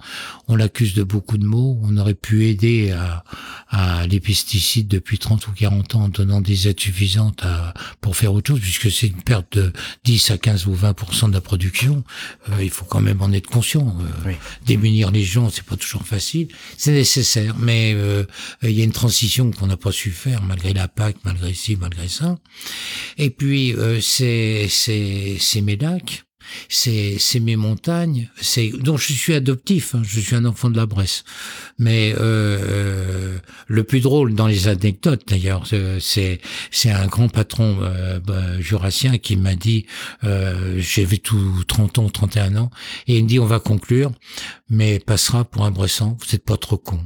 On l'accuse de beaucoup de mots. On aurait pu aider à, à les pesticides depuis 30 ou 40 ans en donnant des aides suffisantes à, pour faire autre chose, puisque c'est une perte de 10 à 15 ou 20% de la production. Euh, il faut quand même en être conscient. Euh, Oui. Démunir les gens, c'est pas toujours facile. C'est nécessaire, mais euh, il y a une transition qu'on n'a pas su faire malgré la PAC, malgré ci, malgré ça. Et puis euh, c'est c'est c'est mes lacs, c'est c'est mes montagnes, c'est dont je suis adoptif. hein, je suis un enfant de la Bresse. Mais euh, euh, le plus drôle dans les anecdotes, d'ailleurs, euh, c'est c'est un grand patron euh, bah, jurassien qui m'a dit, euh, j'avais tout 30 ans, 31 ans, et il me dit on va conclure, mais passera pour un Bressan, vous êtes pas trop con.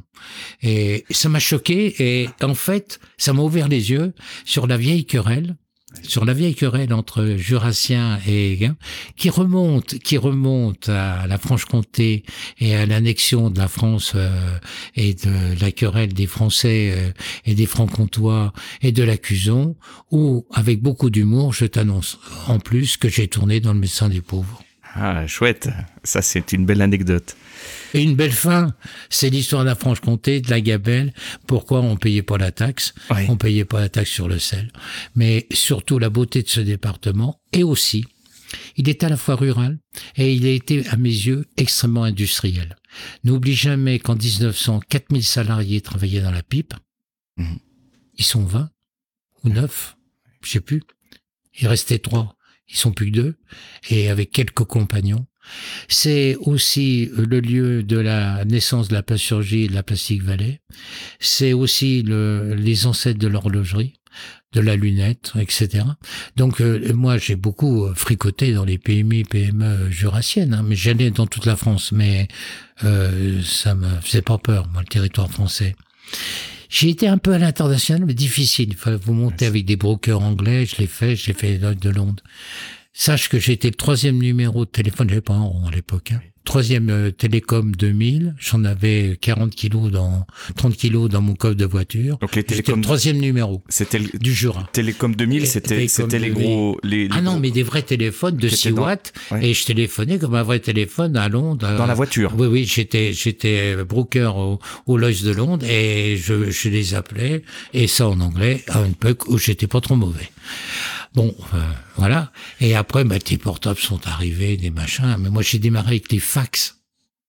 Et ça m'a choqué et en fait, ça m'a ouvert les yeux sur la vieille querelle sur la vieille querelle entre Jurassiens et Guin, qui remonte, qui remonte à la Franche-Comté et à l'annexion de la France euh, et de la querelle des Français euh, et des Francs-Comtois et de la Cuson, où, avec beaucoup d'humour, je t'annonce en plus que j'ai tourné dans le médecin des pauvres. Ah, chouette. Ça, c'est une belle anecdote. Et une belle fin, c'est l'histoire de la Franche-Comté, de la Gabelle, pourquoi on payait pas la taxe, Oui. on payait pas la taxe sur le sel. Mais surtout la beauté de ce département, et aussi, il est à la fois rural, et il a été, à mes yeux, extrêmement industriel. N'oublie jamais qu'en 1900, 4000 salariés travaillaient dans la pipe. Mhm. Ils sont 20 ou 9, je sais plus. Il restait trois. Ils sont plus que deux. Et avec quelques compagnons. C'est aussi le lieu de la naissance de la plasturgie et de la plastique vallée. C'est aussi le, les ancêtres de l'horlogerie, de la lunette, etc. Donc euh, moi j'ai beaucoup euh, fricoté dans les PMI, PME jurassiennes, hein, mais j'allais dans toute la France, mais euh, ça me faisait pas peur, moi, le territoire français. J'ai été un peu à l'international, mais difficile. Il fallait vous monter avec des brokers anglais. Je l'ai fait, j'ai fait de Londres. Sache que été le troisième numéro de téléphone, j'avais pas un rond à l'époque. Hein. Troisième euh, Télécom 2000, j'en avais 40 kilos dans 30 kilos dans mon coffre de voiture. Donc les J'étais télécoms, le troisième numéro c'était le du Jura. télécom 2000, Et c'était c'était les 2000. gros les, les Ah non, mais des vrais téléphones de Qui 6 étaient dans- watts. Ouais. Et je téléphonais comme un vrai téléphone à Londres. dans la euh, voiture. oui, oui, j'étais, j'étais broker au, au Lloyds de Londres et je, je les appelais et ça en anglais à une époque où j'étais pas trop mauvais. Bon, euh, voilà. Et après, bah, tes portables sont arrivés, des machins. Mais moi, j'ai démarré avec les fax.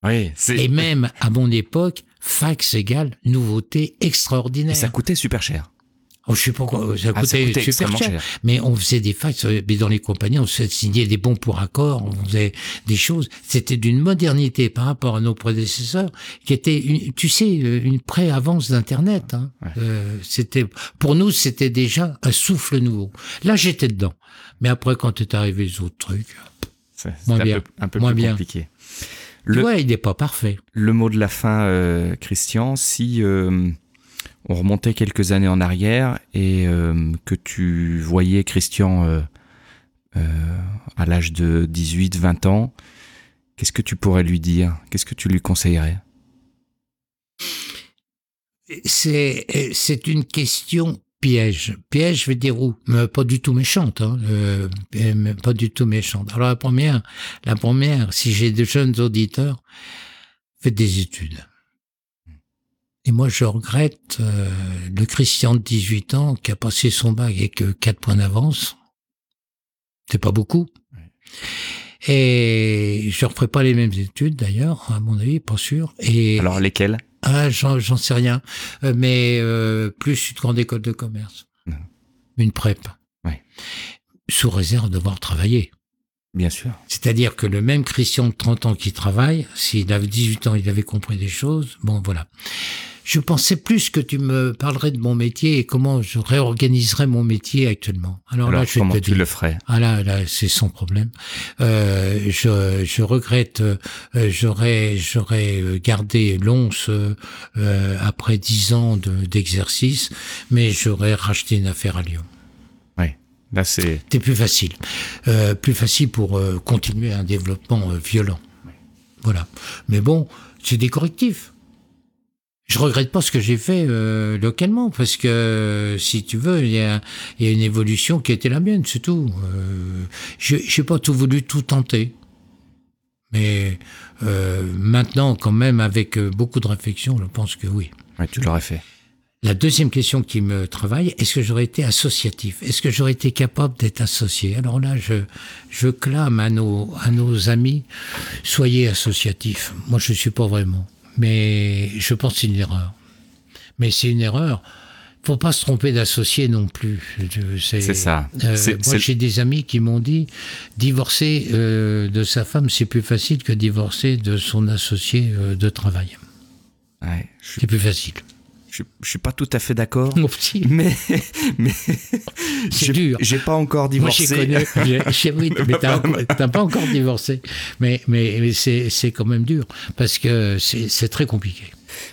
Oui, c'est Et même à mon époque, fax égale nouveauté extraordinaire. et ça coûtait super cher. Oh, je sais pas quoi, ça Ah, coûtait, coûtait super cher. cher. Mais on faisait des fax, euh, mais dans les compagnies, on se signait des bons pour accord, on faisait des choses. C'était d'une modernité par rapport à nos prédécesseurs, qui était, une, tu sais, euh, une pré-avance d'Internet. Hein. Ouais. Euh, c'était, pour nous, c'était déjà un souffle nouveau. Là, j'étais dedans. Mais après, quand est arrivé les autres trucs, C'est Moins un bien. peu, un peu Moins plus bien. compliqué. Le, ouais, il n'est pas parfait. Le mot de la fin, euh, Christian, si euh, on remontait quelques années en arrière et euh, que tu voyais Christian à l'âge de 18-20 ans, qu'est-ce que tu pourrais lui dire? Qu'est-ce que tu lui conseillerais? C'est une question piège. Piège, vais dire où? Pas du tout méchante, hein, euh, pas du tout méchante. Alors la première, la première, si j'ai de jeunes auditeurs, faites des études. Et moi, je regrette euh, le Christian de 18 ans qui a passé son bac avec 4 points d'avance. C'est pas beaucoup. Et je referai pas les mêmes études d'ailleurs, à mon avis, pas sûr. Et alors lesquelles? Ah, j'en sais rien. Euh, mais euh, plus une grande école de commerce. Une prep. Sous réserve de devoir travailler. Bien sûr. C'est-à-dire que le même Christian de 30 ans qui travaille, s'il avait 18 ans, il avait compris des choses. Bon, voilà je pensais plus que tu me parlerais de mon métier et comment je réorganiserais mon métier actuellement. Alors, là, je comment tu le ferais? Ah là, là, c'est son problème. Euh, je, je regrette, euh, j'aurais, j'aurais gardé l'once euh, après dix ans d'exercice, mais j'aurais racheté une affaire à Lyon. Oui, là c'est. Plus facile, euh, plus facile pour euh, continuer un développement euh, violent. Voilà. Mais bon, c'est des correctifs. Je regrette pas ce que j'ai fait euh, localement parce que si tu veux, il y a, y a, une évolution qui était la mienne, c'est tout. Euh, j'ai pas tout voulu tout tenter, mais euh, maintenant, quand même, avec euh, beaucoup de réflexion, je pense que oui. Ouais, tu l'aurais fait. La deuxième question qui me travaille, est-ce que j'aurais été associatif? Est-ce que j'aurais été capable d'être associé? Alors là, je, je clame à nos, à nos amis, soyez associatifs. Moi, je suis pas vraiment mais je pense que c'est une erreur. Mais c'est une erreur. Faut pas se tromper d'associé non plus. C'est ça. Euh, moi, j'ai des amis qui m'ont dit divorcer euh, de sa femme, c'est plus facile que divorcer de son associé euh, de travail. Ouais, C'est plus facile. Je, je suis pas tout à fait d'accord. Mais, mais c'est dur. J'ai pas encore divorcé. Moi, j'ai connu. mais t'as pas encore divorcé. Mais, mais, mais c'est quand même dur parce que c'est très compliqué.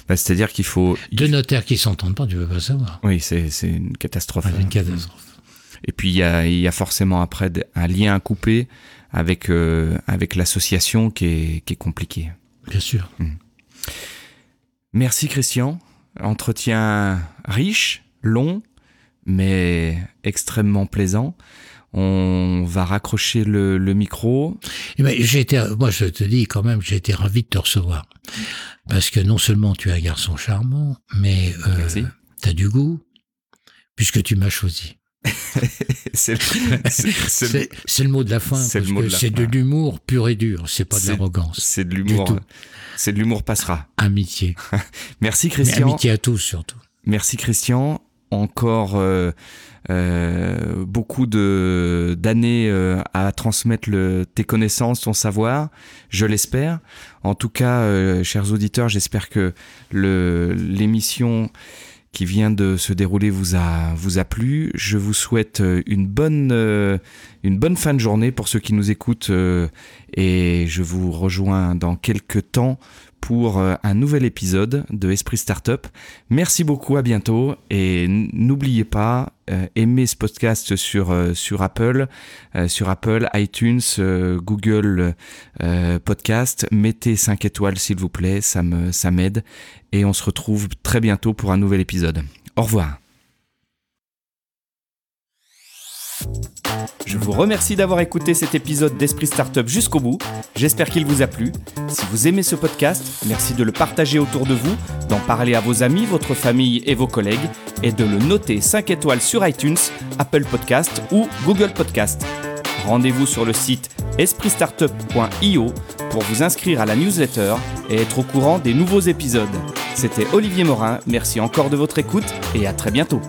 Bah, C'est-à-dire qu'il faut. Deux notaires qui s'entendent pas, tu veux pas savoir. Oui, c'est une catastrophe. une catastrophe. Et puis il y a, y a, forcément après un lien à couper avec, euh, avec l'association qui est, qui est compliqué. Bien sûr. Mmh. Merci Christian. Entretien riche, long, mais extrêmement plaisant. On va raccrocher le, le micro. Eh ben, j'ai été, moi, je te dis quand même, j'ai été ravi de te recevoir. Parce que non seulement tu es un garçon charmant, mais euh, tu as du goût, puisque tu m'as choisi. c'est le, le, mot de la fin. C'est de l'humour pur et dur. C'est pas de l'arrogance. C'est de l'humour. C'est de l'humour passera. Amitié. Merci Christian. Mais amitié à tous surtout. Merci Christian. Encore euh, euh, beaucoup de d'années euh, à transmettre le, tes connaissances, ton savoir. Je l'espère. En tout cas, chers auditeurs, j'espère que l'émission qui vient de se dérouler vous a vous a plu. Je vous souhaite euh, une bonne euh, une bonne fin de journée pour ceux qui nous écoutent euh, et je vous rejoins dans quelques temps pour un nouvel épisode de Esprit Startup. Merci beaucoup, à bientôt et n'oubliez pas aimez ce podcast sur sur Apple, iTunes, Google Podcast. Mettez 5 étoiles s'il vous plaît, ça me ça m'aide et on se retrouve très bientôt pour un nouvel épisode. Au revoir. Je vous remercie d'avoir écouté cet épisode d'Esprit Startup jusqu'au bout. J'espère qu'il vous a plu. Si vous aimez ce podcast, merci de le partager autour de vous, d'en parler à vos amis, votre famille et vos collègues, et de le noter 5 étoiles sur iTunes, Apple Podcast ou Google Podcast. Rendez-vous sur le site espritstartup.io pour vous inscrire à la newsletter et être au courant des nouveaux épisodes. C'était Olivier Morin, merci encore de votre écoute et à très bientôt.